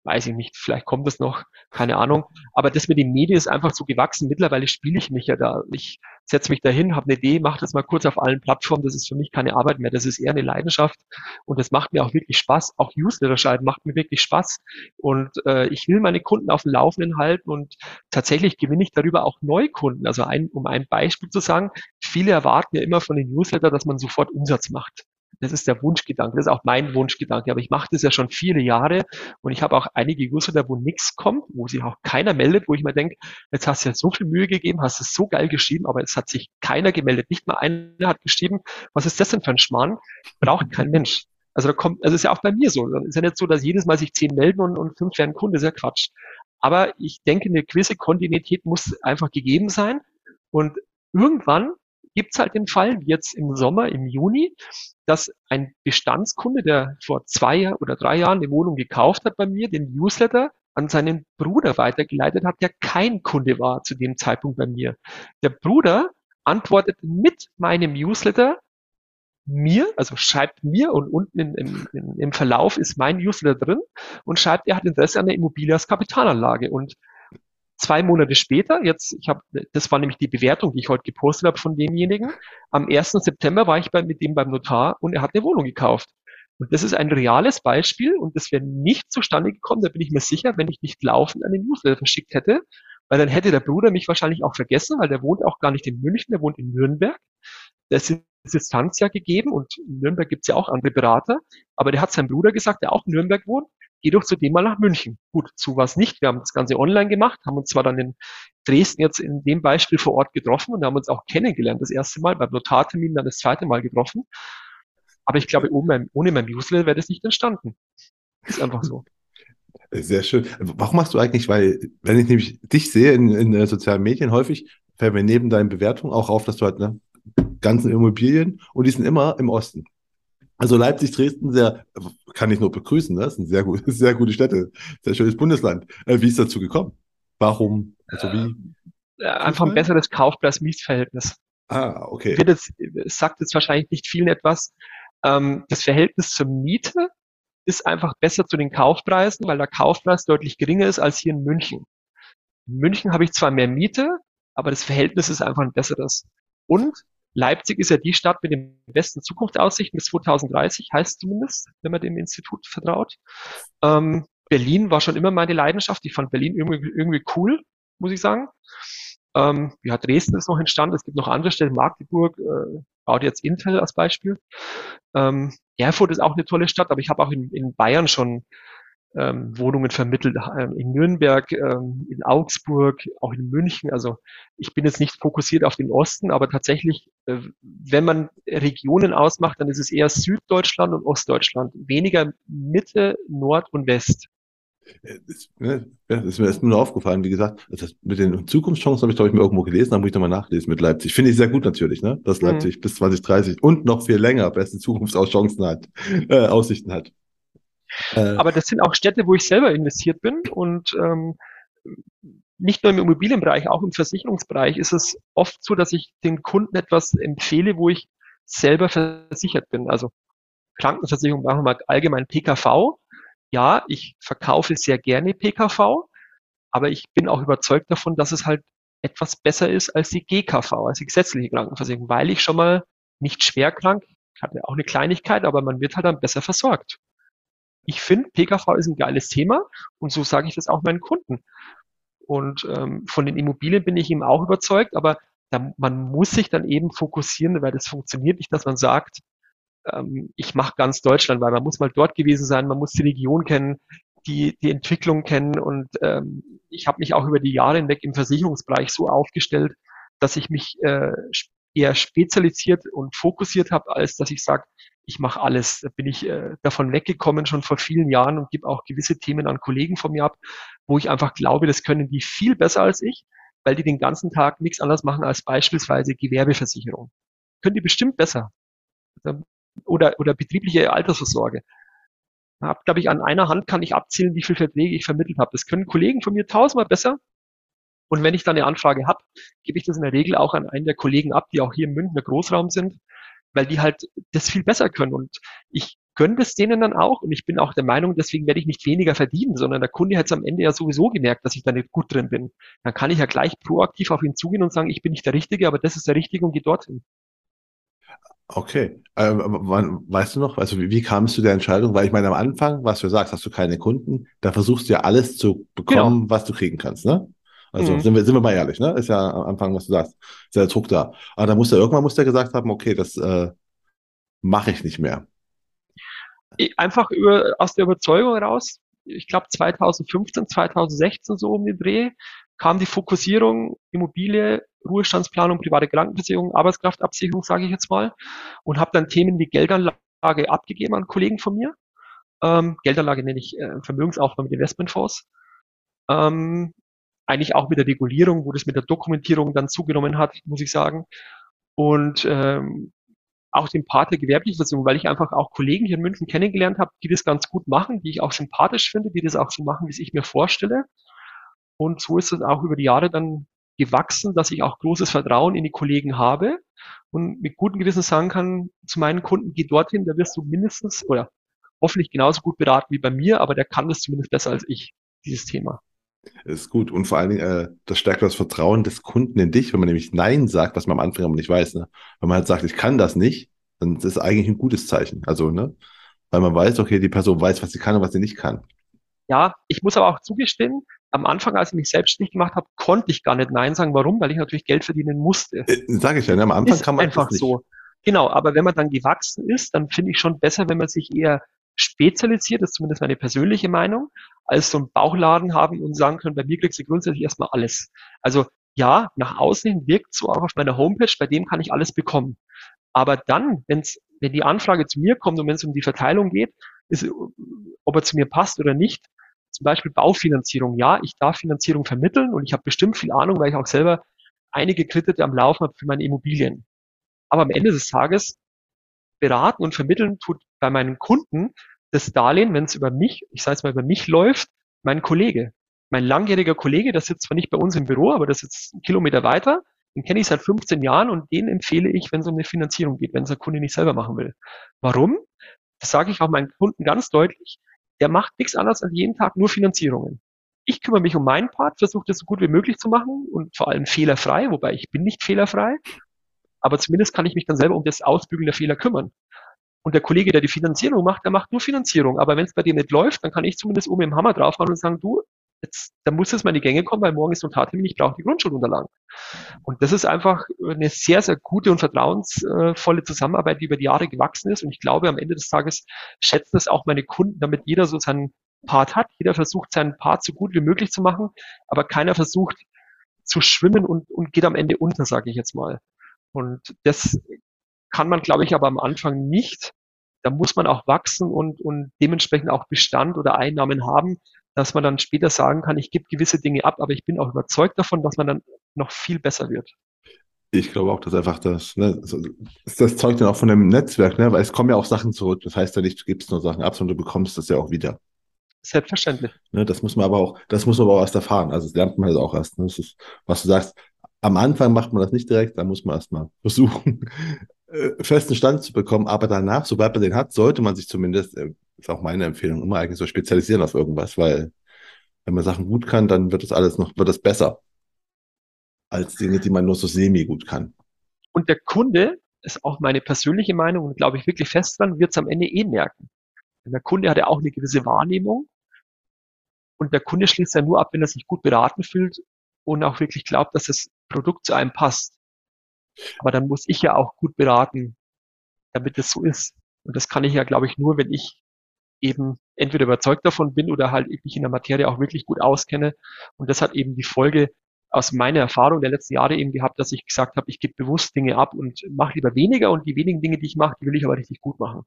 weiß ich nicht, vielleicht kommt es noch, keine Ahnung. Aber das mit den Medien ist einfach so gewachsen. Mittlerweile spiele ich mich ja da. Ich setze mich dahin, habe eine Idee, mache das mal kurz auf allen Plattformen. Das ist für mich keine Arbeit mehr. Das ist eher eine Leidenschaft und das macht mir auch wirklich Spaß. Auch Newsletter schreiben macht mir wirklich Spaß. Und äh, ich will meine Kunden auf dem Laufenden halten und tatsächlich gewinne ich darüber auch Neukunden. Also ein, um ein Beispiel zu sagen, viele erwarten ja immer von den Newsletter, dass man sofort Umsatz macht. Das ist der Wunschgedanke, das ist auch mein Wunschgedanke. Aber ich mache das ja schon viele Jahre und ich habe auch einige Newsletter, wo nichts kommt, wo sich auch keiner meldet, wo ich mir denke, jetzt hast du ja so viel Mühe gegeben, hast es so geil geschrieben, aber es hat sich keiner gemeldet. Nicht mal einer hat geschrieben, was ist das denn für ein Schmarrn? Braucht kein Mensch. Also da kommt, also ist ja auch bei mir so. Es ist ja nicht so, dass jedes Mal sich zehn melden und, und fünf werden Kunde, das ist ja Quatsch. Aber ich denke, eine gewisse Kontinuität muss einfach gegeben sein. Und irgendwann gibt es halt den Fall, wie jetzt im Sommer, im Juni, dass ein Bestandskunde, der vor zwei oder drei Jahren eine Wohnung gekauft hat bei mir, den Newsletter an seinen Bruder weitergeleitet hat, der kein Kunde war zu dem Zeitpunkt bei mir. Der Bruder antwortet mit meinem Newsletter mir, also schreibt mir und unten in, in, im Verlauf ist mein Newsletter drin und schreibt, er hat Interesse an der Immobilie als Kapitalanlage. Und zwei Monate später, jetzt, ich habe, das war nämlich die Bewertung, die ich heute gepostet habe von demjenigen. Am 1. September war ich bei, mit dem beim Notar und er hat eine Wohnung gekauft. Und das ist ein reales Beispiel und das wäre nicht zustande gekommen, da bin ich mir sicher, wenn ich nicht laufend einen Newsletter verschickt hätte, weil dann hätte der Bruder mich wahrscheinlich auch vergessen, weil der wohnt auch gar nicht in München, der wohnt in Nürnberg. Das ist Distanz ja gegeben und in Nürnberg gibt's ja auch andere Berater, aber der hat seinem Bruder gesagt, der auch in Nürnberg wohnt, geh doch zu dem mal nach München. Gut, zu was nicht. Wir haben das Ganze online gemacht, haben uns zwar dann in Dresden jetzt in dem Beispiel vor Ort getroffen und haben uns auch kennengelernt, das erste Mal, beim Notartermin dann das zweite Mal getroffen. Aber ich glaube, ohne mein, ohne mein Newsletter wäre das nicht entstanden. Ist einfach so. <laughs> Sehr schön. Warum machst du eigentlich, weil, wenn ich nämlich dich sehe in, in sozialen Medien häufig, fällt mir neben deinen Bewertungen auch auf, dass du halt ne, ganzen Immobilien und die sind immer im Osten. Also Leipzig, Dresden, sehr, kann ich nur begrüßen, ne? das sind sehr, gut, <laughs> sehr gute Städte, sehr schönes Bundesland. Äh, wie ist dazu gekommen? Warum? Also wie? Äh, einfach ein besseres Kaufpreis-Mietverhältnis. Ah, okay. Wird jetzt, sagt jetzt wahrscheinlich nicht vielen etwas. Ähm, das Verhältnis zur Miete ist einfach besser zu den Kaufpreisen, weil der Kaufpreis deutlich geringer ist als hier in München. In München habe ich zwar mehr Miete, aber das Verhältnis ist einfach ein besseres. Und Leipzig ist ja die Stadt mit den besten Zukunftsaussichten bis 2030, heißt zumindest, wenn man dem Institut vertraut. Ähm, Berlin war schon immer meine Leidenschaft. Ich fand Berlin irgendwie, irgendwie cool, muss ich sagen. Ähm, ja, Dresden ist noch entstanden. Es gibt noch andere Städte, Magdeburg, äh, baut jetzt Intel als Beispiel. Ähm, Erfurt ist auch eine tolle Stadt, aber ich habe auch in, in Bayern schon ähm, Wohnungen vermittelt, ähm, in Nürnberg, ähm, in Augsburg, auch in München. Also ich bin jetzt nicht fokussiert auf den Osten, aber tatsächlich, äh, wenn man Regionen ausmacht, dann ist es eher Süddeutschland und Ostdeutschland, weniger Mitte, Nord und West. Das, ne, das ist mir erst nur aufgefallen, wie gesagt, das mit den Zukunftschancen habe ich, glaube ich, mir irgendwo gelesen, da muss ich nochmal nachlesen mit Leipzig. Finde ich sehr gut natürlich, ne? dass mhm. Leipzig mhm. bis 2030 und noch viel länger beste Zukunftschancen hat, äh, Aussichten hat. Äh, Aber das sind auch Städte, wo ich selber investiert bin und ähm, nicht nur im Immobilienbereich, auch im Versicherungsbereich ist es oft so, dass ich den Kunden etwas empfehle, wo ich selber versichert bin. Also Krankenversicherung machen wir mal allgemein PKV. Ja, ich verkaufe sehr gerne PKV, aber ich bin auch überzeugt davon, dass es halt etwas besser ist als die GKV, als die gesetzliche Krankenversicherung, weil ich schon mal nicht schwer krank, hatte auch eine Kleinigkeit, aber man wird halt dann besser versorgt ich finde, PKV ist ein geiles Thema und so sage ich das auch meinen Kunden. Und ähm, von den Immobilien bin ich eben auch überzeugt, aber da, man muss sich dann eben fokussieren, weil das funktioniert nicht, dass man sagt, ähm, ich mache ganz Deutschland, weil man muss mal dort gewesen sein, man muss die Region kennen, die, die Entwicklung kennen und ähm, ich habe mich auch über die Jahre hinweg im Versicherungsbereich so aufgestellt, dass ich mich äh, eher spezialisiert und fokussiert habe, als dass ich sage, ich mache alles. Da bin ich äh, davon weggekommen schon vor vielen Jahren und gebe auch gewisse Themen an Kollegen von mir ab, wo ich einfach glaube, das können die viel besser als ich, weil die den ganzen Tag nichts anderes machen als beispielsweise Gewerbeversicherung. Können die bestimmt besser. Oder, oder betriebliche Altersvorsorge. Hab, glaube ich, an einer Hand kann ich abzählen, wie viele Verträge ich vermittelt habe. Das können Kollegen von mir tausendmal besser. Und wenn ich dann eine Anfrage habe, gebe ich das in der Regel auch an einen der Kollegen ab, die auch hier im Münchner Großraum sind weil die halt das viel besser können. Und ich gönne das denen dann auch und ich bin auch der Meinung, deswegen werde ich nicht weniger verdienen, sondern der Kunde hat es am Ende ja sowieso gemerkt, dass ich da nicht gut drin bin. Dann kann ich ja gleich proaktiv auf ihn zugehen und sagen, ich bin nicht der Richtige, aber das ist der Richtige und geh dorthin. Okay. Ähm, weißt du noch, also wie, wie kamst du der Entscheidung? Weil ich meine, am Anfang, was du sagst, hast du keine Kunden, da versuchst du ja alles zu bekommen, genau. was du kriegen kannst, ne? Also mhm. sind, wir, sind wir mal ehrlich, ne? Ist ja am Anfang, was du sagst, ist ja der Druck da. Aber da muss er irgendwann muss der gesagt haben, okay, das, äh, mache ich nicht mehr? Einfach über, aus der Überzeugung heraus, ich glaube 2015, 2016 so um den Dreh, kam die Fokussierung Immobilie, Ruhestandsplanung, private Krankenversicherung, Arbeitskraftabsicherung, sage ich jetzt mal, und habe dann Themen wie Geldanlage abgegeben an Kollegen von mir. Ähm, Geldanlage nenne ich äh, Vermögensaufbau mit Investmentfonds. Ähm, eigentlich auch mit der Regulierung, wo das mit der Dokumentierung dann zugenommen hat, muss ich sagen. Und ähm, auch den Part der gewerblichen Versicherung, weil ich einfach auch Kollegen hier in München kennengelernt habe, die das ganz gut machen, die ich auch sympathisch finde, die das auch so machen, wie es ich mir vorstelle. Und so ist es auch über die Jahre dann gewachsen, dass ich auch großes Vertrauen in die Kollegen habe und mit gutem Gewissen sagen kann zu meinen Kunden, geh dorthin, da wirst du mindestens oder hoffentlich genauso gut beraten wie bei mir, aber der kann das zumindest besser als ich, dieses Thema. Ist gut. Und vor allen Dingen, äh, das stärkt das Vertrauen des Kunden in dich, wenn man nämlich Nein sagt, was man am Anfang aber nicht weiß. Ne? Wenn man halt sagt, ich kann das nicht, dann ist das eigentlich ein gutes Zeichen. Also, ne? Weil man weiß, okay, die Person weiß, was sie kann und was sie nicht kann. Ja, ich muss aber auch zugestehen, am Anfang, als ich mich selbstständig gemacht habe, konnte ich gar nicht Nein sagen. Warum? Weil ich natürlich Geld verdienen musste. Äh, Sage ich ja, ne? am Anfang ist kann man einfach so. Genau, aber wenn man dann gewachsen ist, dann finde ich schon besser, wenn man sich eher spezialisiert, das ist zumindest meine persönliche Meinung, als so einen Bauchladen haben und sagen können, bei mir kriegst du grundsätzlich erstmal alles. Also ja, nach außen hin wirkt so auch auf meiner Homepage, bei dem kann ich alles bekommen. Aber dann, wenn's, wenn die Anfrage zu mir kommt und wenn es um die Verteilung geht, ist, ob er zu mir passt oder nicht, zum Beispiel Baufinanzierung. Ja, ich darf Finanzierung vermitteln und ich habe bestimmt viel Ahnung, weil ich auch selber einige Kredite am Laufen habe für meine Immobilien. Aber am Ende des Tages beraten und vermitteln tut bei meinen Kunden das Darlehen, wenn es über mich, ich sage jetzt mal über mich läuft, mein Kollege. Mein langjähriger Kollege, der sitzt zwar nicht bei uns im Büro, aber der sitzt einen Kilometer weiter, den kenne ich seit 15 Jahren und den empfehle ich, wenn es um eine Finanzierung geht, wenn es der Kunde nicht selber machen will. Warum? Das sage ich auch meinen Kunden ganz deutlich. Der macht nichts anderes als jeden Tag nur Finanzierungen. Ich kümmere mich um meinen Part, versuche das so gut wie möglich zu machen und vor allem fehlerfrei, wobei ich bin nicht fehlerfrei. Aber zumindest kann ich mich dann selber um das Ausbügeln der Fehler kümmern. Und der Kollege, der die Finanzierung macht, der macht nur Finanzierung. Aber wenn es bei dem nicht läuft, dann kann ich zumindest oben im Hammer draufhauen und sagen, du, jetzt, da muss jetzt mal in die Gänge kommen, weil morgen ist Notartermin, ich brauche die Grundschulunterlagen. Und das ist einfach eine sehr, sehr gute und vertrauensvolle Zusammenarbeit, die über die Jahre gewachsen ist. Und ich glaube, am Ende des Tages schätzen das auch meine Kunden, damit jeder so seinen Part hat. Jeder versucht, seinen Part so gut wie möglich zu machen, aber keiner versucht zu schwimmen und, und geht am Ende unter, sage ich jetzt mal. Und das kann man, glaube ich, aber am Anfang nicht. Da muss man auch wachsen und, und dementsprechend auch Bestand oder Einnahmen haben, dass man dann später sagen kann, ich gebe gewisse Dinge ab, aber ich bin auch überzeugt davon, dass man dann noch viel besser wird. Ich glaube auch, dass einfach das, ne, das zeugt dann auch von dem Netzwerk, ne, weil es kommen ja auch Sachen zurück. Das heißt ja nicht, du gibst nur Sachen ab, sondern du bekommst das ja auch wieder. Selbstverständlich. Ne, das muss man aber auch, das muss man aber auch erst erfahren. Also das lernt man halt auch erst. Ne? Das ist, was du sagst, am Anfang macht man das nicht direkt, da muss man erstmal versuchen, <laughs> äh, festen Stand zu bekommen. Aber danach, sobald man den hat, sollte man sich zumindest, äh, ist auch meine Empfehlung, immer eigentlich so spezialisieren auf irgendwas, weil wenn man Sachen gut kann, dann wird das alles noch, wird das besser als Dinge, die man nur so semi gut kann. Und der Kunde, ist auch meine persönliche Meinung und glaube ich wirklich fest dran, wird es am Ende eh merken. Denn der Kunde hat ja auch eine gewisse Wahrnehmung und der Kunde schließt ja nur ab, wenn er sich gut beraten fühlt und auch wirklich glaubt, dass das Produkt zu einem passt. Aber dann muss ich ja auch gut beraten, damit es so ist. Und das kann ich ja, glaube ich, nur, wenn ich eben entweder überzeugt davon bin oder halt mich in der Materie auch wirklich gut auskenne. Und das hat eben die Folge aus meiner Erfahrung der letzten Jahre eben gehabt, dass ich gesagt habe, ich gebe bewusst Dinge ab und mache lieber weniger und die wenigen Dinge, die ich mache, die will ich aber richtig gut machen.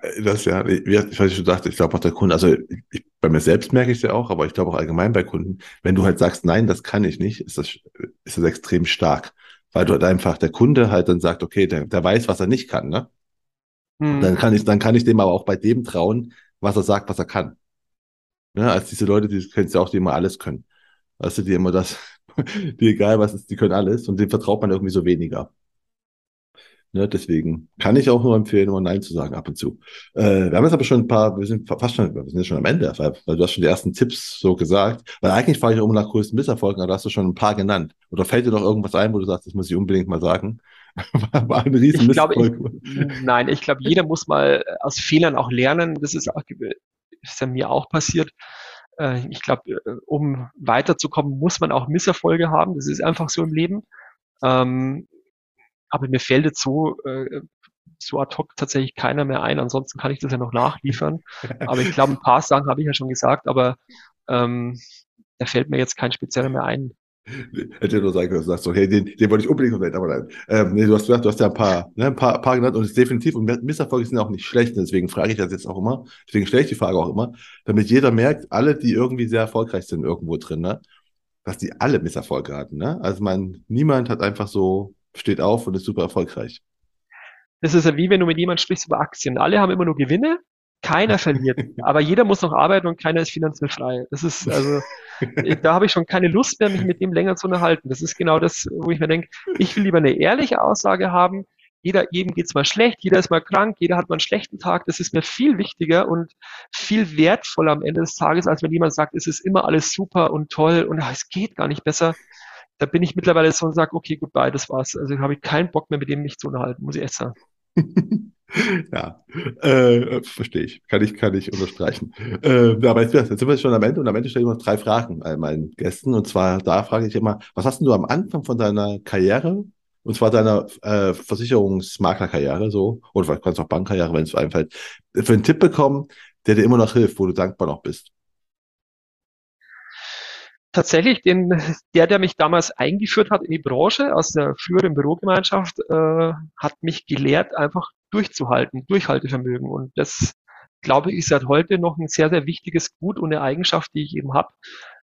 Äh, das ja, wie ich, schon dachte, ich glaube auch der Kunde, also ich, bei mir selbst merke ich es ja auch, aber ich glaube auch allgemein bei Kunden, wenn du halt sagst, nein, das kann ich nicht, ist das, ist das extrem stark. Weil du halt einfach der Kunde halt dann sagt, okay, der, der weiß, was er nicht kann, ne? Hm. Dann kann ich, dann kann ich dem aber auch bei dem trauen, was er sagt, was er kann. Ne? Als diese Leute, die kennst du auch, die immer alles können. Weißt du, die immer das, <laughs> die egal was ist, die können alles und dem vertraut man irgendwie so weniger. Ne, deswegen kann ich auch nur empfehlen, immer Nein zu sagen ab und zu. Äh, wir haben jetzt aber schon ein paar, wir sind fast schon, wir sind schon am Ende, weil, weil du hast schon die ersten Tipps so gesagt. Weil eigentlich frage ich immer nach größten Misserfolgen, aber da hast du schon ein paar genannt. Oder fällt dir noch irgendwas ein, wo du sagst, das muss ich unbedingt mal sagen? <laughs> War ein riesen ich glaube, ich, Nein, ich glaube, jeder muss mal aus Fehlern auch lernen. Das ist, auch, ist ja mir auch passiert. Äh, ich glaube, äh, um weiterzukommen, muss man auch Misserfolge haben. Das ist einfach so im Leben. Ähm, aber mir fällt jetzt so äh, so ad hoc tatsächlich keiner mehr ein. Ansonsten kann ich das ja noch nachliefern. <laughs> Aber ich glaube, ein paar Sachen habe ich ja schon gesagt, aber ähm, da fällt mir jetzt kein spezieller mehr ein. Hätte nur sagen können, du sagst so, hey, den, den wollte ich unbedingt nennen, aber nein. Ähm, nee, du hast gesagt, du hast ja ein paar, ne, ein paar, paar genannt und es ist definitiv, und Misserfolge sind auch nicht schlecht, deswegen frage ich das jetzt auch immer, deswegen stelle ich die Frage auch immer, damit jeder merkt, alle, die irgendwie sehr erfolgreich sind irgendwo drin, ne, dass die alle Misserfolge hatten, ne? Also man, niemand hat einfach so, steht auf und ist super erfolgreich. Das ist ja wie wenn du mit jemandem sprichst über Aktien. Alle haben immer nur Gewinne keiner <laughs> verliert. Aber jeder muss noch arbeiten und keiner ist finanziell frei. Das ist, also, da habe ich schon keine Lust mehr, mich mit dem länger zu unterhalten. Das ist genau das, wo ich mir denke, ich will lieber eine ehrliche Aussage haben. Jeder, jedem geht's mal schlecht, jeder ist mal krank, jeder hat mal einen schlechten Tag. Das ist mir viel wichtiger und viel wertvoller am Ende des Tages, als wenn jemand sagt, es ist immer alles super und toll und ach, es geht gar nicht besser. Da bin ich mittlerweile so und sage, okay, goodbye, das war's. Also habe ich keinen Bock mehr, mit dem mich zu unterhalten, muss ich echt sagen. <laughs> <laughs> ja, äh, verstehe ich. Kann ich, kann ich unterstreichen. Äh, aber jetzt, jetzt sind wir schon am Ende und am Ende stelle ich noch drei Fragen all meinen Gästen. Und zwar, da frage ich immer, was hast du am Anfang von deiner Karriere, und zwar deiner äh, Versicherungsmaklerkarriere, so, oder vielleicht kannst du auch Bankkarriere, wenn es einfällt, für einen Tipp bekommen, der dir immer noch hilft, wo du dankbar noch bist? tatsächlich den, der, der mich damals eingeführt hat in die Branche aus der früheren Bürogemeinschaft, äh, hat mich gelehrt, einfach durchzuhalten, Durchhaltevermögen. Und das, glaube ich, ist seit heute noch ein sehr, sehr wichtiges Gut und eine Eigenschaft, die ich eben habe.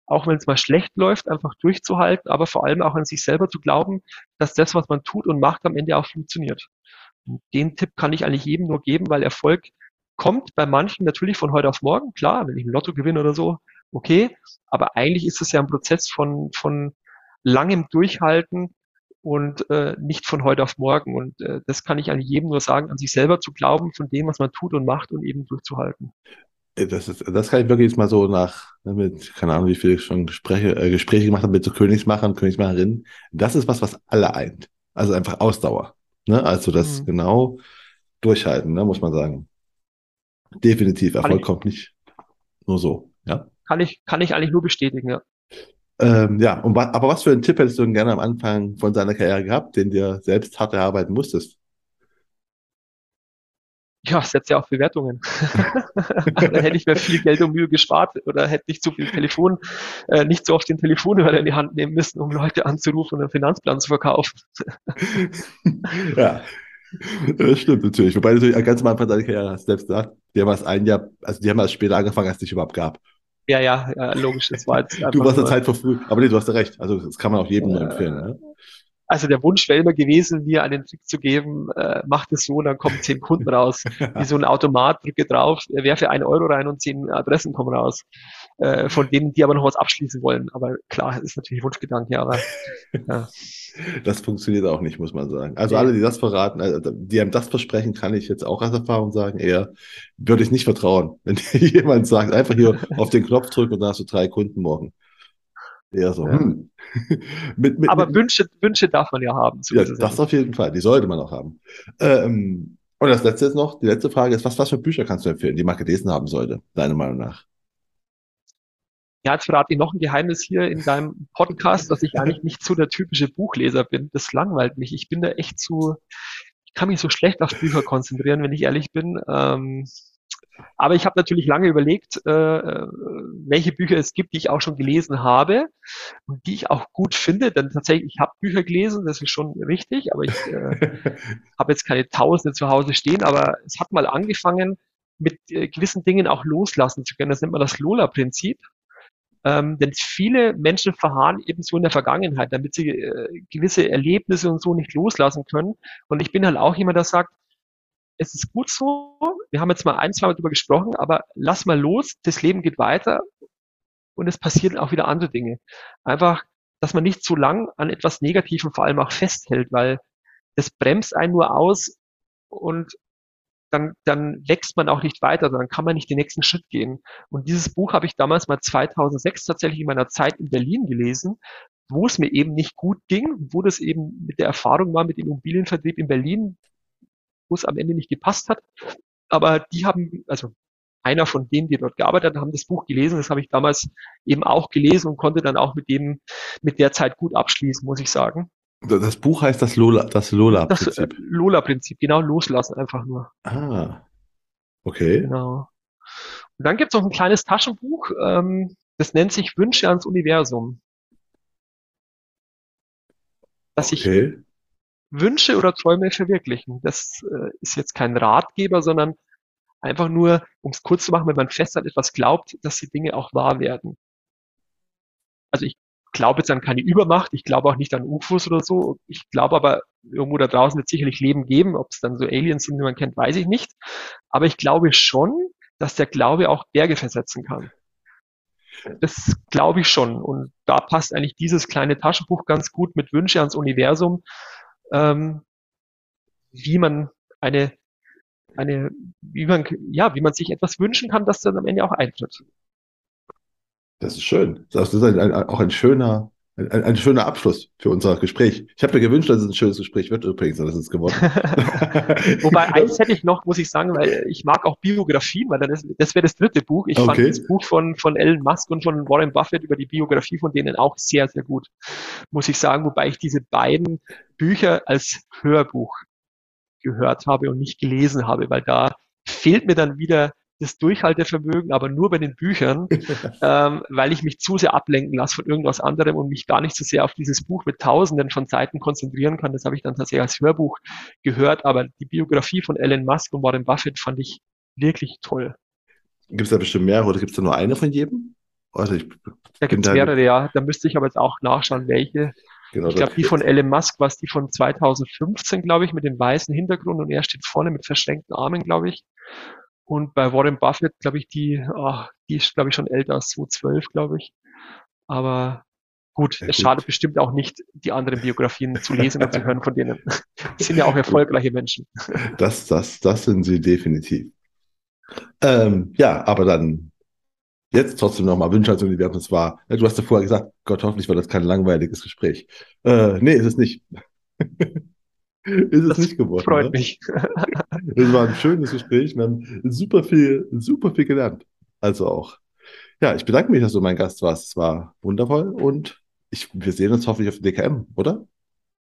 Auch wenn es mal schlecht läuft, einfach durchzuhalten, aber vor allem auch an sich selber zu glauben, dass das, was man tut und macht, am Ende auch funktioniert. Und den Tipp kann ich eigentlich jedem nur geben, weil Erfolg kommt bei manchen natürlich von heute auf morgen. Klar, wenn ich ein Lotto gewinne oder so, okay. Aber eigentlich ist es ja ein Prozess von, von langem Durchhalten und äh, nicht von heute auf morgen. Und äh, das kann ich eigentlich jedem nur sagen, an sich selber zu glauben, von dem, was man tut und macht und eben durchzuhalten. Das, ist, das kann ich wirklich jetzt mal so nach, ne, mit, keine Ahnung, wie viel ich schon Gespräche, äh, Gespräche gemacht habe mit so Königsmachern, Königsmacherinnen. Das ist was, was alle eint. Also einfach Ausdauer. Ne? Also das mhm. genau durchhalten, ne, muss man sagen. Definitiv. Erfolg kommt nicht nur so. Ja kann ich, kann ich eigentlich nur bestätigen, ja. Ähm, ja, und aber was für einen Tipp hättest du denn gerne am Anfang von seiner Karriere gehabt, den dir selbst hart erarbeiten musstest? Ja, setze ja auch Bewertungen. <laughs> da hätte ich mir viel Geld und Mühe gespart oder hätte nicht so viel Telefon, äh, nicht so oft den Telefonhörer in die Hand nehmen müssen, um Leute anzurufen und einen Finanzplan zu verkaufen. <laughs> ja, das stimmt natürlich. Wobei natürlich ganz am Anfang deiner Karriere hast selbst gesagt, die haben erst ein Jahr, also die haben erst später angefangen, als es dich überhaupt gab. Ja, ja, ja, logisch, das war jetzt Du warst der Zeit verfrüht, aber nee, du hast ja recht. Also das kann man auch jedem äh, nur empfehlen. Ne? Also der Wunsch wäre immer gewesen, mir einen Trick zu geben, äh, macht es so, dann kommen zehn Kunden raus. <laughs> Wie so ein Automat, drücke drauf, werfe einen Euro rein und zehn Adressen kommen raus. Äh, von denen, die aber noch was abschließen wollen. Aber klar, ist natürlich Wunschgedanke, aber <laughs> ja. Das funktioniert auch nicht, muss man sagen. Also alle, die das verraten, also die einem das versprechen, kann ich jetzt auch als Erfahrung sagen, eher würde ich nicht vertrauen. <laughs> Wenn jemand sagt, einfach hier auf den Knopf drücken und dann hast du drei Kunden morgen. Eher so. Ja. Hm. <laughs> mit, mit, Aber mit, Wünsche, Wünsche darf man ja haben. ja, das auf jeden Fall. Die sollte man auch haben. Ähm, und das letzte ist noch, die letzte Frage ist, was, was für Bücher kannst du empfehlen, die man gelesen haben sollte, deiner Meinung nach? Ja, jetzt verrate ich noch ein Geheimnis hier in deinem Podcast, dass ich eigentlich nicht so der typische Buchleser bin. Das langweilt mich. Ich bin da echt zu, ich kann mich so schlecht auf Bücher konzentrieren, wenn ich ehrlich bin. Ähm, aber ich habe natürlich lange überlegt, äh, welche Bücher es gibt, die ich auch schon gelesen habe und die ich auch gut finde. Denn tatsächlich, ich habe Bücher gelesen, das ist schon richtig, aber ich äh, <laughs> habe jetzt keine Tausende zu Hause stehen. Aber es hat mal angefangen, mit äh, gewissen Dingen auch loslassen zu können. Das nennt man das Lola-Prinzip. Ähm, denn viele Menschen verharren eben so in der Vergangenheit, damit sie äh, gewisse Erlebnisse und so nicht loslassen können. Und ich bin halt auch jemand, der sagt, es ist gut so, wir haben jetzt mal ein, zwei Mal drüber gesprochen, aber lass mal los, das Leben geht weiter und es passieren auch wieder andere Dinge. Einfach, dass man nicht zu lang an etwas Negativem vor allem auch festhält, weil das bremst einen nur aus und dann, dann wächst man auch nicht weiter, dann kann man nicht den nächsten Schritt gehen. Und dieses Buch habe ich damals mal 2006 tatsächlich in meiner Zeit in Berlin gelesen, wo es mir eben nicht gut ging, wo das eben mit der Erfahrung war mit dem Immobilienvertrieb in Berlin, wo es am Ende nicht gepasst hat. Aber die haben, also einer von denen, die dort gearbeitet haben, das Buch gelesen. Das habe ich damals eben auch gelesen und konnte dann auch mit dem, mit der Zeit gut abschließen, muss ich sagen. Das Buch heißt das Lola, das Lola-Prinzip. Das äh, Lola-Prinzip, genau, loslassen einfach nur. Ah, okay. Genau. Und dann gibt es noch ein kleines Taschenbuch, ähm, das nennt sich Wünsche ans Universum. Dass ich Okay. Wünsche oder Träume verwirklichen. Das äh, ist jetzt kein Ratgeber, sondern einfach nur, um es kurz zu machen, wenn man fest an etwas glaubt, dass die Dinge auch wahr werden. Also ich glaube jetzt an keine Übermacht, ich glaube auch nicht an UFOs oder so. Ich glaube aber, irgendwo da draußen wird sicherlich Leben geben. Ob es dann so Aliens sind, die man kennt, weiß ich nicht. Aber ich glaube schon, dass der Glaube auch Berge versetzen kann. Das glaube ich schon. Und da passt eigentlich dieses kleine Taschenbuch ganz gut mit Wünsche ans Universum, ähm, wie man eine, eine, wie man, ja, wie man sich etwas wünschen kann, das dann am Ende auch eintritt. Das ist schön. Das ist ein, ein, auch ein schöner, ein, ein schöner Abschluss für unser Gespräch. Ich habe mir gewünscht, dass es ein schönes Gespräch wird übrigens, und das <laughs> ist geworden. Wobei eins hätte ich noch, muss ich sagen, weil ich mag auch Biografien, weil ist, das wäre das dritte Buch. Ich fand Okay. das Buch von, von Elon Musk und von Warren Buffett über die Biografie von denen auch sehr, sehr gut, muss ich sagen, wobei ich diese beiden Bücher als Hörbuch gehört habe und nicht gelesen habe, weil da fehlt mir dann wieder das Durchhaltevermögen, aber nur bei den Büchern, <laughs> ähm, weil ich mich zu sehr ablenken lasse von irgendwas anderem und mich gar nicht so sehr auf dieses Buch mit Tausenden von Seiten konzentrieren kann. Das habe ich dann tatsächlich als Hörbuch gehört, aber die Biografie von Elon Musk und Warren Buffett fand ich wirklich toll. Gibt es da bestimmt mehrere oder gibt es da nur eine von jedem? Also ich Da gibt es mehrere, ja. Da müsste ich aber jetzt auch nachschauen, welche. genau, Ich glaube, die von Elon Musk war es die von 2015, glaube ich, mit dem weißen Hintergrund und er steht vorne mit verschränkten Armen, glaube ich. Und bei Warren Buffett, glaube ich, die, ach, die ist, glaube ich, schon älter als 2012, glaube ich. Aber gut, Ja, es gut. schadet bestimmt auch nicht, die anderen Biografien zu lesen und zu hören von denen. <laughs> Die sind ja auch erfolgreiche Menschen. <laughs> das, das, das sind sie definitiv. Ähm, ja, aber dann jetzt trotzdem nochmal Wünsche ans Universum. Es war, du hast ja vorher gesagt, Gott, hoffentlich war das kein langweiliges Gespräch. Äh, nee, ist es nicht. <laughs> ist es Das nicht geworden. freut ne? mich. <laughs> Es war ein schönes Gespräch. Wir haben super viel, super viel gelernt. Also auch. Ja, ich bedanke mich, dass du mein Gast warst. Es war wundervoll und ich, wir sehen uns hoffentlich auf der DKM, oder?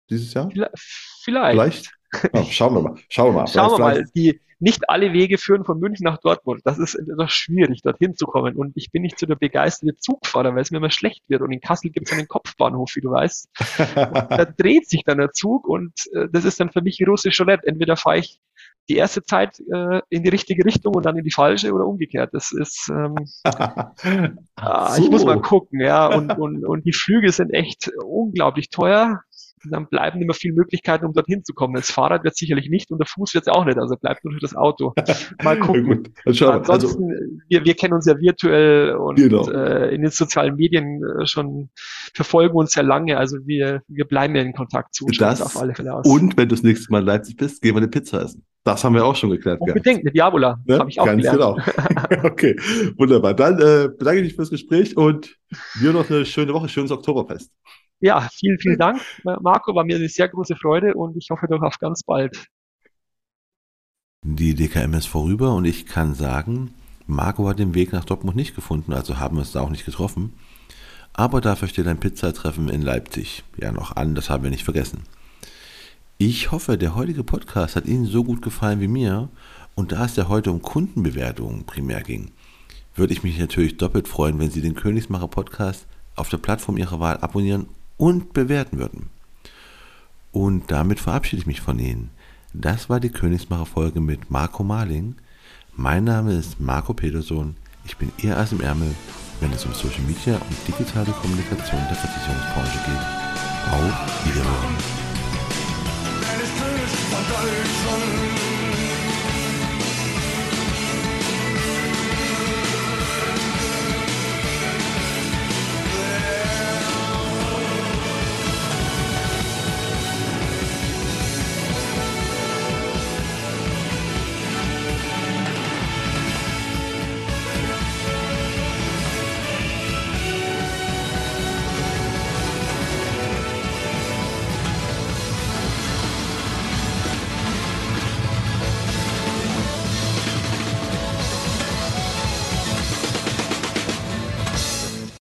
Dieses Jahr? Vielleicht. Vielleicht? Ja, schauen wir mal. Schauen wir mal. Schauen wir mal, die, nicht alle Wege führen von München nach Dortmund. Das ist etwas schwierig, dorthin zu kommen. Und ich bin nicht so der begeisterte Zugfahrer, weil es mir immer schlecht wird. Und in Kassel gibt es einen Kopfbahnhof, wie du weißt. <laughs> Da dreht sich dann der Zug und äh, das ist dann für mich russisch Roulette. Entweder fahre ich die erste Zeit äh, in die richtige Richtung und dann in die falsche oder umgekehrt. Das ist, ähm, <laughs> ah, ich muss mal gucken, ja. Und, und, und die Flüge sind echt unglaublich teuer. Dann bleiben immer viele Möglichkeiten, um dorthin zu kommen. Das Fahrrad wird sicherlich nicht und der Fuß wird es auch nicht. Also bleibt nur das Auto. <laughs> Mal gucken. Schauen wir. Also, Ansonsten, wir, wir kennen uns ja virtuell und Genau. äh, in den sozialen Medien äh, schon verfolgen uns sehr lange. Also wir, wir bleiben ja in Kontakt zu Das auf alle Fälle aus. und wenn du das nächste Mal in Leipzig bist, gehen wir eine Pizza essen. Das haben wir auch schon geklärt. Unbedingt, mit Diavola. Ne? Habe ich auch Ganz gelernt. genau. <laughs> okay, wunderbar. Dann äh, bedanke ich mich fürs Gespräch und dir noch eine schöne Woche, schönes Oktoberfest. Ja, vielen, vielen Dank, Marco. War mir eine sehr große Freude und ich hoffe doch auf ganz bald. Die DKM ist vorüber und ich kann sagen, Marco hat den Weg nach Dortmund nicht gefunden, also haben wir uns da auch nicht getroffen. Aber dafür steht ein Pizzatreffen in Leipzig ja noch an, das haben wir nicht vergessen. Ich hoffe, der heutige Podcast hat Ihnen so gut gefallen wie mir und da es ja heute um Kundenbewertungen primär ging, würde ich mich natürlich doppelt freuen, wenn Sie den Königsmacher Podcast auf der Plattform Ihrer Wahl abonnieren und bewerten würden. Und damit verabschiede ich mich von Ihnen. Das war die Königsmacher Folge mit Marco Marling. Mein Name ist Marco Peterson. Ich bin Ihr Ass im Ärmel, wenn es um Social Media und digitale Kommunikation der Versicherungsbranche geht. Auf Wiederhören.